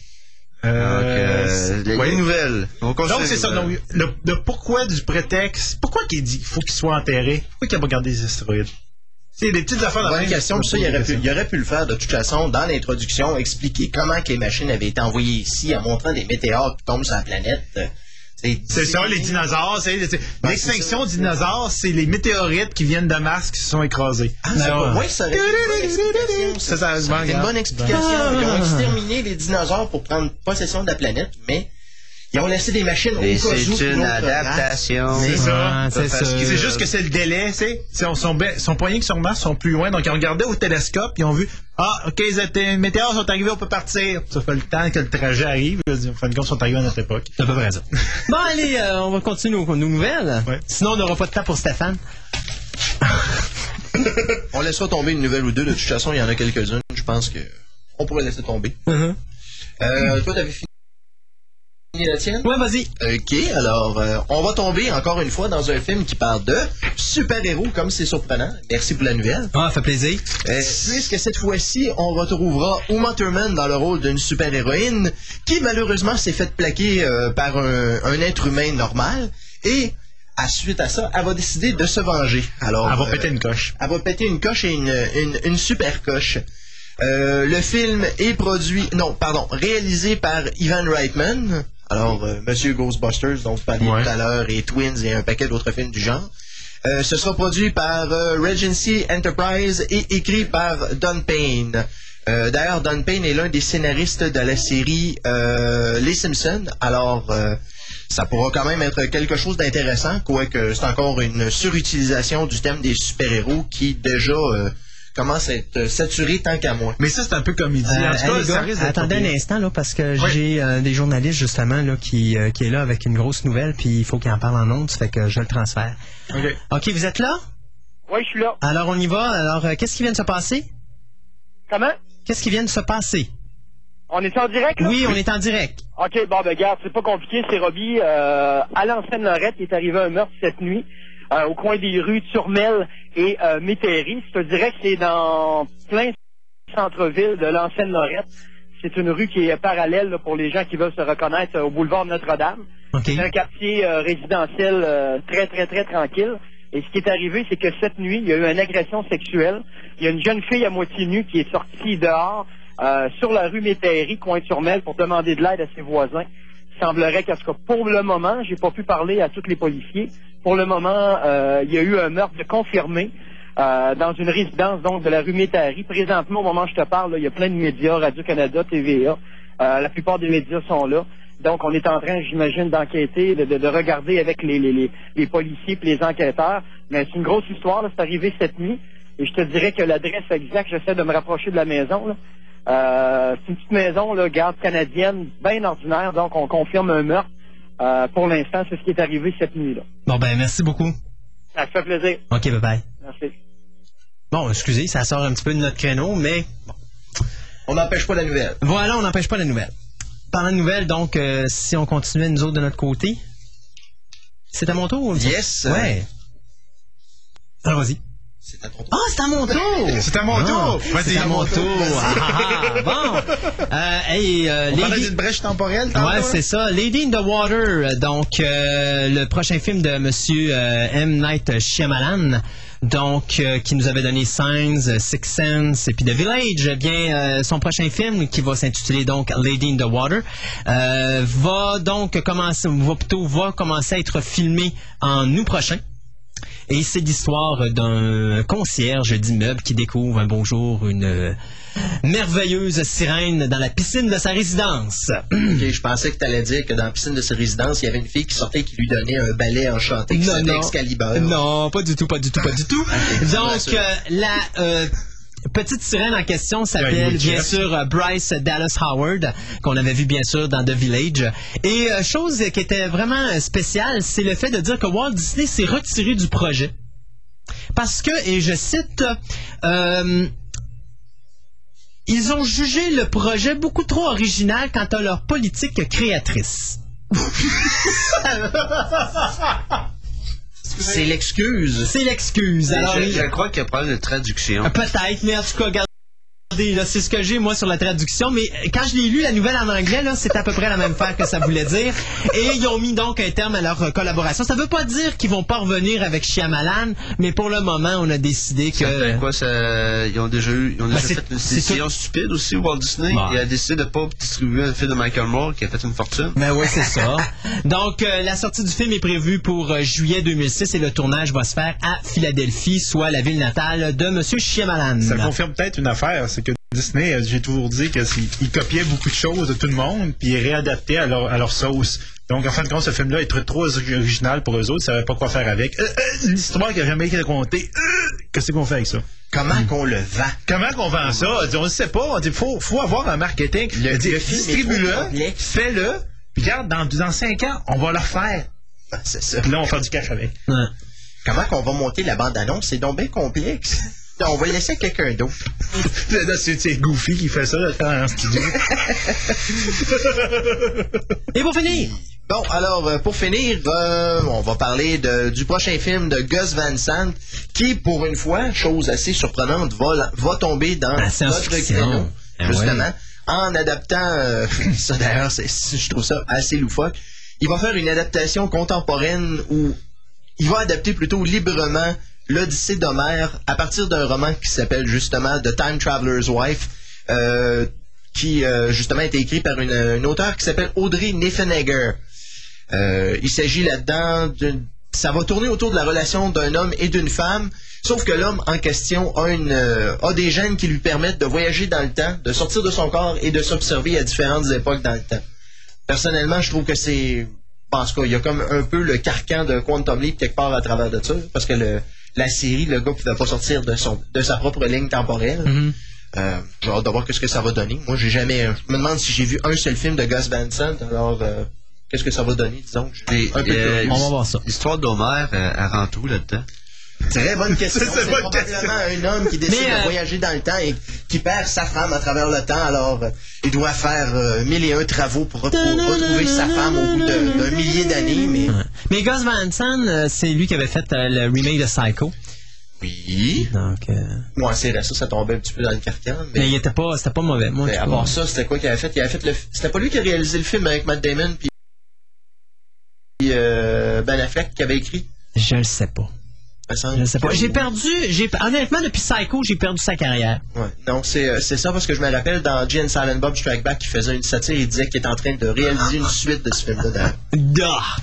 euh, euh, les, ouais. les nouvelles. On Donc, c'est ça. Donc, le, le pourquoi du prétexte. Pourquoi qu'il dit qu'il faut qu'il soit enterré? Pourquoi qu'il a pas gardé les astéroïdes? C'est des petites affaires Bonne même, question. je Ça, il aurait, des pu, il aurait pu le faire de toute façon dans l'introduction, expliquer comment que les machines avaient été envoyées ici en montrant des météores qui tombent sur la planète. C'est ça, les dinosaures. c'est- c'est- Ben, L'extinction c'est dinosaures, c'est les météorites qui viennent de Mars qui se sont écrasés. Ah, Non. ouais, ça aurait été une bonne explication. Ils ont exterminé les dinosaures pour prendre possession de la planète, mais ils ont laissé des machines au cas où c'est une adaptation. C'est ça. C'est juste que c'est le délai, tu sais. C'est- Son, son, be- son poignet que sur Mars sont plus loin, donc ils ont regardé au télescope, ils ont vu Ah, ok, les météores sont arrivés, on peut partir. Ça fait le temps que le trajet arrive. En fin de compte, ils sont arrivés à notre époque. C'est à peu près ça. bon, allez, euh, on va continuer nos, nos nouvelles. Ouais. Sinon, on n'aura pas de temps pour Stéphane. On laissera tomber une nouvelle ou deux. De toute façon, il y en a quelques-unes. Je pense que on pourrait laisser tomber. Uh-huh. Euh, toi, t'avais fini la tienne? Ouais, vas-y. Ok, alors euh, on va tomber encore une fois dans un film qui parle de super-héros, comme c'est surprenant. Merci pour la nouvelle. Ah, ça fait plaisir. Euh, puisque cette fois-ci, on retrouvera Uma Thurman dans le rôle d'une super-héroïne qui malheureusement s'est faite plaquer euh, par un, un être humain normal et à suite à ça, elle va décider de se venger. Alors, Elle va euh, péter une coche. elle va péter une coche et une, une, une super coche. Euh, le film est produit, non, pardon, réalisé par Ivan Reitman. Alors, euh, Monsieur Ghostbusters, dont vous parliez Ouais. tout à l'heure, et Twins et un paquet d'autres films du genre. Euh, ce sera produit par euh, Regency Enterprise et écrit par Don Payne. Euh, D'ailleurs, Don Payne est l'un des scénaristes de la série Les Simpsons. Alors, ça pourra quand même être quelque chose d'intéressant, quoique c'est encore une surutilisation du thème des super-héros qui déjà commence à être saturé tant qu'à moi. Mais ça, c'est un peu. Euh, en tout cas, ça gars, risque d'être attendez un instant là parce que Oui. j'ai euh, des journalistes justement là qui, euh, qui est là avec une grosse nouvelle puis il faut qu'il en parle en ondes, ça fait que je le transfère. Ok. Ok, vous êtes là? Oui, je suis là. Alors on y va. Alors euh, qu'est-ce qui vient de se passer? Comment? Qu'est-ce qui vient de se passer? On est en direct, là? Oui, on est en direct. OK, bon, ben, regarde, c'est pas compliqué. C'est Robbie. Euh, à l'ancienne Lorette, il est arrivé un meurtre cette nuit euh, au coin des rues Turmel et euh, Métairie. Je te dirais que c'est dans plein centre-ville de l'ancienne Lorette. C'est une rue qui est parallèle là, pour les gens qui veulent se reconnaître euh, au boulevard Notre-Dame. Ok. C'est un quartier euh, résidentiel euh, très, très, très tranquille. Et ce qui est arrivé, c'est que cette nuit, il y a eu une agression sexuelle. Il y a une jeune fille à moitié nue qui est sortie dehors euh, sur la rue Métairie, coin Turmel, pour demander de l'aide à ses voisins. Il semblerait qu'à ce que pour le moment, j'ai pas pu parler à tous les policiers. Pour le moment, euh, il y a eu un meurtre confirmé euh, dans une résidence donc de la rue Métairie. Présentement, au moment où je te parle, là, il y a plein de médias, Radio-Canada, TVA. Euh, la plupart des médias sont là. Donc, on est en train, j'imagine, d'enquêter, de, de- de regarder avec les, les, les, policiers et les enquêteurs. Mais c'est une grosse histoire, c'est arrivé cette nuit. Et je te dirais que l'adresse exacte, j'essaie de me rapprocher de la maison. Là. Euh, c'est une petite maison, là, garde canadienne, bien ordinaire. Donc, on confirme un meurtre. Euh, pour l'instant, c'est ce qui est arrivé cette nuit-là. Bon ben merci beaucoup. Ça fait plaisir. Ok, bye bye. Merci. Bon, excusez, ça sort un petit peu de notre créneau, mais On n'empêche pas la nouvelle. voilà, on n'empêche pas la nouvelle. Parlant de nouvelles, donc, euh, si on continuait nous autres de notre côté, c'est à mon tour. Yes. Ouais. Alors vas-y. C'est. Ah, c'est à mon tour! C'est à mon tour! Ah, Vas-y, c'est à mon tour! Ah, bon! Euh, hey, euh, On parlait Lady- d'une brèche temporelle, tantôt, Ouais, c'est ça. Lady in the Water, donc euh, le prochain film de Monsieur euh, M. Night Shyamalan, donc euh, qui nous avait donné Signs, Six Sense et puis The Village. Eh bien, euh, son prochain film qui va s'intituler donc Lady in the Water euh, va donc commencer, va plutôt va commencer à être filmé en août prochain. Et c'est l'histoire d'un concierge d'immeuble qui découvre un beau jour une euh, merveilleuse sirène dans la piscine de sa résidence. Je pensais que tu allais dire que dans la piscine de ses résidences, il y avait une fille qui sortait et qui lui donnait un balai enchanté qui Non. Excalibur. Non, pas du tout, pas du tout, pas du tout. Donc, euh, la euh, petite sirène en question s'appelle oui, bien sûr euh, Bryce Dallas Howard, qu'on avait vu bien sûr dans The Village. Et euh, chose qui était vraiment spéciale, c'est le fait de dire que Walt Disney s'est retiré du projet. Parce que, et je cite, euh, ils ont jugé le projet beaucoup trop original quant à leur politique créatrice. C'est l'excuse. C'est l'excuse. Alors, je, crois qu'il y a un problème de traduction. Peut-être, mais en tout cas, c'est ce que j'ai moi sur la traduction. Mais quand je l'ai lu la nouvelle en anglais, là, c'est à peu près la même affaire que ça voulait dire. Et ils ont mis donc un terme à leur euh, collaboration. Ça veut pas dire qu'ils vont pas revenir avec Shyamalan, mais pour le moment, on a décidé que. Ça fait quoi, ça, ils ont déjà eu, ils ont Ben, déjà fait une décision stupide aussi, Walt Disney. Il a décidé de pas distribuer un film de Michael Moore qui a fait une fortune. Ben oui, c'est ça. Donc, euh, la sortie du film est prévue pour euh, juillet 2006 et le tournage va se faire à Philadelphie, soit la ville natale de Monsieur Shyamalan. Ça confirme peut-être une affaire, c'est que Disney, euh, j'ai toujours dit qu'ils copiaient beaucoup de choses de tout le monde, puis ils réadaptaient à leur, à leur sauce. Donc, en fin de compte, ce film-là est trop, trop original pour eux autres, ils savaient pas quoi faire avec. Euh, euh, une histoire qui a jamais été racontée. Euh, Qu'est-ce qu'on fait avec ça? Comment qu'on le vend? Comment qu'on vend ça? On dit, On ne sait pas. On dit, faut, faut avoir un marketing. Le- distribue-le, fais-le, puis regarde, dans, dans cinq ans, on va le refaire. Ah, C'est ça. Puis là, on va faire du cash avec. Comment qu'on va monter la bande-annonce? C'est donc bien complexe. On va laisser quelqu'un d'autre. C'est Goofy qui fait ça en studio. Et pour finir, Bon, alors, euh, pour finir, euh, on va parler de- du prochain film de Gus Van Sant, qui, pour une fois, chose assez surprenante, va, va tomber dans La notre créneau, Ah justement, ouais. en adaptant, euh, ça d'ailleurs, c'est- je trouve ça assez loufoque, il va faire une adaptation contemporaine où il va adapter plutôt librement l'Odyssée d'Homère à partir d'un roman qui s'appelle justement The Time Traveler's Wife, euh, qui euh, justement a été écrit par une, une auteure qui s'appelle Audrey Niffenegger. Euh, il s'agit là-dedans d'une... Ça va tourner autour de la relation d'un homme et d'une femme, sauf que l'homme en question a, une, a des gènes qui lui permettent de voyager dans le temps, de sortir de son corps et de s'observer à différentes époques dans le temps. Personnellement, je trouve que c'est... bon, En tout cas, il y a comme un peu le carcan de Quantum Leap quelque part à travers de ça, parce que le, la série, le gars pouvait pas sortir de, son, de sa propre ligne temporelle. Euh, j'ai hâte de voir ce que ça va donner. Moi, j'ai jamais... Je me demande si j'ai vu un seul film de Gus Van Sant, alors... euh, Qu'est-ce que ça va donner, disons? Je suis Et, un peu euh, on va voir ça. L'histoire d'Homer, euh, elle rend tout là-dedans. Très bonne question. C'est probablement un homme qui décide Mais, euh, de voyager dans le temps et qui perd sa femme à travers le temps. Alors, euh, il doit faire euh, mille et un travaux pour, pour retrouver sa femme au bout de- d'un millier d'années. Mais mais Gus Van Sant, euh, c'est lui qui avait fait euh, le remake de Psycho. oui, Donc, euh, moi, c'est ça, ça tombait un petit peu dans le carcan. mais Mais, il était pas, c'était pas mauvais. Moi, mais à part ça, c'était quoi qu'il avait fait? Il avait fait le. C'était pas lui qui a réalisé le film avec Matt Damon puis euh, Ben Affleck qui avait écrit? je le sais pas. Je sais pas. J'ai perdu, j'ai honnêtement depuis Psycho, j'ai perdu sa carrière. Ouais. Non, c'est euh, c'est ça parce que je me rappelle dans Jay and Silent Bob Strike Back qui faisait une satire, il disait qu'il était en train de réaliser une suite de ce film-là. d'ailleurs.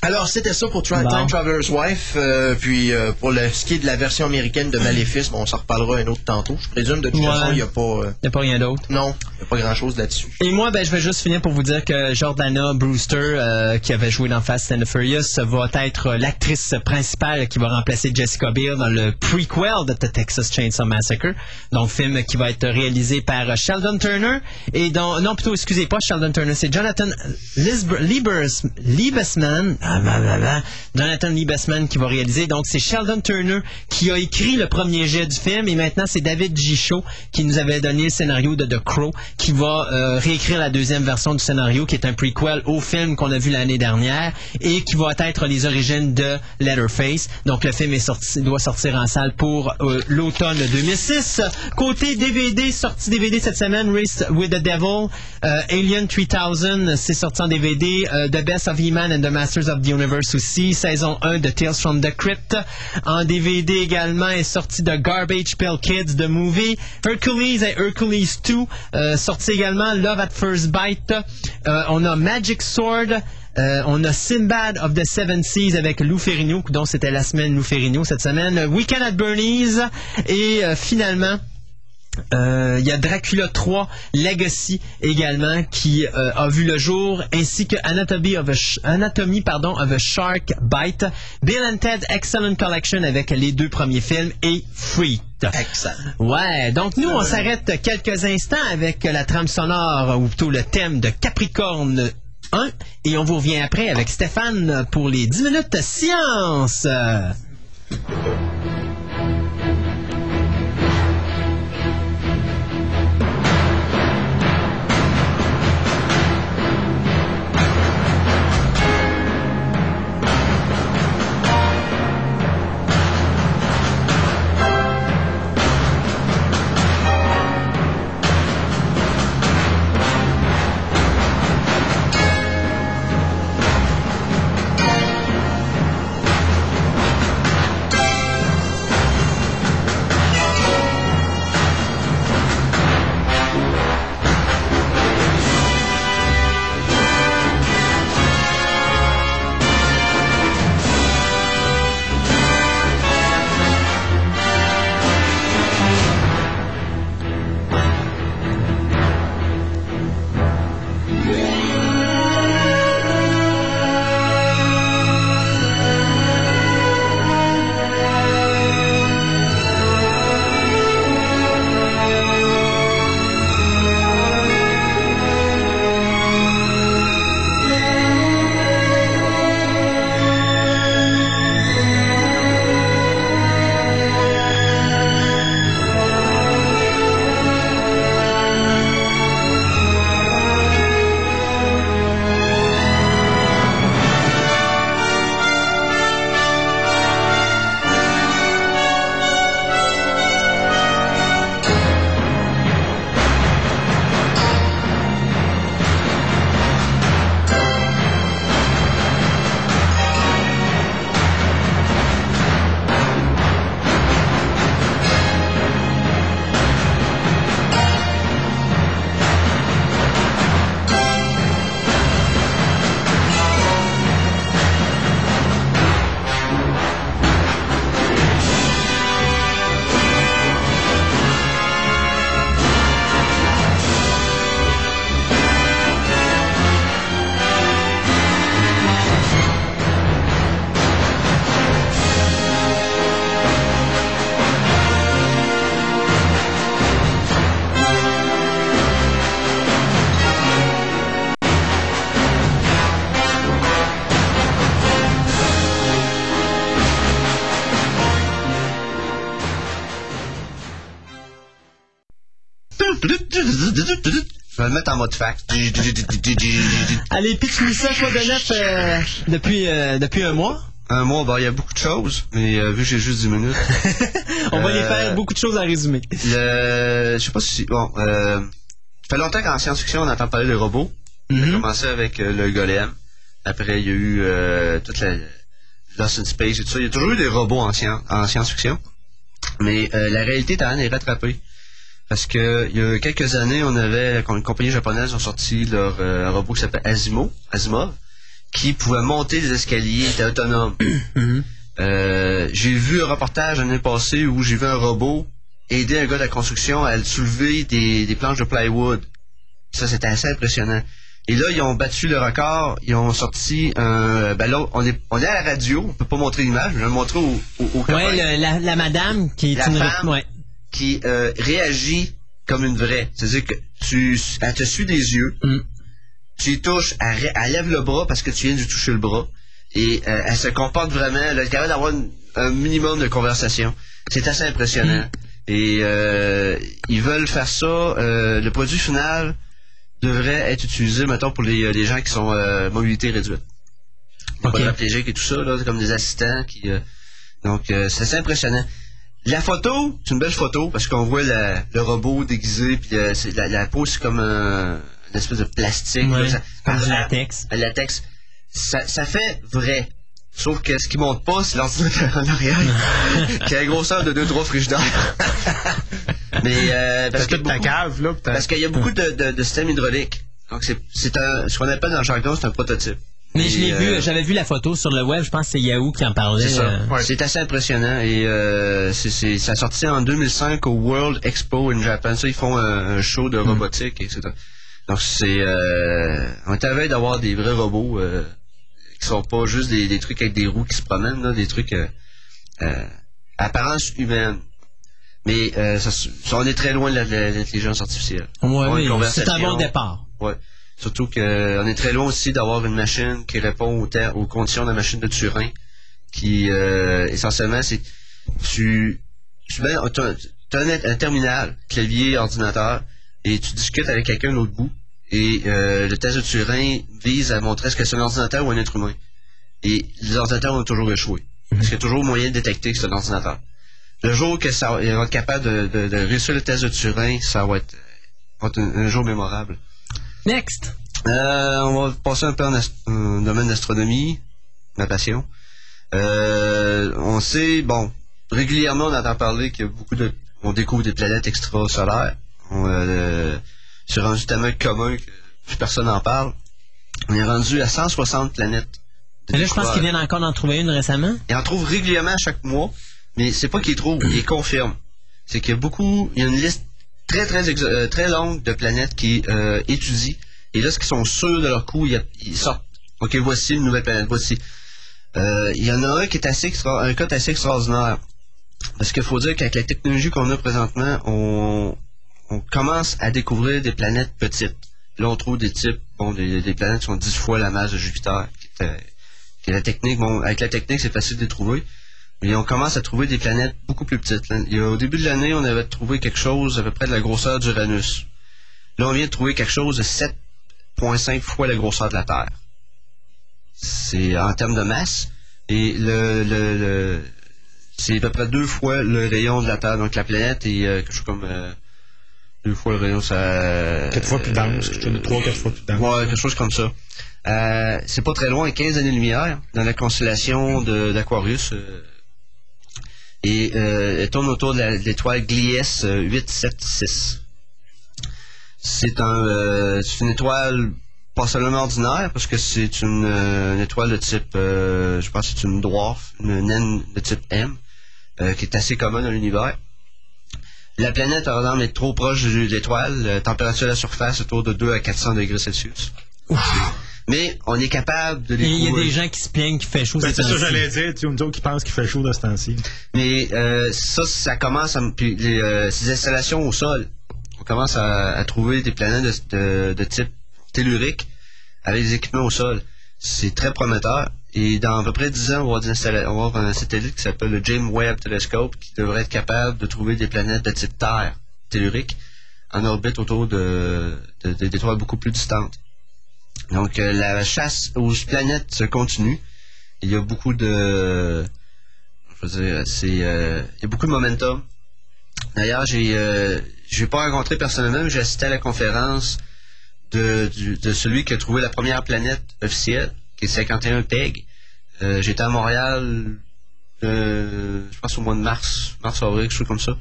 Alors, c'était ça pour. Time Traveler's Wife. euh, puis, euh, pour le, ce qui est de la version américaine de Maléfice, bon, on s'en reparlera un autre tantôt. Je présume, de toute Ouais. façon, il n'y a pas... euh, Y a pas rien d'autre. non, il n'y a pas grand-chose là-dessus. Et moi, ben, je vais juste finir pour vous dire que Jordana Brewster, euh, qui avait joué dans Fast and the Furious, va être l'actrice principale qui va remplacer Jessica Biel dans le prequel de The Texas Chainsaw Massacre. Donc, film qui va être réalisé par Sheldon Turner et non, plutôt, excusez pas, Sheldon Turner, c'est Jonathan Liebesman, ah, bah, bah, bah, Jonathan Liebesman qui va réaliser. Donc, c'est Sheldon Turner qui a écrit le premier jet du film et maintenant, c'est David Gichot qui nous avait donné le scénario de The Crow qui va euh, réécrire la deuxième version du scénario qui est un prequel au film qu'on a vu l'année dernière et qui va être les origines de Letterface. Donc, le film doit sortir en salle pour euh, l'automne 2006. Côté DVD, sorti DVD cette semaine, Race with the Devil, euh, Alien 3000, c'est sorti en DVD, The Best of He-Man and the Masters of the Universe aussi, saison 1 de Tales from the Crypt. En DVD également est sorti The Garbage Pail Kids, The Movie, Hercules et Hercules 2, euh, sorti également Love at First Bite. Euh, on a Magic Sword, euh, on a Sinbad of the Seven Seas avec Lou Ferrigno, dont c'était la semaine Lou Ferrigno cette semaine. Weekend at Bernie's. Et finalement, euh, il y a Dracula 3 Legacy également qui euh, a vu le jour, ainsi que Anatomy of a, Anatomy, pardon, of a Shark Bite, Bill and Ted Excellent Collection avec les deux premiers films et Freak. Excellent. Ouais, donc nous, on s'arrête quelques instants avec la trame sonore, ou plutôt le thème de Capricorne 1, et on vous revient après avec Stéphane pour les 10 minutes science. En mode fax. Allez, pitch-nous ça, quoi de neuf euh, depuis, euh, depuis un mois? Un mois, bah, il y a beaucoup de choses, mais euh, vu que j'ai juste 10 minutes. On va les Euh, faire beaucoup de choses à résumer. Le, je sais pas si, bon, euh, ça fait longtemps qu'en science-fiction, on entend parler des robots. Ça a Mhm. commencé avec euh, le golem. Après, il y a eu euh, toute la Lost in Space et tout ça. Il y a toujours eu des robots en, scien- en science-fiction. Mais euh, la réalité est en train de les rattraper. Parce que il y a quelques années, on avait une compagnie japonaise ont sorti leur euh, robot qui s'appelle Asimo, Asimov, qui pouvait monter les escaliers, était autonome. Euh, j'ai vu un reportage l'année passée où j'ai vu un robot aider un gars de la construction à soulever des, des planches de plywood. Ça, c'était assez impressionnant. Et là, ils ont battu le record. Ils ont sorti un... Ben là, on est, on est à la radio. On peut pas montrer l'image. Je vais le montrer au, au, au Ouais, le- la, la madame qui est La une... femme. Ouais. Qui euh, réagit comme une vraie. C'est-à-dire que tu, elle te suit des yeux. Mm. Tu y touches. Elle, elle lève le bras parce que tu viens de lui toucher le bras. Et euh, elle se comporte vraiment. Elle est capable d'avoir un minimum de conversation. C'est assez impressionnant. Mm. Et euh, ils veulent faire ça. euh, le produit final devrait être utilisé, mettons, pour les, les gens qui sont euh, mobilité réduite. Les et tout ça, là, comme des assistants qui. euh, donc, euh, c'est assez impressionnant. La photo, c'est une belle photo parce qu'on voit la- le robot déguisé, puis euh, la, la peau, c'est comme un, une espèce de plastique. Ouais, ça- comme du ah, latex. Le latex. Ça, ça fait vrai. Sauf que ce qui monte pas, c'est l'ordinateur en arrière, qui a la grosseur de 2-3 frigidaires. Mais euh, parce Parce que beaucoup- cave, là, parce qu'il y a beaucoup de, de, de systèmes hydrauliques. Donc c'est c'est un ce qu'on appelle dans le jargon, c'est un prototype. Mais je l'ai vu, euh, j'avais vu la photo sur le web, je pense que c'est Yahoo qui en parlait. c'est ça. euh. Ouais. Assez impressionnant et euh, c'est ça a sorti en 2005 au World Expo in Japan. Ça ils font un, un show de robotique etc. Donc c'est euh, on est à la veille d'avoir des vrais robots euh, qui sont pas juste des, des trucs avec des roues qui se promènent là, des trucs euh, euh, apparence humaine. Mais euh, ça, se- ça, on est très loin de l'intelligence artificielle. Ouais, oui, c'est un bon départ. Ouais. Surtout qu'on est très loin aussi d'avoir une machine qui répond aux, aux conditions de la machine de Turing, qui euh, essentiellement c'est tu tu mets un, un terminal, clavier, ordinateur, et tu discutes avec quelqu'un de l'autre bout. Et euh, le test de Turing vise à montrer est-ce que c'est un ordinateur ou un être humain. Et les ordinateurs ont toujours échoué. Parce qu'il y a toujours moyen de détecter que c'est un ordinateur. Le jour que ça va être capable de, de- de réussir le test de Turing, ça va être, va être un- un jour mémorable. Next. Euh, on va passer un peu en un domaine d'astronomie, ma passion. Euh, on sait, bon, régulièrement on entend parler qu'il a beaucoup de, on découvre des planètes extrasolaires. Euh, c'est rendu tellement commun que plus personne n'en parle. On est rendu à 160 planètes. Mais là, je pense qu'ils viennent encore d'en trouver une récemment. Il en trouve régulièrement chaque mois, mais c'est pas qu'il trouve, il confirme. C'est qu'il y a beaucoup, il y a une liste très très euh, très longue de planètes qui euh, étudient. Et là, ce qu'ils sont sûrs de leur coup, ils sortent. Ok, voici une nouvelle planète, voici. Euh, il y en a un qui est assez extra, un cas assez extraordinaire. Parce qu'il faut dire qu'avec la technologie qu'on a présentement, on, on commence à découvrir des planètes petites. Là, on trouve des types, bon, des, des planètes qui sont dix fois la masse de Jupiter, qui euh, la technique. Bon, avec la technique, c'est facile de les trouver. Mais on commence à trouver des planètes beaucoup plus petites. Au début de l'année, on avait trouvé quelque chose à peu près de la grosseur d'Uranus. Là, on vient de trouver quelque chose de 7,5 fois la grosseur de la Terre. C'est en termes de masse. Et le, le, le- c'est à peu près deux fois le rayon de la Terre. Donc la planète est euh, quelque chose comme euh, deux fois le rayon, ça. Quatre fois plus dense, quelque chose de trois, quatre fois plus dense. Ouais, quelque chose comme ça. Euh, c'est pas très loin, 15 années-lumière, dans la constellation d'Aquarius. Et euh, elle tourne autour de l'étoile Glies euh, 876. C'est un, euh, une étoile pas seulement ordinaire, parce que c'est une, euh, une étoile de type, euh, je pense que c'est une dwarf, une naine de type M, euh, qui est assez commune dans l'univers. La planète, par exemple, est trop proche de l'étoile. Température de la surface autour de 2 à 400 degrés Celsius. Mais on est capable de Et il y a des gens qui se plaignent qu'il fait chaud. Ben, ces c'est ça j'allais dire, tu sais, nous autres qui pensent qu'il fait chaud de ce temps-ci. Mais euh, ça, ça commence à... me- Puis les, euh, ces installations au sol, on commence à, à trouver des planètes de, de- de type tellurique avec des équipements au sol. C'est très prometteur. Et dans à peu près 10 ans, on va des on va avoir un satellite qui s'appelle le James Webb Telescope qui devrait être capable de trouver des planètes de type Terre tellurique en orbite autour de, de- de- d'étoiles beaucoup plus distantes. Donc, euh, la chasse aux planètes se continue. Il y a beaucoup de... Je veux dire, c'est... euh, il y a beaucoup de momentum. D'ailleurs, j'ai... Euh, je l'ai pas rencontré personnellement, mais j'ai assisté à la conférence de, de celui qui a trouvé la première planète officielle, qui est 51 PEG. Euh, J'étais à Montréal, je pense au mois de mars, mars-avril, quelque chose comme ça,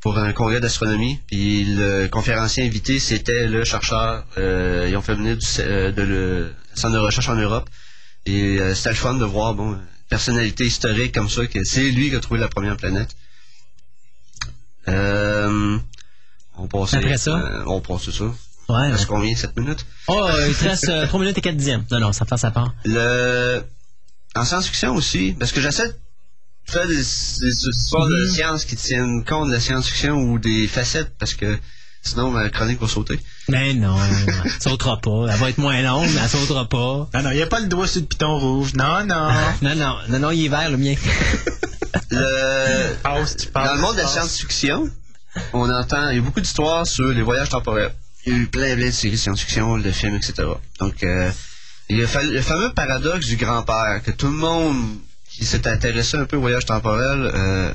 pour un congrès d'astronomie. Puis le conférencier invité, c'était le chercheur. Euh, ils ont fait venir du, euh, de le centre de recherche en Europe. Et euh, c'était le fun de voir, bon, une personnalité historique comme ça, que c'est lui qui a trouvé la première planète. Euh, on passe Après ça? euh, on passe ça. Ouais. Est-ce combien? 7 minutes? Oh, il te reste euh, 3 minutes et 4 dixièmes. Non, non, ça passe à part. Le... En science-fiction aussi, parce que j'essaie faire des, des histoires de Mhm. science qui tiennent compte de la science-fiction ou des facettes, parce que sinon ma chronique va sauter. Mais non, elle sautera pas. Elle va être moins longue, mais elle sautera pas. Non, non, il n'y a pas le doigt sur le piton rouge. Non, non. Non, non, non, non, il est vert, le mien. Le... Passe, tu passes, Dans le monde de la science-fiction, on entend, il y a beaucoup d'histoires sur les voyages temporels. Il y a eu plein, plein de séries de science-fiction, de films, etc. Donc, euh, il y a le fameux paradoxe du grand-père que tout le monde qui s'est intéressé un peu au voyage temporel euh,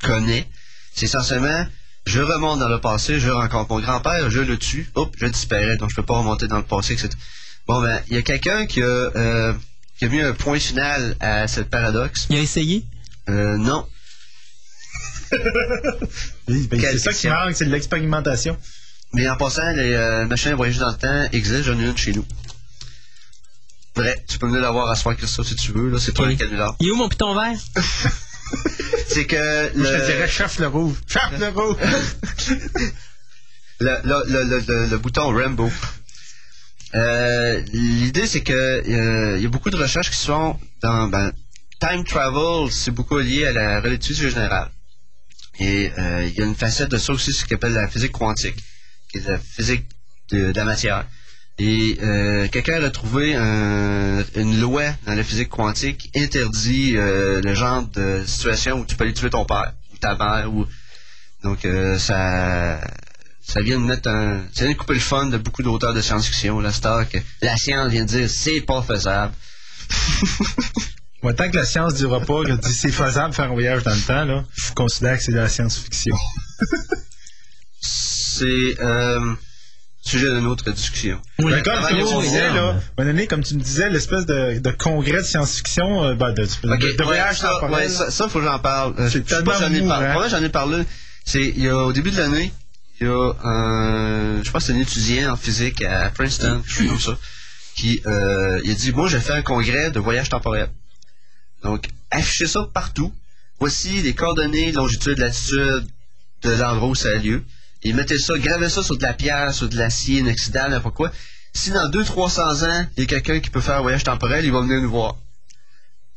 connaît. C'est essentiellement, je remonte dans le passé, je rencontre mon grand-père, je le tue, hop, je disparais, donc je peux pas remonter dans le passé, etc. Bon, ben, il y a quelqu'un qui a, euh, qui a mis un point final à ce paradoxe. Il a essayé? Euh, non. Oui, ben, c'est ça qui manque, c'est de l'expérimentation. Mais en passant, les euh, machines à voyager dans le temps existent, j'en ai une chez nous. Vrai, tu peux venir l'avoir à soir, Christophe, si tu veux, là, c'est toi Ok. le canular. Il est où mon piton vert? C'est que Moi, je te le, dirais, chauffe le rouge. Chauffe le rouge. le, le, le, le- le- le bouton Rambo. Euh, L'idée, c'est que euh, il y a beaucoup de recherches qui se font dans ben, time travel, c'est beaucoup lié à la relativité générale. Et euh, il y a une facette de ça aussi, ce qu'on appelle la physique quantique, qui est la physique de, de la matière. Et euh, quelqu'un a trouvé un- une loi dans la physique quantique qui interdit euh, le genre de situation où tu peux aller tuer ton père ou ta mère ou donc euh, ça ça vient de mettre un ça vient de couper le fun de beaucoup d'auteurs de science-fiction la star que la science vient de dire c'est pas faisable Moi, tant que la science dira pas que dit c'est faisable faire un voyage dans le temps, là, je considère que c'est de la science-fiction. c'est euh, sujet d'une autre discussion Oui. Ben, comme Ah, tu disais, là, comme tu me disais, l'espèce de, de congrès de science-fiction, euh, ben, de, de, Ok, de ouais, voyage ça, temporel. ouais, ça, ça, faut que j'en parle. Euh, C'est si j'en ai tellement parlé. Ouais, j'en ai parlé. C'est, il y a, au début de l'année, il y a un, je pense c'est un étudiant en physique à Princeton, je suis comme ça, qui, euh, il a dit, moi, j'ai fait un congrès de voyage temporel. Donc, affichez ça partout. Voici les coordonnées, longitude, latitude de l'endroit où ça a lieu. Et mettez ça, gravez ça sur de la pierre, sur de l'acier inoxydable, n'importe quoi. Si dans 200-300 ans, il y a quelqu'un qui peut faire un voyage temporel, il va venir nous voir.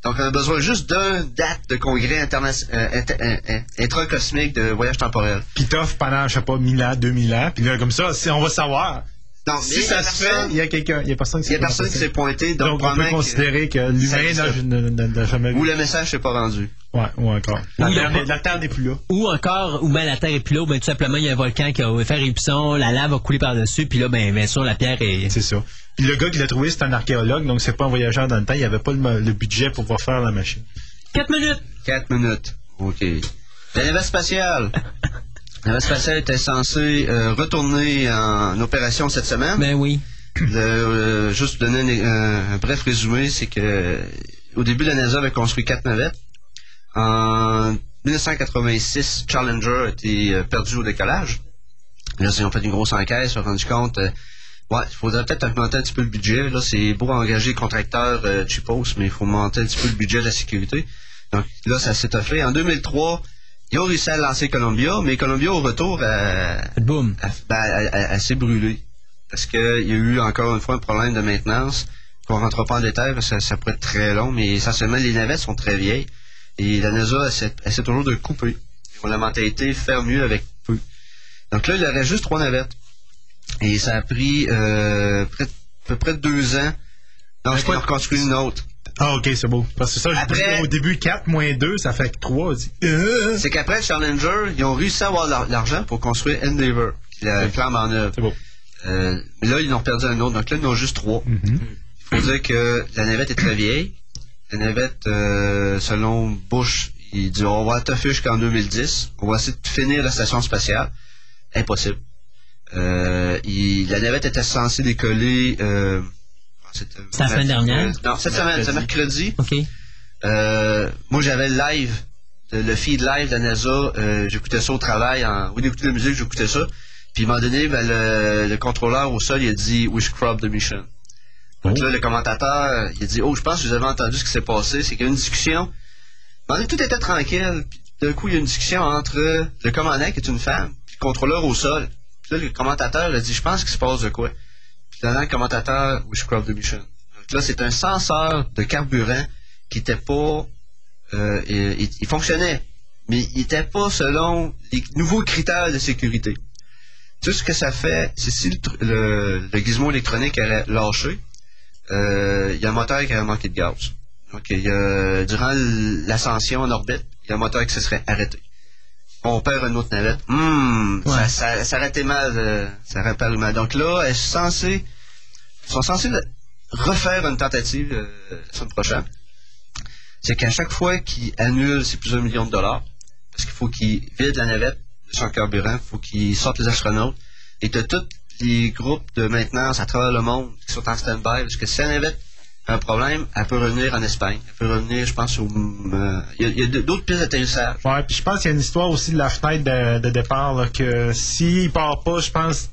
Donc, on a besoin juste d'un date de congrès euh, inter- euh, euh, intracosmique de voyage temporel. Puis t'offres pendant, je sais pas, 1000 ans, 2000 ans. Puis là, comme ça, si- on va savoir. Donc, Si ça se fait, il y a quelqu'un, il y a personne qui il y a s'est personne qui pointé. s'est pointé, donc, Donc, on peut probablement que- considérer que l'humain n'a jamais ou vu. le message s'est pas rendu. Ouais, ou encore. La, terre, n'est- la Terre n'est plus là. Ou encore, ou ben la terre est plus là, ou ben tout simplement il y a un volcan qui a fait éruption, la lave a coulé par-dessus, puis là, ben bien sûr, la pierre est. C'est ça. Puis le gars qui l'a trouvé, c'est un archéologue, donc c'est pas un voyageur dans le temps. Il avait pas le, budget pour pouvoir faire la machine. 4 minutes! 4 minutes. OK. La navette spatiale. La navette spatiale était censée euh, retourner en opération cette semaine. Ben oui. Le, euh, juste donner un, un- un bref résumé, c'est que au début, la NASA avait construit quatre navettes. En 1986, Challenger a été euh, perdu au décollage. Là, ils ont fait une grosse enquête, ils se sont rendus compte, euh, ouais, il faudrait peut-être augmenter un petit peu le budget. Là, c'est beau engager contracteurs euh, cheapos, mais il faut monter un petit peu le budget de la sécurité. Donc là, ça s'est fait. En 2003, ils ont réussi à lancer Columbia, mais Columbia, au retour, a, Boum. elle, ben, elle- elle s'est brûlée. Parce qu'il y a eu encore une fois un problème de maintenance. qu'on rentre pas en détail parce que ça, ça pourrait être très long, mais essentiellement, les navettes sont très vieilles. Et la NASA essaie, essaie toujours de couper. Ils ont la mentalité faire mieux avec peu. Donc là, il aurait juste trois navettes. Et ça a pris euh, près, à peu près deux ans. Non, je quoi? peux en reconstruire une autre. Ah, ok, c'est beau. Parce que ça, Après- au début, 4 moins 2, ça fait 3. C'est qu'après Challenger, ils ont réussi à avoir l'ar- l'argent pour construire Endeavour, la flamme en œuvre. C'est beau. Euh, mais là, ils ont perdu un autre. Donc là, ils en ont juste trois. Mhm. Il faut dire que la navette est très vieille. La navette, euh, selon Bush, il dit on va toffer jusqu'en 2010. On va essayer de finir la station spatiale. Impossible. Euh, il- la navette était censée décoller. Euh, C'est la semaine dernière? Non, cette semaine, c'est mercredi. OK. Euh, moi, j'avais le live, le, feed live de la NASA. euh, j'écoutais ça au travail. En, lieu d'écouter la musique, j'écoutais ça. Puis, à un moment donné, ben, le, le contrôleur au sol, il a dit « We scrub the mission ». Donc là, le commentateur, il dit « Oh, je pense que vous avez entendu ce qui s'est passé. C'est qu'il y a une discussion. » moment donné, tout était tranquille. Puis, d'un coup, il y a une discussion entre le commandant, qui est une femme, puis le contrôleur au sol. Puis là, le commentateur a dit « Je pense qu'il se passe de quoi? » Puis là, le commentateur « We the mission ». Donc là, c'est un senseur de carburant qui était pas... euh, il, il fonctionnait, mais il n'était pas selon les nouveaux critères de sécurité. Tout ce que ça fait, c'est si le, le, le gizmo électronique aurait lâché, euh, il y a un moteur qui aurait manqué de gaz. Donc, il y a- durant l'ascension en orbite, il y a un moteur qui se serait arrêté. On perd une autre navette. Ouais. ça, ça, ça aurait été mal. euh, ça mal. Donc là, elles sont censées, sont censées le- refaire une tentative euh, la semaine prochaine. C'est qu'à chaque fois qu'ils annulent, c'est plusieurs millions de dollars. Parce qu'il faut qu'ils vident la navette de son carburant, il faut qu'ils sortent les astronautes. Et de tous les groupes de maintenance à travers le monde qui sont en stand-by, parce que si la navette a un problème, elle peut revenir en Espagne. Elle peut revenir, je pense, au... euh, Il y a- d'autres pistes d'atterrissage. Ouais, puis je pense qu'il y a une histoire aussi de la fenêtre de, de départ, là, que s'il part pas, je pense,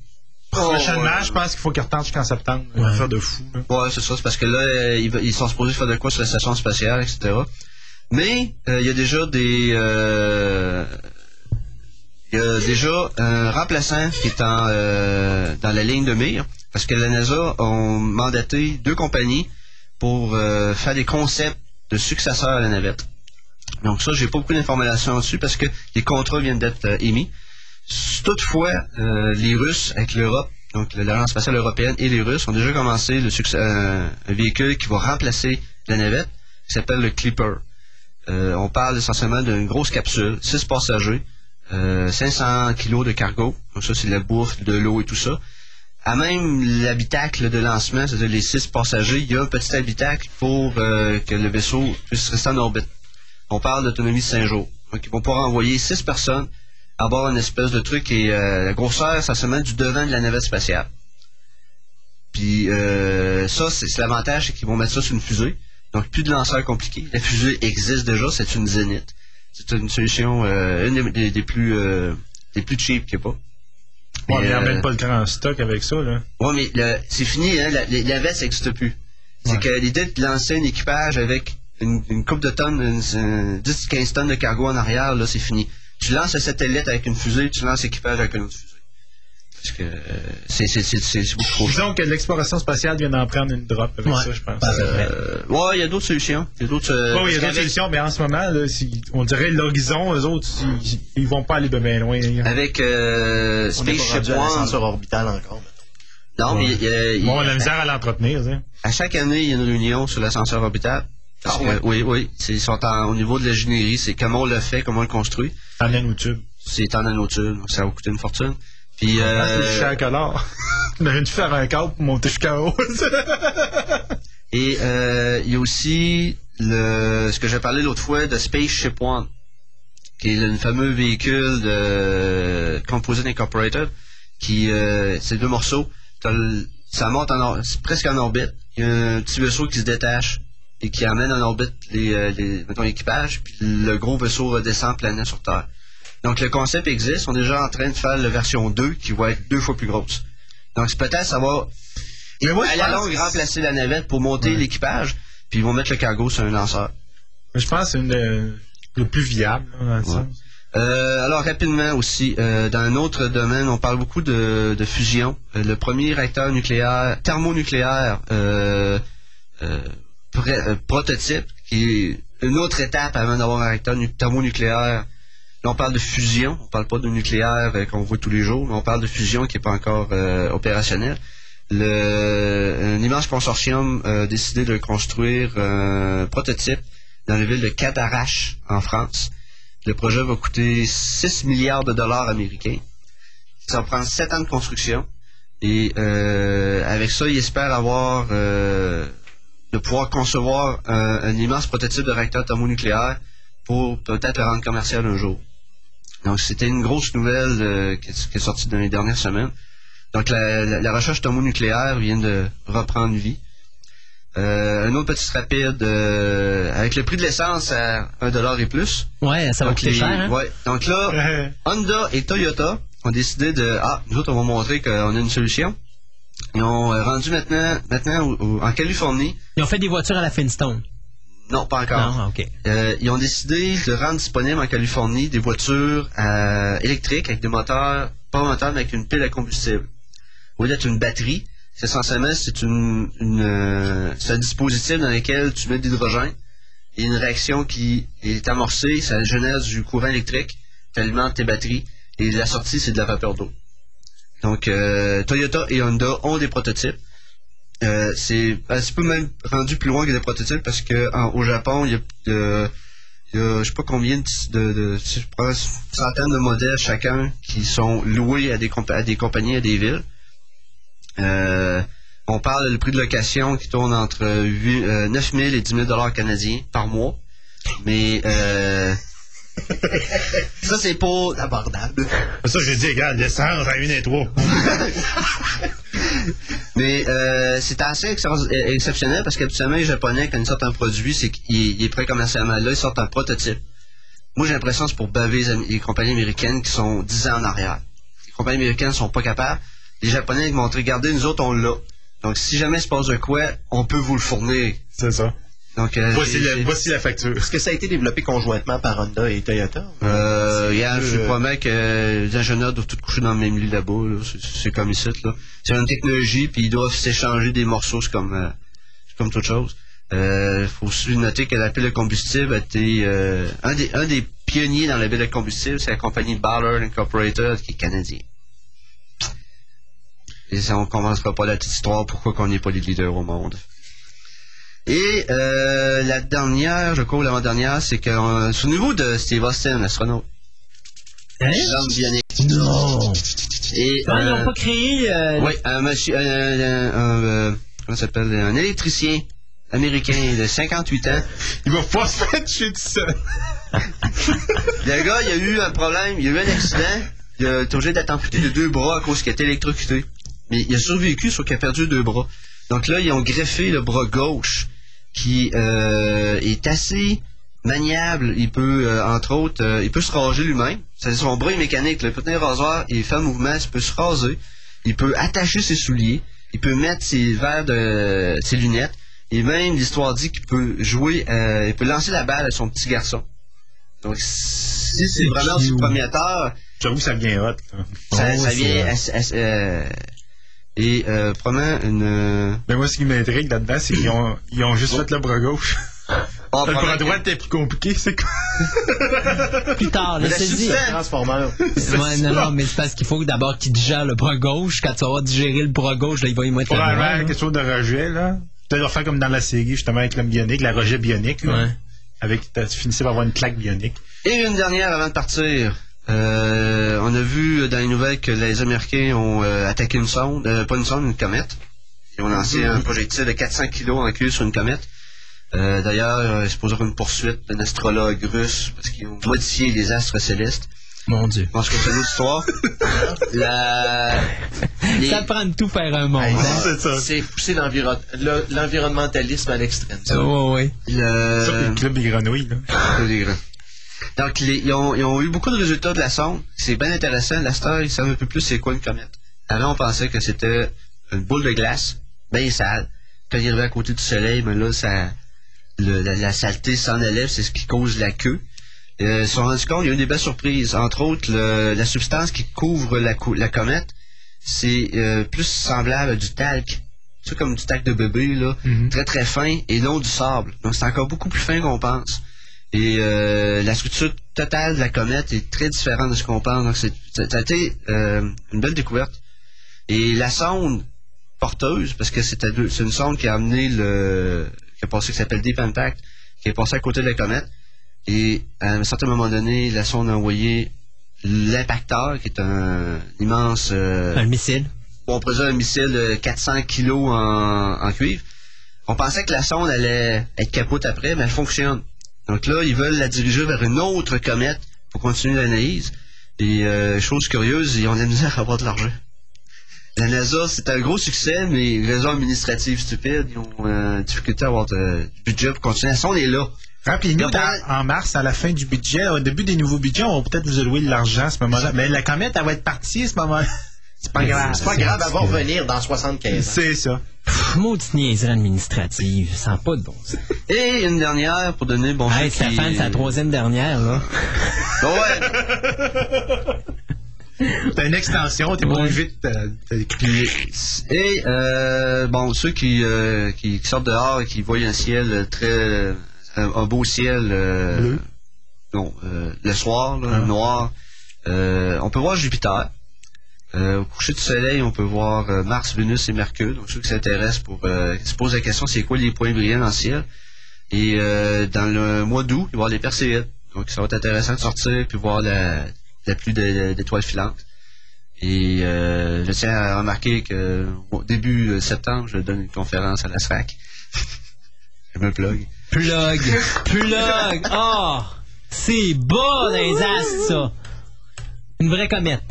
prochainement, ouais. je pense qu'il faut qu'il retente jusqu'en septembre. Une Ouais. affaire de fou, là. Ouais, c'est ça. C'est parce que là, euh, ils, sont supposés faire de quoi sur la station spatiale, etc. Mais euh, il y a déjà des... euh, il y a déjà un remplaçant qui est en, euh, dans la ligne de mire. Parce que la NASA a mandaté deux compagnies pour euh, faire des concepts de successeurs à la navette. Donc ça, j'ai pas beaucoup d'informations dessus parce que les contrats viennent d'être euh, émis. Toutefois, euh, les Russes avec l'Europe, donc l'Agence spatiale européenne et les Russes ont déjà commencé le succès, un, un véhicule qui va remplacer la navette, qui s'appelle le Clipper. Euh, on parle essentiellement d'une grosse capsule, 6 passagers, euh, 500 kilos de cargo, donc ça c'est la bouffe, de l'eau et tout ça. À même l'habitacle de lancement, c'est-à-dire les 6 passagers, il y a un petit habitacle pour euh, que le vaisseau puisse rester en orbite. On parle d'autonomie de 5 jours. Donc ils vont pouvoir envoyer 6 personnes à bord d'une espèce de truc et euh, la grosseur, ça se met du devant de la navette spatiale. Puis euh, ça, c'est l'avantage, c'est qu'ils vont mettre ça sur une fusée. Donc plus de lanceurs compliqués. La fusée existe déjà, c'est une Zénith. C'est une solution, euh, une des, plus euh, des plus cheap qu'il n'y a pas. Ouais, mais il euh, n'emmène pas le grand stock avec ça, là. Ouais, mais le- c'est fini, hein, la, veste n'existe plus. C'est Ouais. que l'idée de lancer un équipage avec une, une coupe de tonnes, une, une 10-15 tonnes de cargo en arrière, là, c'est fini. Tu lances un satellite avec une fusée, tu lances l'équipage avec une autre fusée. Parce que euh, c'est c'est- c'est- c'est beaucoup trop. Disons que l'exploration spatiale vient d'en prendre une drop avec Ouais. ça, je pense. C'est. Euh, ouais, il y a d'autres solutions. Il y a d'autres. euh, Ouais, oui, il y a parce d'autres qu'avec- solutions, mais en ce moment, là, si- on dirait l'horizon, eux autres, ils, ils vont pas aller de bien loin. Avec euh, à One. l'ascenseur orbital encore. Non, mais il y a- il- Bon, on a la misère à l'entretenir, sais. à chaque année, il y a une réunion sur l'ascenseur orbital. Ah que- ouais? Oui, oui. C'est- Ils sont en- au niveau de l'ingénierie, c'est comment on le fait, comment on le construit. En nanotube. C'est en nanotube, ça va coûter une fortune. Puis, Ah, c'est euh. On aurait dû faire un câble pour monter haut. et euh, il y a aussi le, ce que j'ai parlé l'autre fois de Spaceship One, qui est le fameux véhicule de Composite Incorporated, qui, euh, c'est deux morceaux. Le- ça monte en, or- c'est presque en orbite. Il y a un petit vaisseau qui se détache et qui amène en orbite les, euh, les mettons, l'équipage, puis le gros vaisseau redescend planant sur Terre. Donc le concept existe, on est déjà en train de faire la version 2 qui va être deux fois plus grosse. Donc c'est peut-être ça va Mais moi, à la longue remplacer la navette pour monter l'équipage, puis ils vont mettre le cargo sur un lanceur. Je pense que c'est une de- le plus viable, là, Ouais. sens. Euh, alors rapidement aussi, euh, dans un autre domaine, on parle beaucoup de, de fusion. Euh, le premier réacteur nucléaire, thermonucléaire, euh, euh, euh, prototype, qui est une autre étape avant d'avoir un réacteur nu- thermonucléaire. Là, on parle de fusion, on parle pas de nucléaire euh, qu'on voit tous les jours, mais on parle de fusion qui n'est pas encore euh, opérationnel. Le, un immense consortium a décidé de construire un prototype dans la ville de Cadarache, en France. Le projet va coûter 6 milliards de dollars américains. Ça va prendre sept ans de construction. Et euh, avec ça, il espère avoir euh, de pouvoir concevoir un, un immense prototype de réacteur thermonucléaire pour peut-être le rendre commercial un jour. Donc c'était une grosse nouvelle euh, qui, est, qui est sortie dans les dernières semaines. Donc la, la- la recherche thermonucléaire vient de reprendre vie. Euh, un autre petit rapide, euh, avec le prix de l'essence à 1$ et plus. Ouais, ça va Donc, coûter les- cher. Hein? ouais. Donc là, Honda et Toyota ont décidé de ah nous autres on va montrer qu'on a une solution. Ils ont rendu maintenant maintenant en Californie. Ils ont fait des voitures à la Flintstone. Non, pas encore. Non. Euh, ils ont décidé de rendre disponible en Californie des voitures euh, électriques avec des moteurs, pas un moteur, mais avec une pile à combustible. Au lieu d'être une batterie, c'est essentiellement c'est une, une euh, c'est un dispositif dans lequel tu mets de l'hydrogène et une réaction qui est amorcée, ça génère du courant électrique, tu alimentes tes batteries et la sortie c'est de la vapeur d'eau. Donc euh, Toyota et Honda ont des prototypes. Euh, c'est un petit peu même rendu plus loin que des prototypes parce que en- au Japon, il y a, euh, il y a je sais pas combien de, de, de je pense, une centaine de modèles chacun qui sont loués à des, compagnies, à des villes. Euh, on parle du prix de location qui tourne entre 8, euh, 9 000 et 10 000 dollars canadiens par mois. Mais euh, ça c'est pour Abordable. Ça, j'ai dit, regarde, l'essence à une et trois. Mais euh, c'est assez ex- euh, exceptionnel parce qu'habituellement, les Japonais, quand ils sortent un produit, c'est qu'il il est prêt commercialement. Là, ils sortent un prototype. Moi, j'ai l'impression que c'est pour baver les, compagnies américaines qui sont 10 ans en arrière. Les compagnies américaines sont pas capables. Les Japonais ils vont montrer, regardez, nous autres, on l'a. Donc, si jamais il se passe de quoi, on peut vous le fournir. C'est ça. Donc, euh, Voici la, c'est- voici la facture. Est-ce que ça a été développé conjointement par Honda et Toyota? Euh, yeah, je Euh, promets que les ingénieurs doivent tous coucher dans le même lit là-bas. là. C'est- comme ici. là. C'est une technologie, puis ils doivent s'échanger des morceaux. C'est comme, euh, comme toute chose. Il faut aussi noter que la pile de combustible a été... euh, un, des, un des pionniers dans la pile de combustible, c'est la compagnie Ballard Incorporated, qui est canadienne. Et ça, on commencera pas la petite histoire pourquoi qu'on n'est pas les leaders au monde. Et euh, la dernière, je crois, l'avant-dernière, c'est que euh, sur le niveau de Steve Austin, l'astronaute, Hein? Non. Et, Ah, ils euh, n'ont pas créé. euh, oui, un monsieur, euh, comment ça s'appelle, un électricien américain de 58 ans. Il va pas se faire tuer tout seul. Le gars, il a eu un problème, il a eu un accident, il a été obligé d'être amputé de deux bras à cause qu'il a été électrocuté. Mais il a survécu, sauf qu'il a perdu deux bras. Donc là, ils ont greffé le bras gauche, qui euh, est assez maniable. Il peut, euh, entre autres, euh, il peut se raser lui-même. C'est son bras est mécanique. là. Il peut tenir un rasoir, il fait un mouvement, il peut se raser. Il peut attacher ses souliers. Il peut mettre ses verres de ses lunettes. Et même l'histoire dit qu'il peut jouer, euh, il peut lancer la balle à son petit garçon. Donc si c'est vraiment du premier tard, J'avoue que ça hot. là. ça, Oh, ça vient vrai. ass- ass- euh, et euh, probablement une euh, Mais moi, ce qui m'intrigue là-dedans, c'est qu'ils ont, ils ont juste fait le bras gauche. ah, le bras droit était plus compliqué, c'est quoi? Plus tard, laissez-y. substance- Transformeur. Ouais, non, non, mais c'est parce qu'il faut d'abord qu'il digère le bras gauche. Quand tu vas digérer le bras gauche, là, il va y mettre Pour la main. quelque chose de rejet, là. Peut-être leur faire comme dans la série, justement, avec l'homme bionique, la rejet bionique, là. Ouais. Avec, tu finissais par avoir une claque bionique. Et une dernière avant de partir. Euh, on a vu dans les nouvelles que les Américains ont euh, attaqué une sonde, euh, pas une sonde, une comète. Ils ont lancé un projectile de 400 kilos en cul sur une comète. Euh, D'ailleurs, euh, il se posera une poursuite d'un astrologue russe parce qu'ils ont modifié les astres célestes. Mon Dieu. Je pense que c'est une autre histoire. La... les- Ça prend de tout faire un monde. Hein. c'est ça. C'est pousser l'environ- le- l'environnementalisme à l'extrême. ça. Ouais, ouais. le- le club des grenouilles, là. C'est des grands. Donc, les- ils, ont, ils ont eu beaucoup de résultats de la sonde. C'est bien intéressant. La star, ils savent un peu plus c'est quoi une comète. Avant, on pensait que c'était une boule de glace, bien sale. Quand il arrivait à côté du soleil, ben là, ça, le- la, la saleté s'en élève, c'est ce qui cause la queue. Euh, ils se sont rendus compte, il y a eu des belles surprises. Entre autres, le- la substance qui couvre la, comète, c'est euh, plus semblable à du talc. C'est comme du talc de bébé, là. Très, très fin et non du sable. Donc, c'est encore beaucoup plus fin qu'on pense. Et euh, la structure totale de la comète est très différente de ce qu'on pense. Donc, c'est, ça a été euh, une belle découverte. Et la sonde porteuse, parce que c'était deux- c'est une sonde qui a amené le. qui a passé, qui s'appelle Deep Impact, qui est passée à côté de la comète. Et à un certain moment donné, la sonde a envoyé l'impacteur, qui est un immense... euh, Un missile. on présente un missile de 400 kilos en, en cuivre. On pensait que la sonde allait être capote après, mais elle fonctionne. Donc là, ils veulent la diriger vers une autre comète pour continuer l'analyse. Et euh, chose curieuse, ils ont de la misère à avoir de l'argent. La NASA, c'est un gros succès, mais raison administrative stupide, ils ont euh, difficulté à avoir de, du budget pour continuer. La sonde est là. Rappelez-nous, en mars, à la fin du budget, au début des nouveaux budgets, on va peut-être vous allouer de l'argent à ce moment-là. Mais la comète, elle va être partie à ce moment-là. C'est pas grave. C'est pas grave, elle va revenir dans 75 ans. C'est ça. Pff, Maudite niaiserie administrative. Ça n'a pas de bon sens. Et une dernière pour donner bon Hey, ceux qui- Stéphane, c'est la troisième dernière, là. Bon, ouais. T'as une extension, t'es pas obligé de te- de crier. Et euh, bon, ceux qui, euh, qui, qui sortent dehors et qui voient un ciel très un, un beau ciel euh, Bleu. non, euh, le soir, là, Ah. noir, euh, on peut voir Jupiter. Euh, au coucher du soleil, on peut voir euh, Mars, Vénus et Mercure. Donc ceux qui s'intéressent pour euh, qui se posent la question, c'est quoi les points brillants dans le ciel? Et euh, dans le mois d'août, il va y avoir les Perséides. Donc ça va être intéressant de sortir puis voir la, la pluie d'étoiles filantes. Et euh, je tiens à remarquer que au début septembre, je donne une conférence à la SFAC. je me plug. Plug. Plug. Oh! C'est dans les astres, ça. Une vraie comète.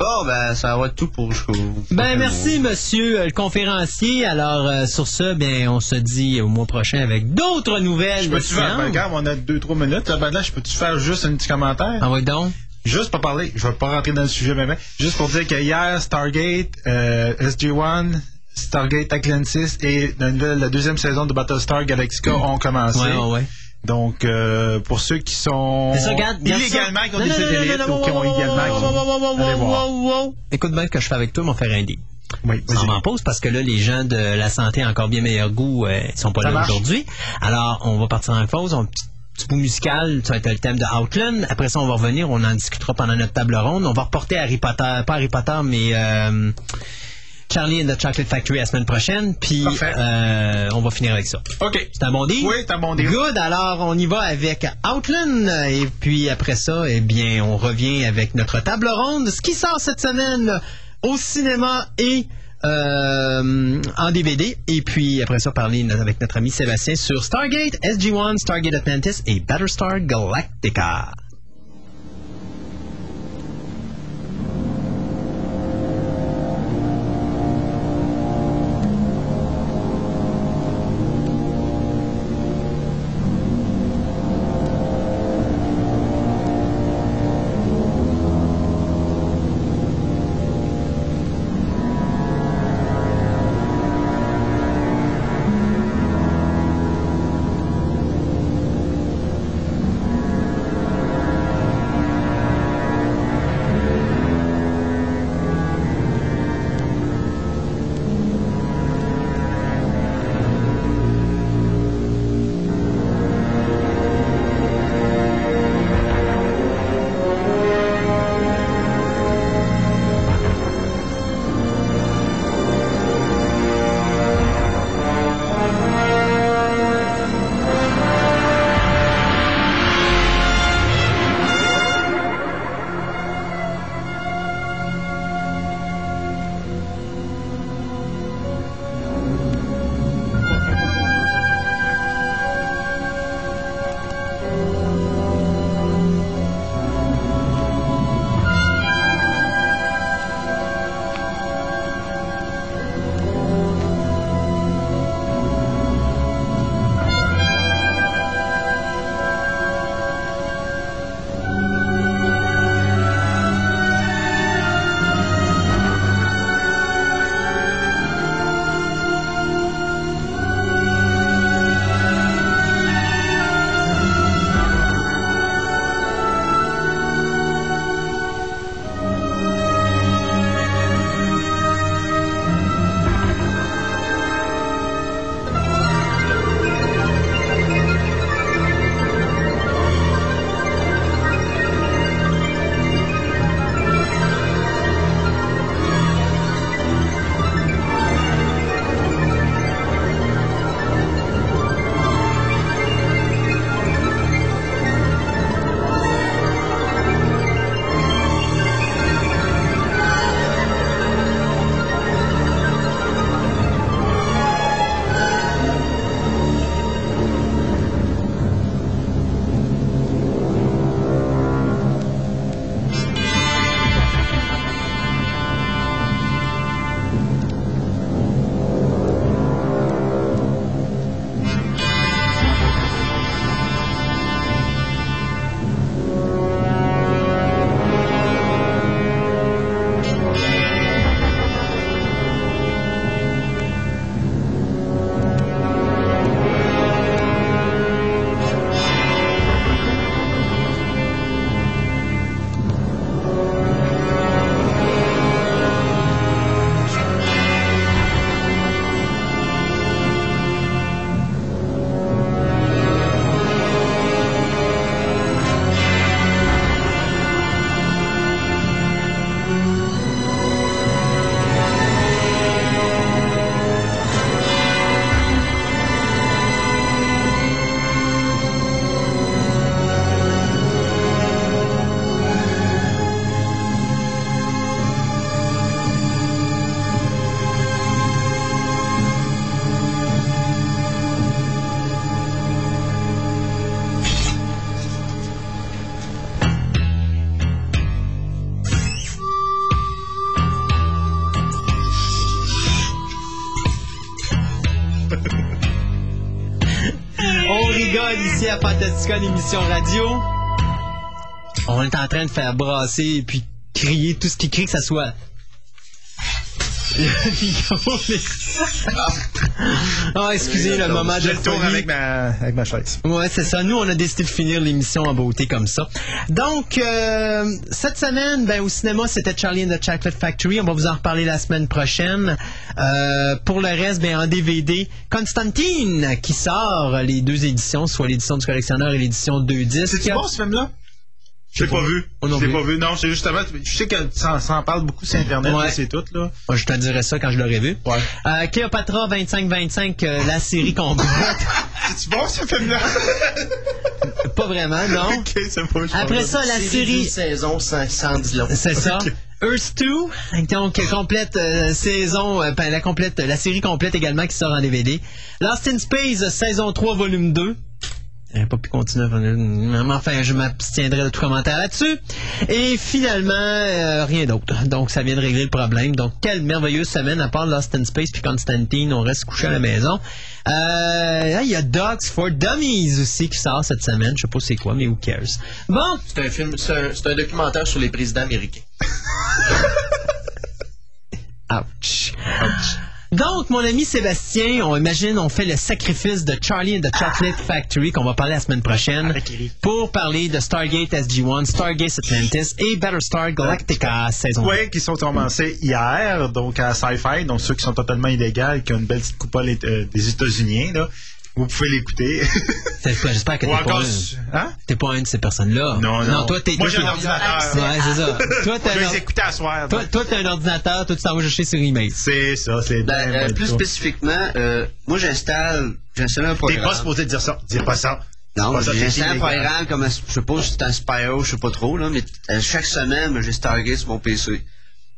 Bon, ben, ça va être tout pour jusqu'au. Ben merci monsieur euh, le conférencier. Alors euh, sur ce, bien on se dit au mois prochain avec d'autres nouvelles. Je peux-tu faire, ben, regarde, on a 2-3 minutes. Là, ben là, je peux-tu faire juste un petit commentaire? Ah ouais donc? Juste pour parler, je vais pas rentrer dans le sujet, mais juste pour dire que hier, Stargate, euh, SG-1, Stargate Atlantis et la, nouvelle- la deuxième saison de Battlestar Galactica ont commencé. Ouais, ouais, ouais. Donc, euh, pour ceux qui sont Mais ça, regarde, regarde illégalement, ça. qui ont Non, des satellites ou qui ont illégalement. Écoute bien ce que je fais avec toi, on va faire un deal. Oui, On m'en pose parce que là, les gens de la santé encore bien meilleur goût, euh, ils sont pas Ça là aujourd'hui. Alors, on va partir en pause. On, petit, petit bout musical, ça va être le thème de Outland. Après ça, on va revenir, on en discutera pendant notre table ronde. On va reporter Harry Potter, pas Harry Potter, mais euh, Charlie and the Chocolate Factory la semaine prochaine. Puis, euh, on va finir avec ça. OK. C'est un bon deal? Oui, c'est un bon deal. Good, alors on y va avec Outland et puis après ça, eh bien, on revient avec notre table ronde. Ce qui sort cette semaine au cinéma et euh, en DVD. Et puis après ça, parler avec notre ami Sébastien sur Stargate, SG-1, Stargate Atlantis et Battlestar Galactica. Ici à Fantastica, l'émission radio. On est en train de faire brasser et puis crier tout ce qui crie que ça soit. Ah, excusez le moment de Je le folie. avec ma, avec ma chaise. Ouais, c'est ça. Nous, on a décidé de finir l'émission en beauté comme ça. Donc, euh, cette semaine, ben, au cinéma, c'était Charlie and the Chocolate Factory. On va vous en reparler la semaine prochaine. Euh, pour le reste, ben, en DVD, Constantine, qui sort les deux éditions, soit l'édition du collectionneur et l'édition 2 disques. C'est bon ce film-là? Je l'ai pas vu. Oh, Je l'ai pas vu. Non, c'est justement. Je sais que ça, ça en parle beaucoup sur Internet, Ouais. c'est tout, là. Moi, je te dirai ça quand je l'aurai vu. Ouais. Euh, Cléopatra 25-25, euh, la série complète. C'est bon ce film-là? Pas vraiment, non. pas Après ça, la série... saison sans, sans. C'est ça. Earth 2, donc complète euh, saison, euh, ben, la complète, la série complète également qui sort en DVD. Lost in Space, saison 3, volume 2. J'aurais pas pu continuer. Enfin, je m'abstiendrai de tout commentaire là-dessus. Et finalement, euh, rien d'autre. Donc, ça vient de régler le problème. Donc, quelle merveilleuse semaine, à part Lost in Space puis Constantine, on reste couché à la maison. Euh, Il y a Dogs for Dummies aussi qui sort cette semaine. Je sais pas c'est quoi, mais who cares? Bon, C'est un film, c'est un, un documentaire sur les présidents américains. Ouch. Donc, mon ami Sébastien, on imagine, on fait le sacrifice de Charlie and the Chocolate Factory qu'on va parler la semaine prochaine pour parler de Stargate SG-1, Stargate Atlantis et Battlestar Galactica saison Oui, qui sont commencés hier, donc à Sci-Fi, donc ceux qui sont totalement illégaux, qui ont une belle petite coupole euh, des États-Unis, là. Vous pouvez l'écouter. C'est- J'espère que t'es pas, encore. un, Hein? t'es pas un de ces personnes-là. Non, non. toi, t'es. Moi, j'ai un t'es- ordinateur. Ouais, c'est ça. Toi, Je t'as vais un, les écouter à soir. toi, toi, t'as un ordinateur, toi, tu t'en vas chercher sur email. C'est ça, c'est Ben, bien, euh, bien plus spécifiquement, euh, moi j'installe, j'installe un T'es programme. pas supposé dire ça. Dis pas ça. Non, j'installe un programme comme, un- je sais pas si c'est un Spyro, je sais pas trop, là, mais euh, chaque semaine, ben, j'ai Stargate sur mon PC.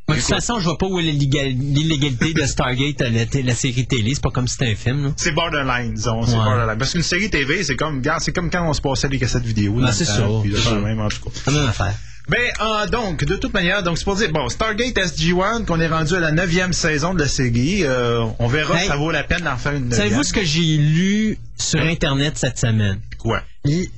De toute façon, je vois pas où est l'illégal- l'illégalité de Stargate, la, t- la série télé. C'est pas comme si c'était un film. C'est borderline, disons. C'est Ouais. borderline. Parce qu'une série TV, c'est comme, c'est comme quand on se passait les cassettes vidéo. Ben, c'est ça. C'est c'est ça. le même, en tout cas. C'est la même affaire. Ben, euh, donc, de toute manière, donc c'est pour dire, bon, Stargate SG-1, qu'on est rendu à la neuvième saison de la série, euh, on verra Hey. si ça vaut la peine d'en faire une neuvième. Savez-vous ce que j'ai lu sur Internet cette semaine? Quoi?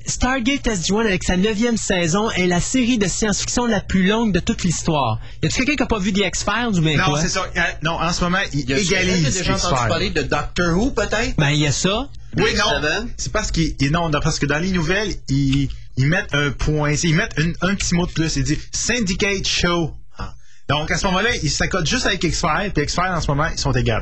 Stargate SG-1, avec sa neuvième saison, est la série de science-fiction la plus longue de toute l'histoire. Y a-tu quelqu'un qui a pas vu The X-Files ou bien Non, c'est ça. Euh, Non, en ce moment, il y a égalise déjà entendu parler de Doctor Who, peut-être? Ben, il y a ça. Oui, non. C'est parce qu'ils ils- non, parce que dans les nouvelles, ils, ils mettent un point, ils mettent une- un petit mot de plus. Ils disent Syndicate Show. Donc à ce moment-là, ils s'accordent juste avec X-Files, puis X-Files en ce moment, ils sont égaux.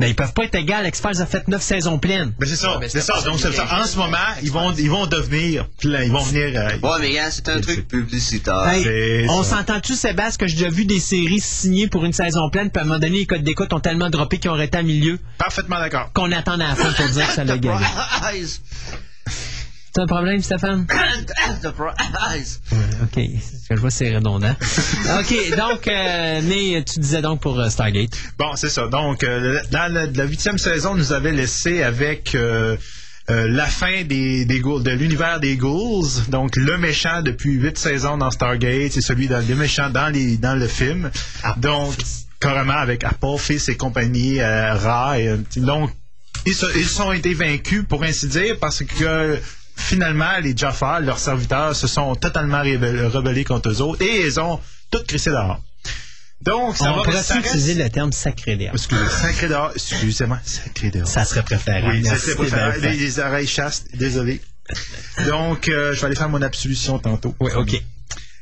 Ben, ils peuvent pas être égales. X-Files a fait neuf saisons pleines. Ben c'est ça, mais c'est ça. Donc c'est ça. En ce moment, ils vont, ils vont devenir plein, ils vont venir. euh, Ouais, mais gars, c'est un truc publicitaire. Hey, on s'entend-tu, Sébastien, que j'ai déjà vu des séries signées pour une saison pleine, puis à un moment donné, les codes d'écoute ont tellement droppé qu'ils ont arrêté à milieu? Parfaitement d'accord. qu'on attend à la fin pour dire que ça l'a gagné. C'est un problème, Stéphane? Surprise! OK. Ce que je vois, c'est redondant. OK, donc, euh, mais tu disais donc pour euh, Stargate. Bon, c'est ça. Donc, euh, dans la huitième saison, nous avait laissé avec euh, euh, la fin des, des ghouls- de l'univers des ghouls. Donc, le méchant depuis huit saisons dans Stargate, c'est celui dans le méchant dans les dans le film. Donc, carrément avec Apophis et compagnie, euh, Ra. Et, donc, ils, ils ont été vaincus, pour ainsi dire, parce que finalement, les Jaffa, leurs serviteurs, se sont totalement rebellés, contre eux autres et ils ont tout crissé dehors. Donc, ça On va pourrait ça reste- utiliser le terme sacré d'air. Excusez, sacré dehors. Excusez-moi, sacré dehors. Ça serait préférable. oui, ça Merci, belle les, les oreilles chastes, désolé. Donc, euh, je vais aller faire mon absolution tantôt. Oui, OK.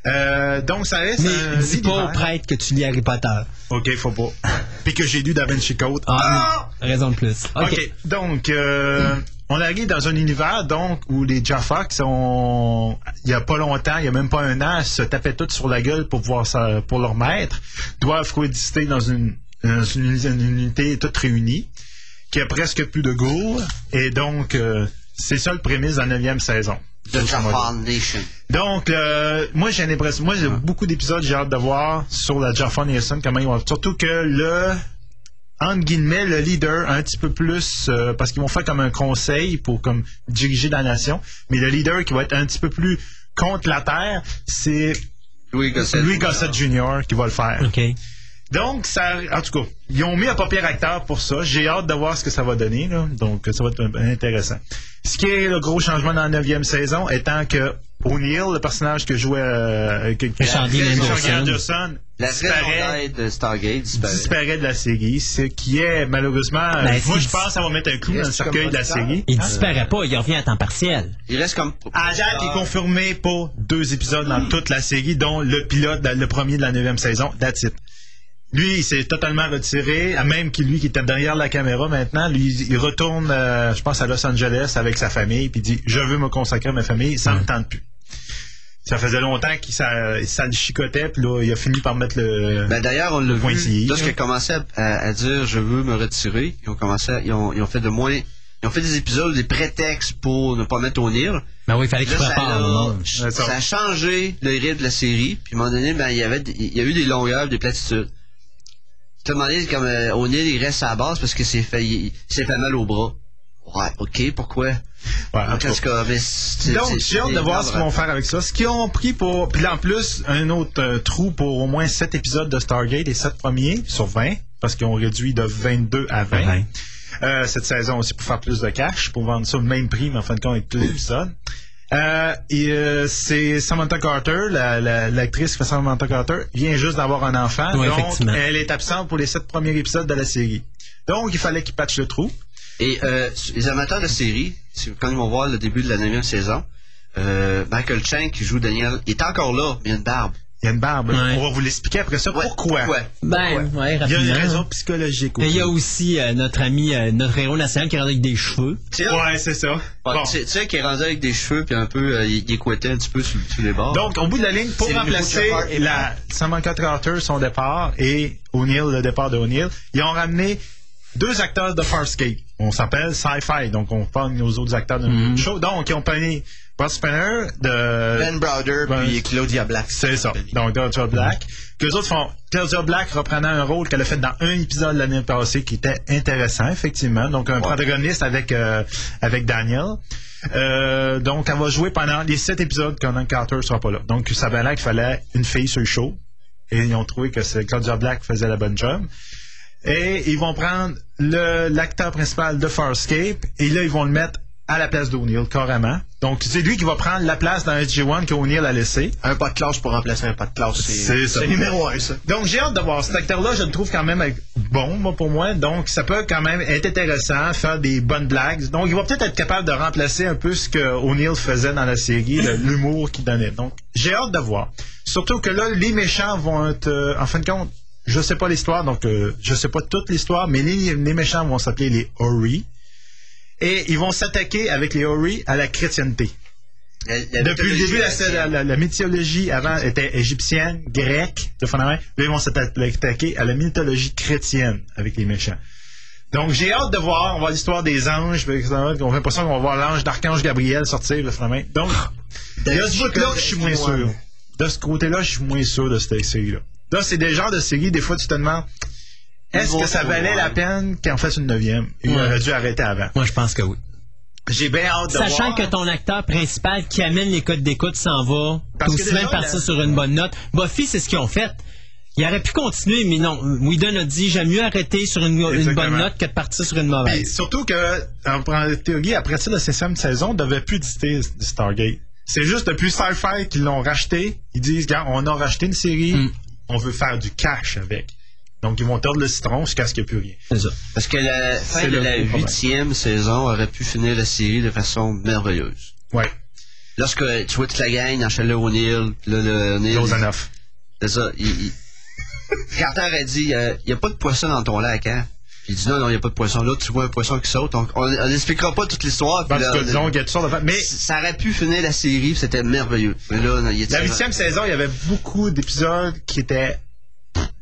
Euh, donc, ça reste Mais un dis pas au prêtre que tu lis Harry Potter. OK, faut pas. Puis que j'ai lu Da Vinci Code. Ah, raison de plus. OK. OK. Donc, euh, on arrive dans un univers donc où les Jaffa qui sont il y a pas longtemps, il y a même pas un an, se tapaient toutes sur la gueule pour pouvoir ça, pour leur maître, doivent coexister dans une, dans une, uni- une unité toute réunie, qui a presque plus de ghouls, et donc euh, c'est ça le prémisse de la neuvième saison. The Jaffa Nation. Donc, euh, moi, j'ai l'impression, moi, j'ai beaucoup d'épisodes, j'ai hâte de voir sur la Jaffa Nation, comment ils vont. Surtout que le, entre guillemets, le leader, un petit peu plus, euh, parce qu'ils vont faire comme un conseil pour comme diriger la nation, mais le leader qui va être un petit peu plus contre la Terre, c'est Louis Gossett. Louis Gossett Jr. qui va le faire. OK. Donc, ça, en tout cas, ils ont mis un papier acteur pour ça. J'ai hâte de voir ce que ça va donner. Là. Donc, ça va être intéressant. Ce qui est le gros changement dans la neuvième saison, étant que O'Neill, le personnage que jouait euh, que, Anderson. La disparaît, de Stargate disparaît. disparaît de la série, ce qui est malheureusement, Ben, euh, moi je pense que ça va mettre un clou dans le cercueil de la série. Il disparaît pas, il revient à temps partiel. Il reste comme. À date, il est confirmé pour deux épisodes dans toute la série, dont le pilote, le premier de la neuvième saison. That's it. Lui, il s'est totalement retiré, même que lui qui était derrière la caméra maintenant, lui, il retourne, euh, je pense, à Los Angeles avec sa famille, puis il dit Je veux me consacrer à ma famille, ça ne me tente plus. Ça faisait longtemps qu'il ça, ça le chicotait, puis là, il a fini par mettre le. Ben d'ailleurs, on l'a vu. Lorsqu'il a commencé à, à- à dire je veux me retirer, ils ont commencé, à- ils, ont, ils ont fait de moins, ils ont fait des épisodes, des prétextes pour ne pas mettre O'Neill. Ben oui, il fallait qu'il Là, ça, ça. ça a changé le rythme de la série. Puis à un moment donné, ben il y avait, des- il y a eu des longueurs, des platitudes. Tu te demandais comme euh, O'Neill il reste à la base parce que c'est fait, il, il s'est fait mal au bras. Ouais, ok, pourquoi? Ouais, en Donc, tout cas. mais j'ai hâte de voir ce qu'ils vont faire avec ça. Ce qu'ils ont pris pour. Puis là, en plus, un autre euh, trou pour au moins 7 épisodes de Stargate, les 7 premiers sur 20, parce qu'ils ont réduit de 22 à 20. Ouais. Euh, cette saison aussi pour faire plus de cash, pour vendre ça au même prix, mais en fin de compte, avec tous les épisodes. Euh, et euh, c'est Samantha Carter, la- la- l'actrice qui fait Samantha Carter, vient juste d'avoir un enfant. Donc, elle est absente pour les 7 premiers épisodes de la série. Donc, il fallait qu'ils patchent le trou. Et euh, les amateurs de série, quand ils vont voir le début de la neuvième saison, euh, Michael Chang qui joue Daniel, il est encore là, mais il a une barbe. Il y a une barbe. Ouais. On va vous l'expliquer après ça. Ouais, pourquoi? Ben, ouais, Il y a une raison psychologique. Et il y a aussi euh, notre ami, euh, notre héros national qui est rendu avec des cheveux. Tu sais, Ouais, c'est ça. Bon. tu sais- qu'il est rendu avec des cheveux puis un peu, euh, il, couetté un petit peu sur, sur les bords. Donc, au bout de la ligne, pour remplacer la Samantha Carter, son départ, et O'Neill, le départ de O'Neill, ils ont ramené deux acteurs de Farscape. On s'appelle Sci-Fi, donc on parle de nos autres acteurs de Mhm. notre show. Donc, ils ont pogné Brad Spinner de... Ben Browder Ben, puis Claudia Black. C'est ça. Donc, Claudia Black. Que les autres font Claudia Black reprenant un rôle qu'elle a fait dans un épisode l'année passée qui était intéressant, effectivement. Donc, un protagoniste avec, euh, avec Daniel. Euh, donc, elle va jouer pendant les sept épisodes quand Carter sera pas là. Donc, ça avait l'air qu'il fallait une fille sur le show. Et ils ont trouvé que c'est Claudia Black qui faisait la bonne job. Et ils vont prendre le- l'acteur principal de Farscape et là, ils vont le mettre à la place d'O'Neill, carrément. Donc, c'est lui qui va prendre la place dans SG-1 qu'O'Neill a laissé. Un pas de classe pour remplacer un pas de classe. C'est. C'est numéro un, ça. Donc, j'ai hâte de voir. Cet acteur-là, je le trouve quand même bon, moi, pour moi. Donc, ça peut quand même être intéressant, faire des bonnes blagues. Donc, il va peut-être être capable de remplacer un peu ce que O'Neill faisait dans la série, l'humour qu'il donnait. Donc, j'ai hâte de voir. Surtout que là, les méchants vont être, euh, en fin de compte, je sais pas l'histoire, donc euh, je sais pas toute l'histoire, mais les, les méchants vont s'appeler les Ori. Et ils vont s'attaquer avec les Ori à la chrétienté. La- la Depuis le début, la, la, mythologie avant était égyptienne, grecque, de. Là, ils vont s'attaquer à la mythologie chrétienne avec les méchants. Donc, j'ai hâte de voir. On va voir l'histoire des anges. On a l'impression qu'on va voir l'ange d'Archange Gabriel sortir, le fondament. Donc, il y a ce bout-là que je suis moins sûr. De ce côté-là, je suis moins sûr de cette série-là. Là, c'est des genres de séries, des fois, tu te demandes, est-ce que ça valait la peine qu'on fasse une neuvième? Il Ouais. aurait dû arrêter avant. Moi, je pense que oui. J'ai bien hâte de Sachant voir. que ton acteur principal qui amène les codes d'écoute s'en va, Parce aussi bien partir la- sur une bonne note. Buffy, c'est ce qu'ils ont fait. Il aurait pu continuer, mais non. Whedon a dit j'aime mieux arrêter sur une, bonne note que de partir sur une mauvaise. surtout que, en en théorie, après ça, la septième saison ne devait plus exister Stargate. C'est juste depuis Sci-Fi qu'ils l'ont racheté. Ils disent, on a racheté une série, Mm. On veut faire du cash avec. Donc, ils vont tordre le citron jusqu'à ce qu'il n'y ait plus rien. C'est ça. Parce que la fin de la huitième saison aurait pu finir la série de façon merveilleuse. Ouais. Lorsque tu vois toute la gang dans Chalet O'Neill, là, le O'Neill, c'est ça, il, il- Carter a dit, il n'y a pas de poisson dans ton lac, hein? Il dit, non, non, il n'y a pas de poisson. Là, tu vois un poisson qui saute. Donc, on n'expliquera pas toute l'histoire. Parce là, que, il y a toutes sortes de... Mais ça aurait pu finir la série, c'était merveilleux. Mais là, non, il est la huitième saison, il y avait beaucoup d'épisodes qui étaient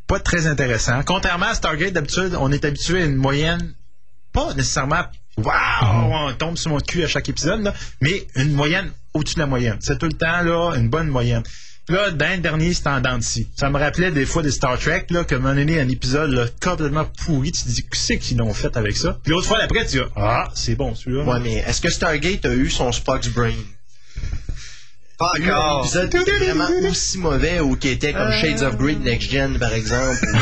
pas très intéressants. Contrairement à Stargate, d'habitude, on est habitué à une moyenne, pas nécessairement Waouh, on tombe sur mon cul à chaque épisode, là, mais une moyenne au-dessus de la moyenne. C'est tout le temps là une bonne moyenne. Là, dans le dernier, c'était en dents. Ça me rappelait des fois des Star Trek, là, que un moment donné, un épisode là, complètement pourri, tu te dis, qu'est-ce qu'ils l'ont fait avec ça? Puis l'autre fois, après, tu dis, ah, c'est bon celui-là. Ouais, mais est-ce que Stargate a eu son Spock's Brain? Pas encore. L'épisode qui était vraiment aussi mauvais ou qui était comme Shades of Grey Next Gen, par exemple.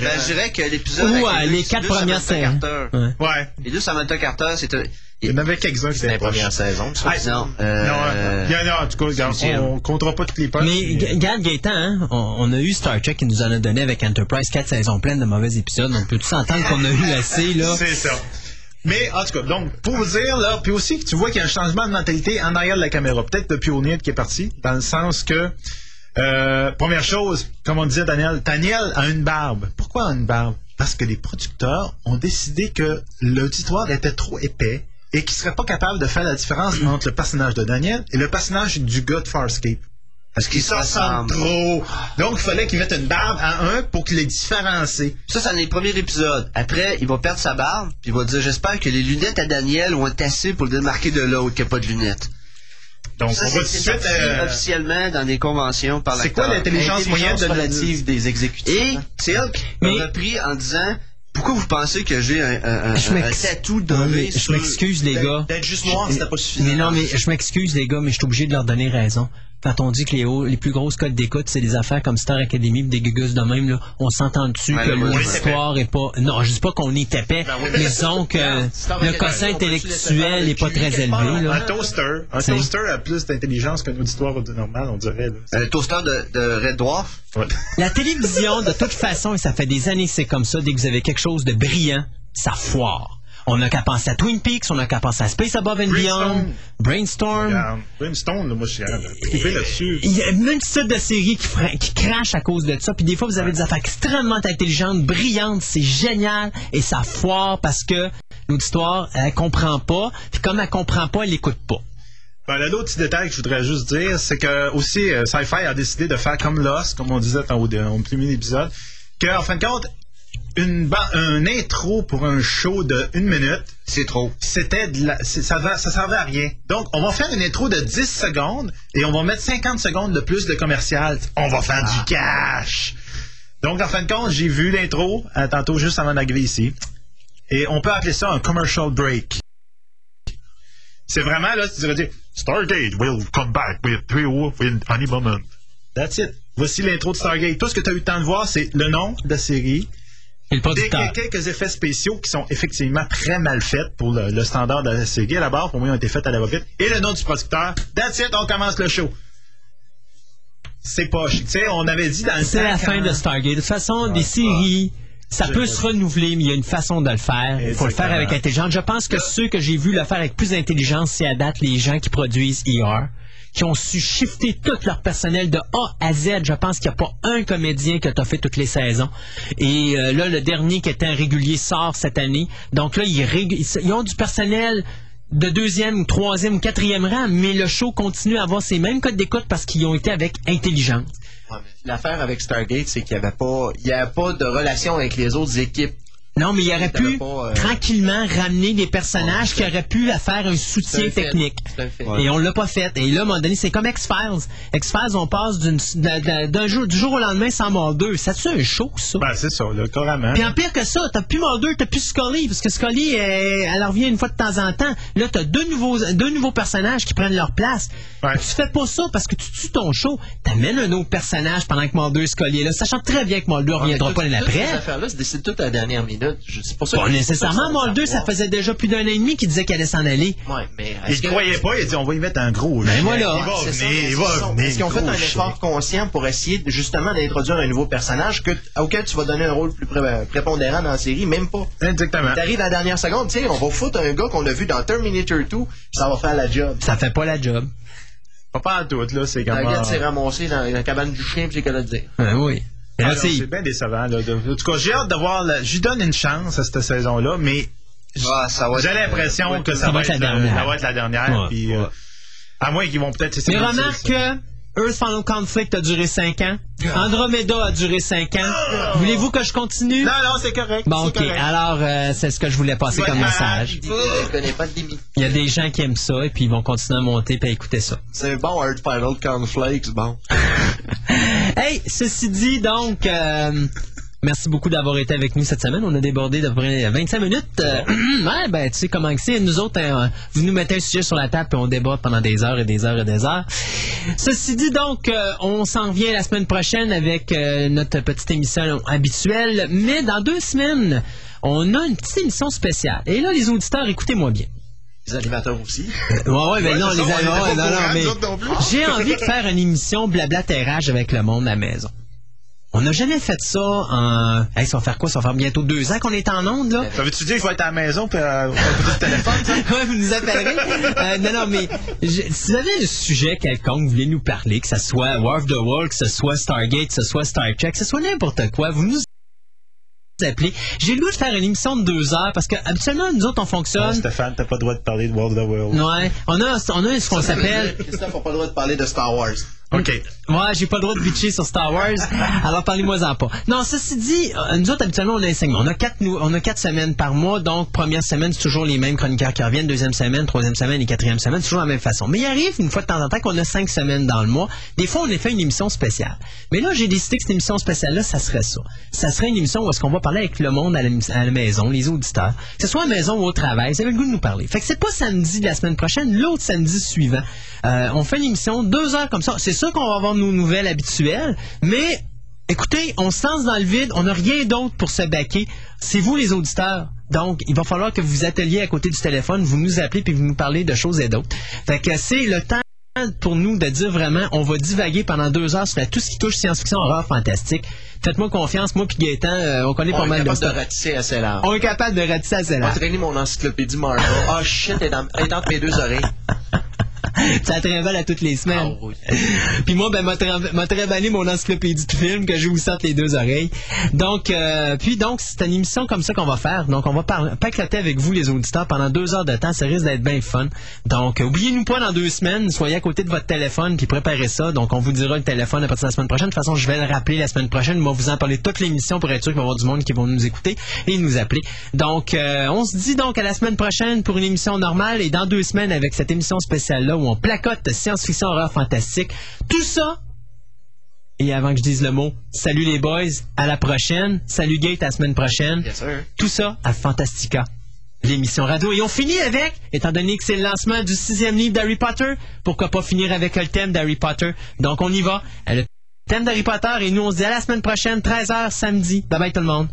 Ben, je dirais que l'épisode. Ou, euh, les quatre premières. Ouais. Ouais. Les deux Samantha Carter, c'était. Il y en avait quelques-uns qui C'était étaient première saison. Ah, Non, Non, euh, il y en a, en tout cas, huitième. on, on comptera pas toutes les poches. Mais regarde Gaëtan, hein, on, on a eu Star Trek qui nous en a donné avec Enterprise quatre saisons pleines de mauvais épisodes. On peut tout s'entendre qu'on a eu assez là. C'est ça. Mais en tout cas, donc, pour vous dire, là, puis aussi que tu vois qu'il y a un changement de mentalité en arrière de la caméra. Peut-être depuis O'Neill qui est parti, dans le sens que, euh, première chose, comme on disait Daniel, Daniel a une barbe. Pourquoi une barbe? Parce que les producteurs ont décidé que l'auditoire était trop épais et qu'ils seraient pas capables de faire la différence entre le personnage de Daniel et le personnage du gars de Farscape. Parce qu'ils se ressemblent trop. Donc, il fallait qu'ils mettent une barbe à un pour qu'ils les différencient. Ça, c'est dans les premiers épisodes. Après, il va perdre sa barbe, puis il va dire J'espère que les lunettes à Daniel vont être assez pour le démarquer de l'autre qui n'a pas de lunettes. Donc, Ça, on va tout de suite... euh, officiellement dans des conventions par C'est quoi l'intelligence moyenne de relative des exécutifs. Et hein? qui Mais- m'a repris en disant Pourquoi vous pensez que j'ai un, un, un, Je un tatou doré je m'excuse les gars. D'être juste noir, c'était pas suffisant. Mais non, mais je m'excuse les gars, mais je suis obligé de leur donner raison. Quand on dit que les, hauts- les plus grosses codes d'écoute, c'est des affaires comme Star Academy des gugus de même, là, on s'entend dessus Ouais, que l'histoire est pas... Non, je dis pas qu'on est épais, Ben oui, mais disons que le quotient intellectuel faire est pas très élevé. Là. Un toaster. Un toaster a plus d'intelligence qu'un auditoire normal, on dirait. Là. Un toaster de, de Red Dwarf? Ouais. La télévision, de toute façon, et ça fait des années que c'est comme ça, dès que vous avez quelque chose de brillant, ça foire. On n'a qu'à penser à Twin Peaks, on n'a qu'à penser à Space Above and Beyond, Brainstorm. Là, moi, je suis là-dessus. Il y a une multitude de séries qui, qui crachent à cause de ça. Puis des fois, vous avez des affaires extrêmement intelligentes, brillantes, c'est génial, et ça foire parce que l'auditoire, elle comprend pas. Puis comme elle comprend pas, elle écoute pas. Ben, là, l'autre petit détail que je voudrais juste dire, c'est que aussi, euh, Sci-Fi a décidé de faire comme Lost, comme on disait au, au premier épisode, qu'en fin de compte, une un intro pour un show de une minute, C'est trop. c'était de la, ça, va- ça servait à rien. Donc, on va faire une intro de 10 secondes et on va mettre 50 secondes de plus de commercial. On va faire du cash. Donc, en fin de compte, j'ai vu l'intro, euh, tantôt juste avant d'arriver ici. Et on peut appeler ça un commercial break. C'est vraiment, là, tu dirais dire, Stargate will come back with three wolf in any moment. That's it. Voici l'intro de Stargate. Tout ce que tu as eu le temps de voir, c'est le nom de la série, Et le des, producteur. quelques effets spéciaux qui sont effectivement très mal faits pour le, le standard de la série. À la barre, pour moi, ils ont été faits à la va-vite. Et le nom du producteur. That's it, on commence le show. C'est pas chic. Tu sais, on avait dit dans le C'est la fin de Stargate. De toute façon, des séries, ça peut se renouveler, mais il y a une façon de le faire. Il faut le faire avec intelligence. Je pense que ceux que j'ai vus le faire avec plus d'intelligence, c'est à date les gens qui produisent ER, qui ont su shifter tout leur personnel de A à Z. Je pense qu'il n'y a pas un comédien qui a fait toutes les saisons. Et euh, là, le dernier qui était un régulier sort cette année. Donc là, ils, ont du personnel de deuxième, troisième quatrième rang, mais le show continue à avoir ces mêmes codes d'écoute parce qu'ils ont été avec intelligence. L'affaire avec Stargate, c'est qu'il n'y avait pas de relation avec les autres équipes. Non, mais il aurait pu pas, euh, tranquillement ramener des personnages qui auraient pu faire un soutien C'est un technique. C'est un. Et on l'a pas fait. Et là, à un moment donné, c'est comme X-Files. X-Files, on passe d'une- d'un jour, du jour au lendemain sans Mulder. Ça tu un show, ça? Ben, c'est ça, là, carrément. Puis en pire que ça, t'as plus Mulder, t'as plus Scully, parce que Scully, elle revient une fois de temps en temps. Là, t'as deux nouveaux, deux nouveaux personnages qui prennent leur place. Ouais. Tu fais pas ça parce que tu tues ton show. T'amènes un autre personnage pendant que Mulder et Scully est là, sachant très bien que Mulder reviendra pas l'année toutes ces après. affaires-là se décident toutes à la dernière minute. Je- C'est pour ça Pas que- nécessairement, c'est Mulder, ça savoir. faisait déjà plus d'un an et demi qu'il disait qu'elle allait s'en aller. Ouais, mais. Il que- croyait pas, il a dit, on va y mettre un gros. Ben voilà. Il va C'est ça, venir, mais il va est-ce qu'ils sont- venir. Est-ce qu'ils ont fait un effort conscient pour essayer justement d'introduire un nouveau personnage que, auquel tu vas donner un rôle plus pré- prépondérant dans la série? Même pas? Exactement. T'arrives à la dernière seconde, tu sais, on va foutre un gars qu'on a vu dans Terminator 2, ça va faire la job. Ça fait pas la job. Pas pas en tout, là, c'est La comme. gars s'est ramassé dans la cabane du chien, puis j'ai qu'à le dire. Ben oui. Ah c'est- bien décevant. Là. En tout cas, j'ai hâte de voir. la- J'y donne une chance à cette saison-là, mais Ah, j'ai l'impression que ça, va être la dernière. Ça va être la dernière. Ouais. puis, euh, à moins qu'ils vont peut-être. c'est- Mais remarque que Earth Final Conflict a duré 5 ans. Andromeda a duré 5 ans. Voulez-vous que je continue? Non, non, c'est correct. Bon, ok. correct. Alors, euh, c'est ce que je voulais passer Ouais, comme ah, message. Limite. Il y a des gens qui aiment ça et puis ils vont continuer à monter et à écouter ça. C'est bon, Earth Final Conflicts, bon. Hey, ceci dit, donc, euh, Merci beaucoup d'avoir été avec nous cette semaine. On a débordé d'à peu près 25 minutes. Euh, ouais, ben, tu sais comment que c'est. Nous autres, hein, vous nous mettez un sujet sur la table et on déborde pendant des heures et des heures et des heures. Ceci dit, donc, euh, on s'en revient la semaine prochaine avec euh, notre petite émission habituelle. Mais dans deux semaines, on a une petite émission spéciale. Et là, les auditeurs, écoutez-moi bien. Les animateurs aussi. Ouais, ouais, ben non, les pas non, non, mais j'ai envie de faire une émission blablatérage avec le monde à la maison. On n'a jamais fait ça en... Hey, ça va faire quoi? Ça va faire bientôt deux ans qu'on est en onde, là? Ça veut-tu dire qu'il faut être à la maison puis euh, on va téléphone, ça? Ouais, vous nous appellerez. Euh, non, non, mais je- si vous avez un sujet quelconque, vous voulez nous parler, que ce soit War of the World, que ce soit Stargate, que ce soit Star Trek, que ce soit n'importe quoi, vous nous appelez. J'ai le goût de faire une émission de deux heures parce que habituellement, nous autres, on fonctionne. Stéphane, t'as pas le droit de parler de World of the World. Ouais, on a, on a ce qu'on s'appelle. Christophe n'a pas le droit de parler de Star Wars. OK. Ouais, j'ai pas le droit de bitcher sur Star Wars. Alors parlez-moi-en pas. Non, ceci dit, euh, nous autres habituellement on a un segment. On a quatre nou- on a quatre semaines par mois, donc première semaine c'est toujours les mêmes chroniqueurs qui reviennent, deuxième semaine, troisième semaine et quatrième semaine, c'est toujours la même façon. Mais il arrive une fois de temps en temps qu'on a cinq semaines dans le mois. Des fois on a fait une émission spéciale. Mais là j'ai décidé que cette émission spéciale là, ça serait ça. Ça serait une émission où est-ce qu'on va parler avec le monde à la, à la maison, les auditeurs, que ce soit à la maison ou au travail, vous avez le goût de nous parler. Fait que c'est pas samedi de la semaine prochaine, l'autre samedi suivant. Euh, on fait une émission deux heures comme ça. C'est sûr qu'on va avoir nos nouvelles habituelles, mais écoutez, on se lance dans le vide, on n'a rien d'autre pour se baquer. C'est vous les auditeurs. Donc, il va falloir que vous vous atteliez à côté du téléphone, vous nous appelez puis vous nous parlez de choses et d'autres. Fait que c'est le temps pour nous de dire vraiment, on va divaguer pendant deux heures sur tout ce qui touche science-fiction, horreur, fantastique. Faites-moi confiance, moi puis Gaëtan, euh, on connaît On pas est mal de capable de ratisser assez large. On est capable de ratisser assez On va large. traîner mon encyclopédie Marvel. Ah shit, elle est, dans, elle est entre mes deux oreilles. Ça te révèle à toutes les semaines. Ah oui. Puis moi, ben, m'a tra- m'a travaillé mon encyclopédie de films que je vous sorte les deux oreilles. Donc, euh, puis donc, c'est une émission comme ça qu'on va faire. Donc, on va pacloter avec vous, les auditeurs, pendant deux heures de temps. Ça risque d'être bien fun. Donc, euh, oubliez-nous pas dans deux semaines. Soyez à côté de votre téléphone puis préparez ça. Donc, on vous dira le téléphone à partir de la semaine prochaine. De toute façon, je vais le rappeler la semaine prochaine. On va vous en parler toute l'émission pour être sûr qu'il va y avoir du monde qui vont nous écouter et nous appeler. Donc, euh, on se dit donc à la semaine prochaine pour une émission normale et dans deux semaines avec cette émission spéciale-là où on placote science-fiction, horreur, fantastique. Tout ça et avant que je dise le mot, salut les boys, à la prochaine. Salut Gate, à la semaine prochaine. Yes, sir. Tout ça à Fantastica, l'émission radio. Et on finit avec, étant donné que c'est le lancement du sixième livre d'Harry Potter, pourquoi pas finir avec le thème d'Harry Potter? Donc on y va. Le thème d'Harry Potter et nous on se dit à la semaine prochaine, 13h samedi. Bye bye tout le monde.